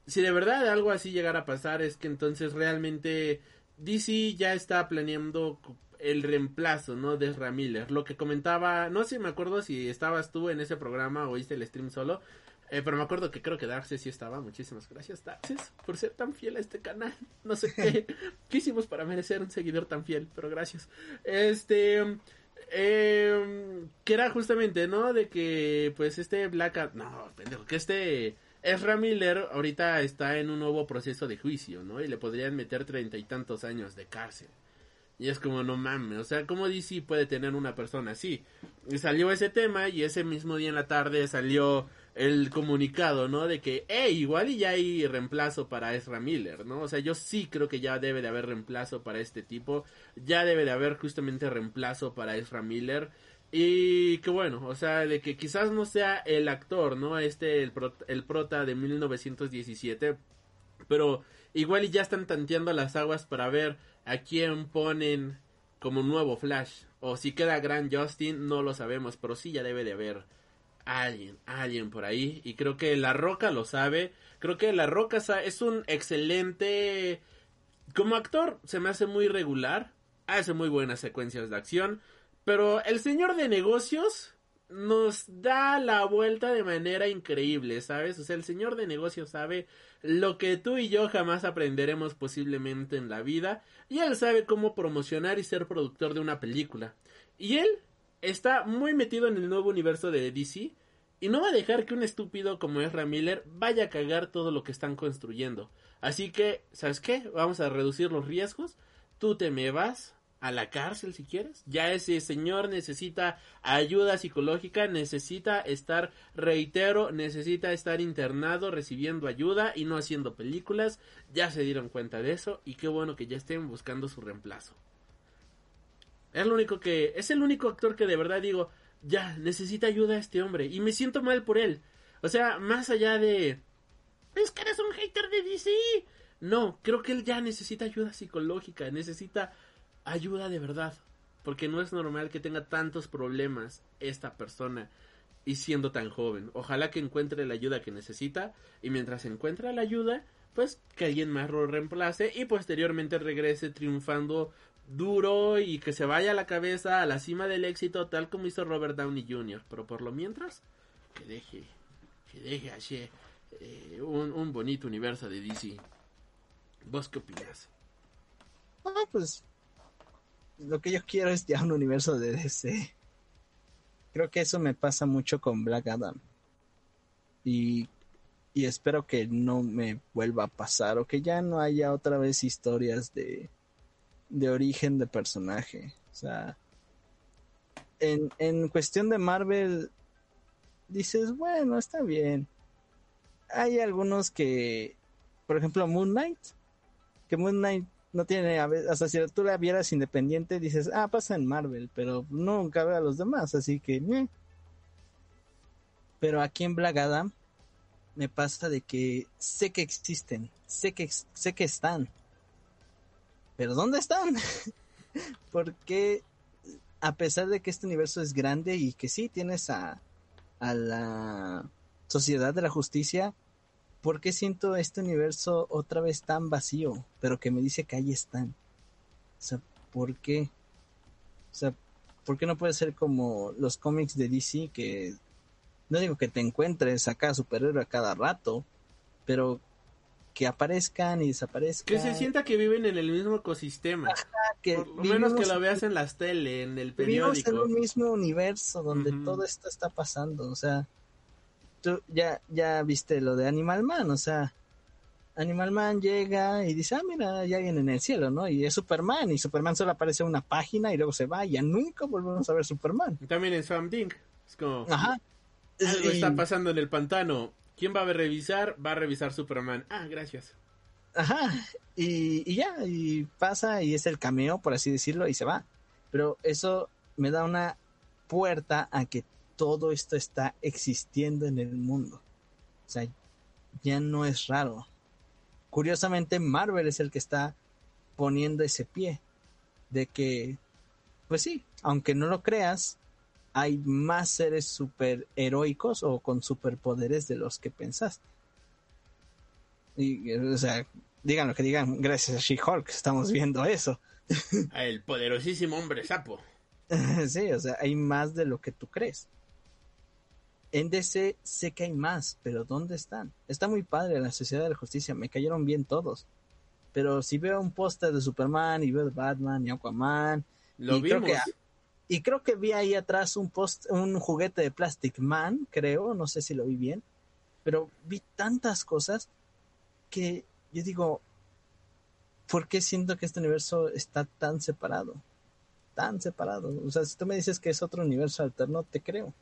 si de verdad algo así llegara a pasar es que entonces realmente DC ya está planeando el reemplazo, ¿no? De Ezra Miller. Lo que comentaba, no sé, me acuerdo si estabas tú en ese programa o oíste el stream solo, eh, pero me acuerdo que creo que Darkses sí estaba. Muchísimas gracias, Darkses, por ser tan fiel a este canal. [laughs] No sé qué, [laughs] qué hicimos para merecer un seguidor tan fiel, pero gracias. Este... Eh, que era justamente, ¿no? De que, pues, este Black... No, pendejo, que este... Ezra Miller ahorita está en un nuevo proceso de juicio, ¿no? Y le podrían meter treinta y tantos años de cárcel. Y es como, no mames, o sea, ¿cómo DC puede tener una persona así? Y salió ese tema y ese mismo día en la tarde salió el comunicado, ¿no? De que, hey, igual y ya hay reemplazo para Ezra Miller, ¿no? O sea, yo sí creo que ya debe de haber reemplazo para este tipo, ya debe de haber justamente reemplazo para Ezra Miller. Y que bueno, o sea, de que quizás no sea el actor, ¿no? Este, el, el prota de 1917, pero igual y ya están tanteando las aguas para ver a quién ponen como nuevo Flash. O si queda Grant Justin, no lo sabemos, pero sí ya debe de haber alguien, alguien por ahí. Y creo que La Roca lo sabe. Creo que La Roca es un excelente... Como actor se me hace muy regular. Hace muy buenas secuencias de acción. Pero el señor de negocios nos da la vuelta de manera increíble, ¿sabes? O sea, el señor de negocios sabe lo que tú y yo jamás aprenderemos posiblemente en la vida. Y él sabe cómo promocionar y ser productor de una película. Y él está muy metido en el nuevo universo de DC y no va a dejar que un estúpido como Ezra Miller vaya a cagar todo lo que están construyendo. Así que, ¿sabes qué? Vamos a reducir los riesgos. Tú te me vas a la cárcel si quieres. Ya ese señor necesita ayuda psicológica, necesita estar, reitero, necesita estar internado recibiendo ayuda y no haciendo películas. Ya se dieron cuenta de eso y qué bueno que ya estén buscando su reemplazo. Es lo único que es el único actor que de verdad digo, ya necesita ayuda a este hombre y me siento mal por él. O sea, más allá de es que eres un hater de DC. No, creo que él ya necesita ayuda psicológica, necesita ayuda de verdad, porque no es normal que tenga tantos problemas esta persona y siendo tan joven. Ojalá que encuentre la ayuda que necesita y mientras encuentra la ayuda, pues que alguien más lo reemplace y posteriormente regrese triunfando duro y que se vaya a la cabeza a la cima del éxito tal como hizo Robert Downey Jr. Pero por lo mientras, que deje, que deje así eh, un, un, bonito universo de DC. ¿Vos qué opinas? Ah, pues lo que yo quiero es ya un universo de DC. Creo que eso me pasa mucho con Black Adam. Y, y espero que no me vuelva a pasar o que ya no haya otra vez historias de, de origen de personaje. O sea, en, en cuestión de Marvel, dices, bueno, está bien. Hay algunos que, por ejemplo, Moon Knight, que Moon Knight no tiene, hasta si tú la vieras independiente, dices, ah, pasa en Marvel, pero nunca ve a los demás, así que, Pero aquí en Black me pasa de que sé que existen, sé que, sé que están, pero ¿dónde están? [laughs] Porque a pesar de que este universo es grande y que sí tienes a, a la Sociedad de la Justicia, ¿por qué siento este universo otra vez tan vacío? Pero que me dice que ahí están. O sea, ¿por qué? O sea, ¿por qué no puede ser como los cómics de DC que no digo que te encuentres acá superhéroe a cada rato, pero que aparezcan y desaparezcan. Que se sienta que viven en el mismo ecosistema. que Por lo menos que lo veas en las tele, en el periódico. Vivimos en un mismo universo donde todo esto está pasando. O sea, tú ya, ya viste lo de Animal Man, o sea, Animal Man llega y dice, ah, mira, hay alguien en el cielo, ¿no? Y es Superman, y Superman solo aparece en una página y luego se va, y ya nunca volvemos a ver Superman. También en Swamp Thing, es como... Ajá. Algo está pasando en el pantano, ¿Quién va a revisar? Va a revisar Superman. Ah, gracias. Ajá. Y, y, ya, y pasa y es el cameo, por así decirlo, y se va. Pero eso me da una puerta a que todo esto está existiendo en el mundo. O sea, ya no es raro. Curiosamente, Marvel es el que está poniendo ese pie de que, pues sí, aunque no lo creas, hay más seres super heroicos o con superpoderes de los que pensaste. Y, o sea, digan lo que digan, gracias a She-Hulk estamos viendo eso. El poderosísimo hombre sapo. [laughs] sí, o sea, hay más de lo que tú crees. En DC sé que hay más, pero ¿dónde están? Está muy padre la Sociedad de la Justicia, me cayeron bien todos. Pero si veo un póster de Superman y veo Batman y Aquaman, lo y vimos. Creo que, y creo que vi ahí atrás un post, un juguete de Plastic Man, creo, no sé si lo vi bien, pero vi tantas cosas que yo digo, ¿por qué siento que este universo está tan separado? Tan separado. O sea, si tú me dices que es otro universo alterno, te creo.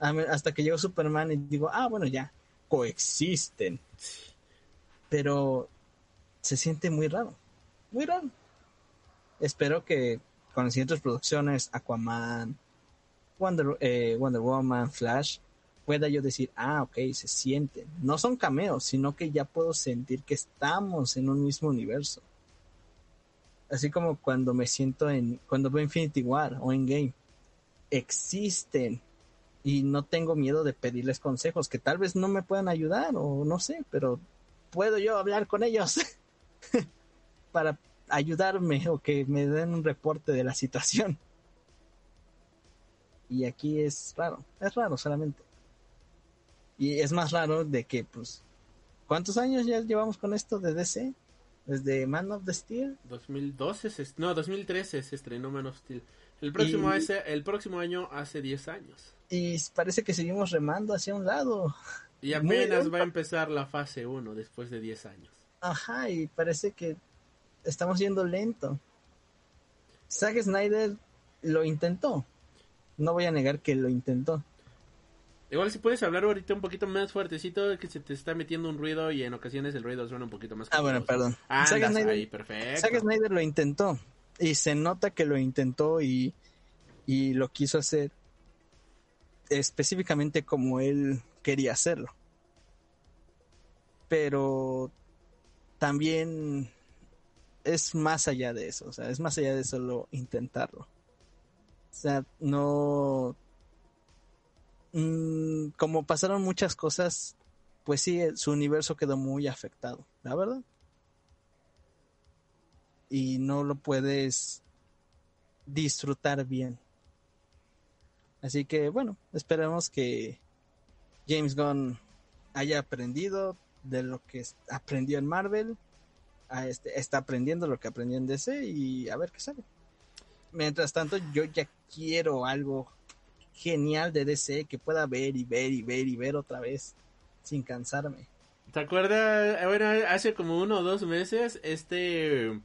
Hasta que llegó Superman y digo, ah, bueno, ya, coexisten. Pero se siente muy raro. Muy raro. Espero que con las siguientes producciones, Aquaman, Wonder, eh, Wonder Woman, Flash, pueda yo decir, ah, ok, se sienten. No son cameos, sino que ya puedo sentir que estamos en un mismo universo. Así como cuando me siento en, cuando veo Infinity War o Endgame. Existen. Y no tengo miedo de pedirles consejos, que tal vez no me puedan ayudar o no sé, pero puedo yo hablar con ellos [laughs] para ayudarme o que me den un reporte de la situación. Y aquí es raro, es raro solamente. Y es más raro de que, pues, ¿cuántos años ya llevamos con esto de DC? Desde Man of the Steel. 2012, se no, 2013 se estrenó Man of Steel. El próximo, Y- ese- el próximo año hace 10 años. Y parece que seguimos remando hacia un lado. Y apenas va a empezar la fase 1 después de 10 años. Ajá, y parece que estamos yendo lento. Zack Snyder lo intentó. No voy a negar que lo intentó. Igual si puedes hablar ahorita un poquito más fuertecito, que se te está metiendo un ruido y en ocasiones el ruido suena un poquito más. Ah, bueno, perdón. Zack Andas Snyder- ahí, perfecto. Zack Snyder lo intentó. Y se nota que lo intentó y, y lo quiso hacer específicamente como él quería hacerlo. Pero también es más allá de eso, o sea, es más allá de solo intentarlo. O sea, no... Mm, como pasaron muchas cosas, pues sí, su universo quedó muy afectado, la verdad y no lo puedes disfrutar bien. Así que bueno, esperemos que James Gunn haya aprendido de lo que aprendió en Marvel, este, está aprendiendo lo que aprendió en DC y a ver qué sale. Mientras tanto, yo ya quiero algo genial de DC que pueda ver y ver y ver y ver otra vez sin cansarme. ¿Te acuerdas? Bueno, hace como uno o dos meses, este.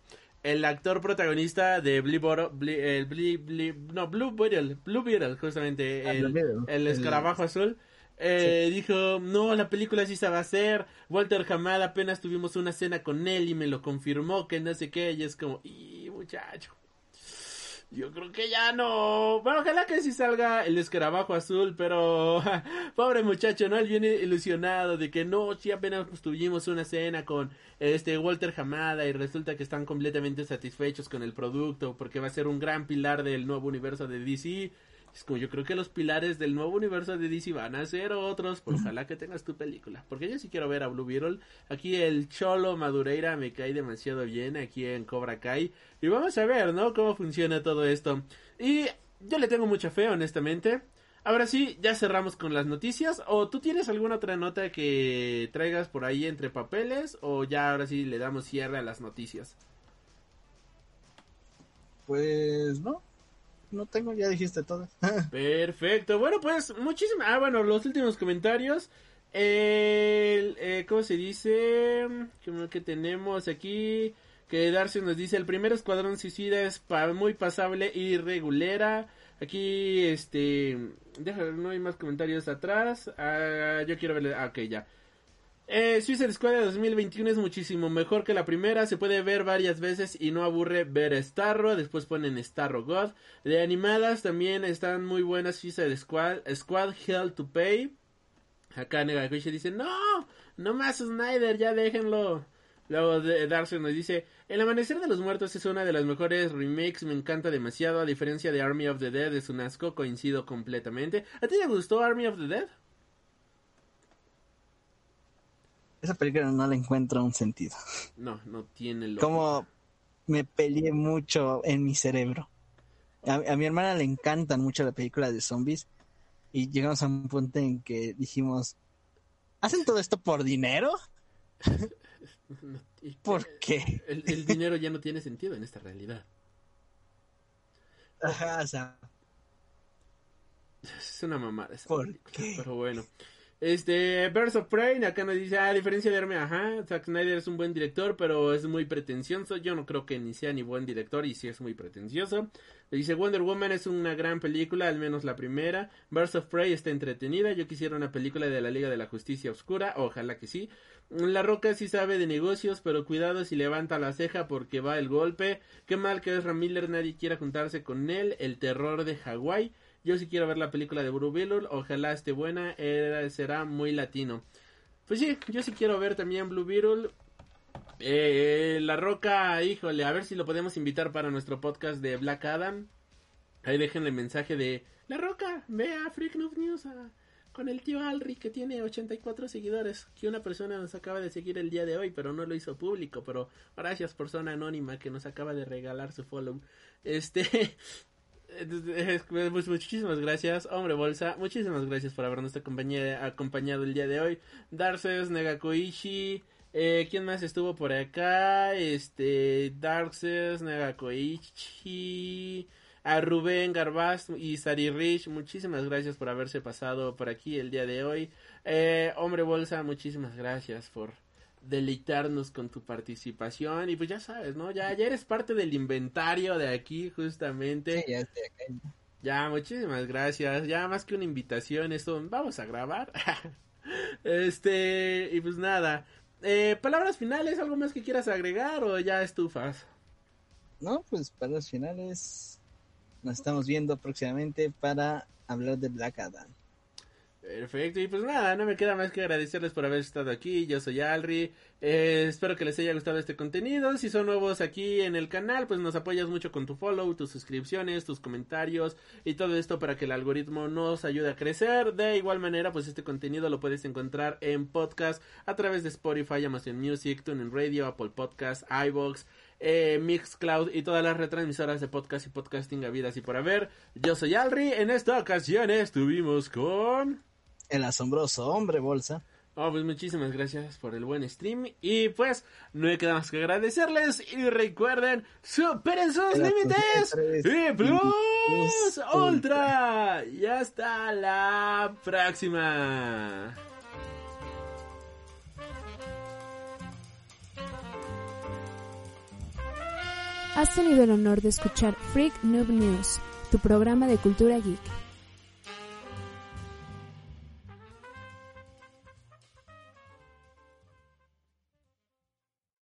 El actor protagonista de Blue el Bli- no, Blue Beetle, Blue Beetle, justamente, Ah, el, Beetle. el El- escarabajo azul, eh, dijo, no, la película sí se va a hacer, Walter Hamada apenas tuvimos una cena con él y me lo confirmó que no sé qué, y es como, y muchacho, yo creo que ya no. Bueno, ojalá que sí salga el escarabajo azul, pero [laughs] pobre muchacho, ¿no? Él viene ilusionado de que no, sí apenas pues, tuvimos una cena con este Walter Hamada y resulta que están completamente satisfechos con el producto porque va a ser un gran pilar del nuevo universo de DC. Es como yo creo que los pilares del nuevo universo de DC van a ser otros, pero ojalá que tengas tu película, porque yo sí quiero ver a Blue Beetle. Aquí el Cholo Madureira me cae demasiado bien aquí en Cobra Kai y vamos a ver, ¿no? Cómo funciona todo esto. Y yo le tengo mucha fe, honestamente. Ahora sí, ya cerramos con las noticias. ¿O tú tienes alguna otra nota que traigas por ahí entre papeles? ¿O ya ahora sí le damos cierre a las noticias? Pues no, no tengo, ya dijiste todo. [laughs] Perfecto. Bueno, pues muchísimas... Ah, bueno, los últimos comentarios. El, eh, ¿Cómo se dice? ¿Qué, qué tenemos aquí? Que Darcy nos dice, el primer escuadrón suicida es pa- muy pasable y regulera. Aquí, este... Déjame, no hay más comentarios atrás. Ah, yo quiero verle... Ah, ok, ya. Eh, Suicide Squad de 2021 es muchísimo mejor que la primera, se puede ver varias veces y no aburre ver a Starro, después ponen Starro God. De animadas también están muy buenas Suicide Squad, Squad Hell to Pay. Acá Negakushi dice, no, no más Snyder, ya déjenlo. Luego de Darcy nos dice, El Amanecer de los Muertos es una de las mejores remakes, me encanta demasiado, a diferencia de Army of the Dead, es un asco, coincido completamente. ¿A ti te gustó Army of the Dead? Esa película no le encuentro un sentido. No, no tiene lo Como me peleé mucho en mi cerebro. A, a mi hermana le encantan mucho las películas de zombies y llegamos a un punto en que dijimos, ¿hacen todo esto por dinero? [laughs] Y- ¿Por qué? El, el dinero ya no tiene sentido en esta realidad. Ajá, o sea, Es una mamada esa ¿Por película, qué? Pero bueno. Este, Birds of Prey, acá nos dice, a diferencia de Herme, ajá, Zack Snyder es un buen director, pero es muy pretencioso. Yo no creo que ni sea ni buen director y sí es muy pretencioso. Dice, Wonder Woman es una gran película, al menos la primera. Birds of Prey está entretenida. Yo quisiera una película de la Liga de la Justicia Oscura, ojalá que sí. La Roca sí sabe de negocios, pero cuidado si levanta la ceja porque va el golpe. Qué mal que es Ramiller, nadie quiera juntarse con él. El terror de Hawái. Yo sí quiero ver la película de Blue Beetle, ojalá esté buena, será muy latino. Pues sí, yo sí quiero ver también Blue Beetle. Eh, la Roca, híjole, a ver si lo podemos invitar para nuestro podcast de Black Adam. Ahí déjenle mensaje de La Roca, ve a Freak Noob News con el tío Alri que tiene 84 seguidores. Que una persona nos acaba de seguir el día de hoy, pero no lo hizo público. Pero gracias, persona anónima que nos acaba de regalar su follow. Este, [laughs] [laughs] muchísimas gracias, hombre bolsa. Muchísimas gracias por habernos acompañado el día de hoy. Darces, Negakoishi. Eh, ¿Quién más estuvo por acá? Este, Darkses, Negakoichi. A Rubén Garbaz y Sari Rich, muchísimas gracias por haberse pasado por aquí el día de hoy. Eh, hombre Bolsa, muchísimas gracias por deleitarnos con tu participación y pues ya sabes, ¿no? Ya, ya eres parte del inventario de aquí justamente. ya estoy acá. Ya, muchísimas gracias. Ya más que una invitación, esto vamos a grabar. [laughs] este, y pues nada. Eh, palabras finales, algo más que quieras agregar o ya estufas? No, pues palabras finales. Nos estamos viendo próximamente para hablar de Black Adam. Perfecto, y pues nada, no me queda más que agradecerles por haber estado aquí. Yo soy Alri. Eh, espero que les haya gustado este contenido. Si son nuevos aquí en el canal, pues nos apoyas mucho con tu follow, tus suscripciones, tus comentarios y todo esto para que el algoritmo nos ayude a crecer. De igual manera, pues este contenido lo puedes encontrar en podcast a través de Spotify, Amazon Music, TuneIn Radio, Apple Podcasts, iBox eh, Mixcloud y todas las retransmisoras de podcast y podcasting habidas y por haber. Yo soy Alri. En esta ocasión estuvimos con el asombroso hombre bolsa. Oh, pues muchísimas gracias por el buen stream. Y pues, no hay que más que agradecerles. Y recuerden, superen sus límites. Y plus ultra. Y hasta la próxima. Has tenido el honor de escuchar Freak Noob News, tu programa de cultura geek.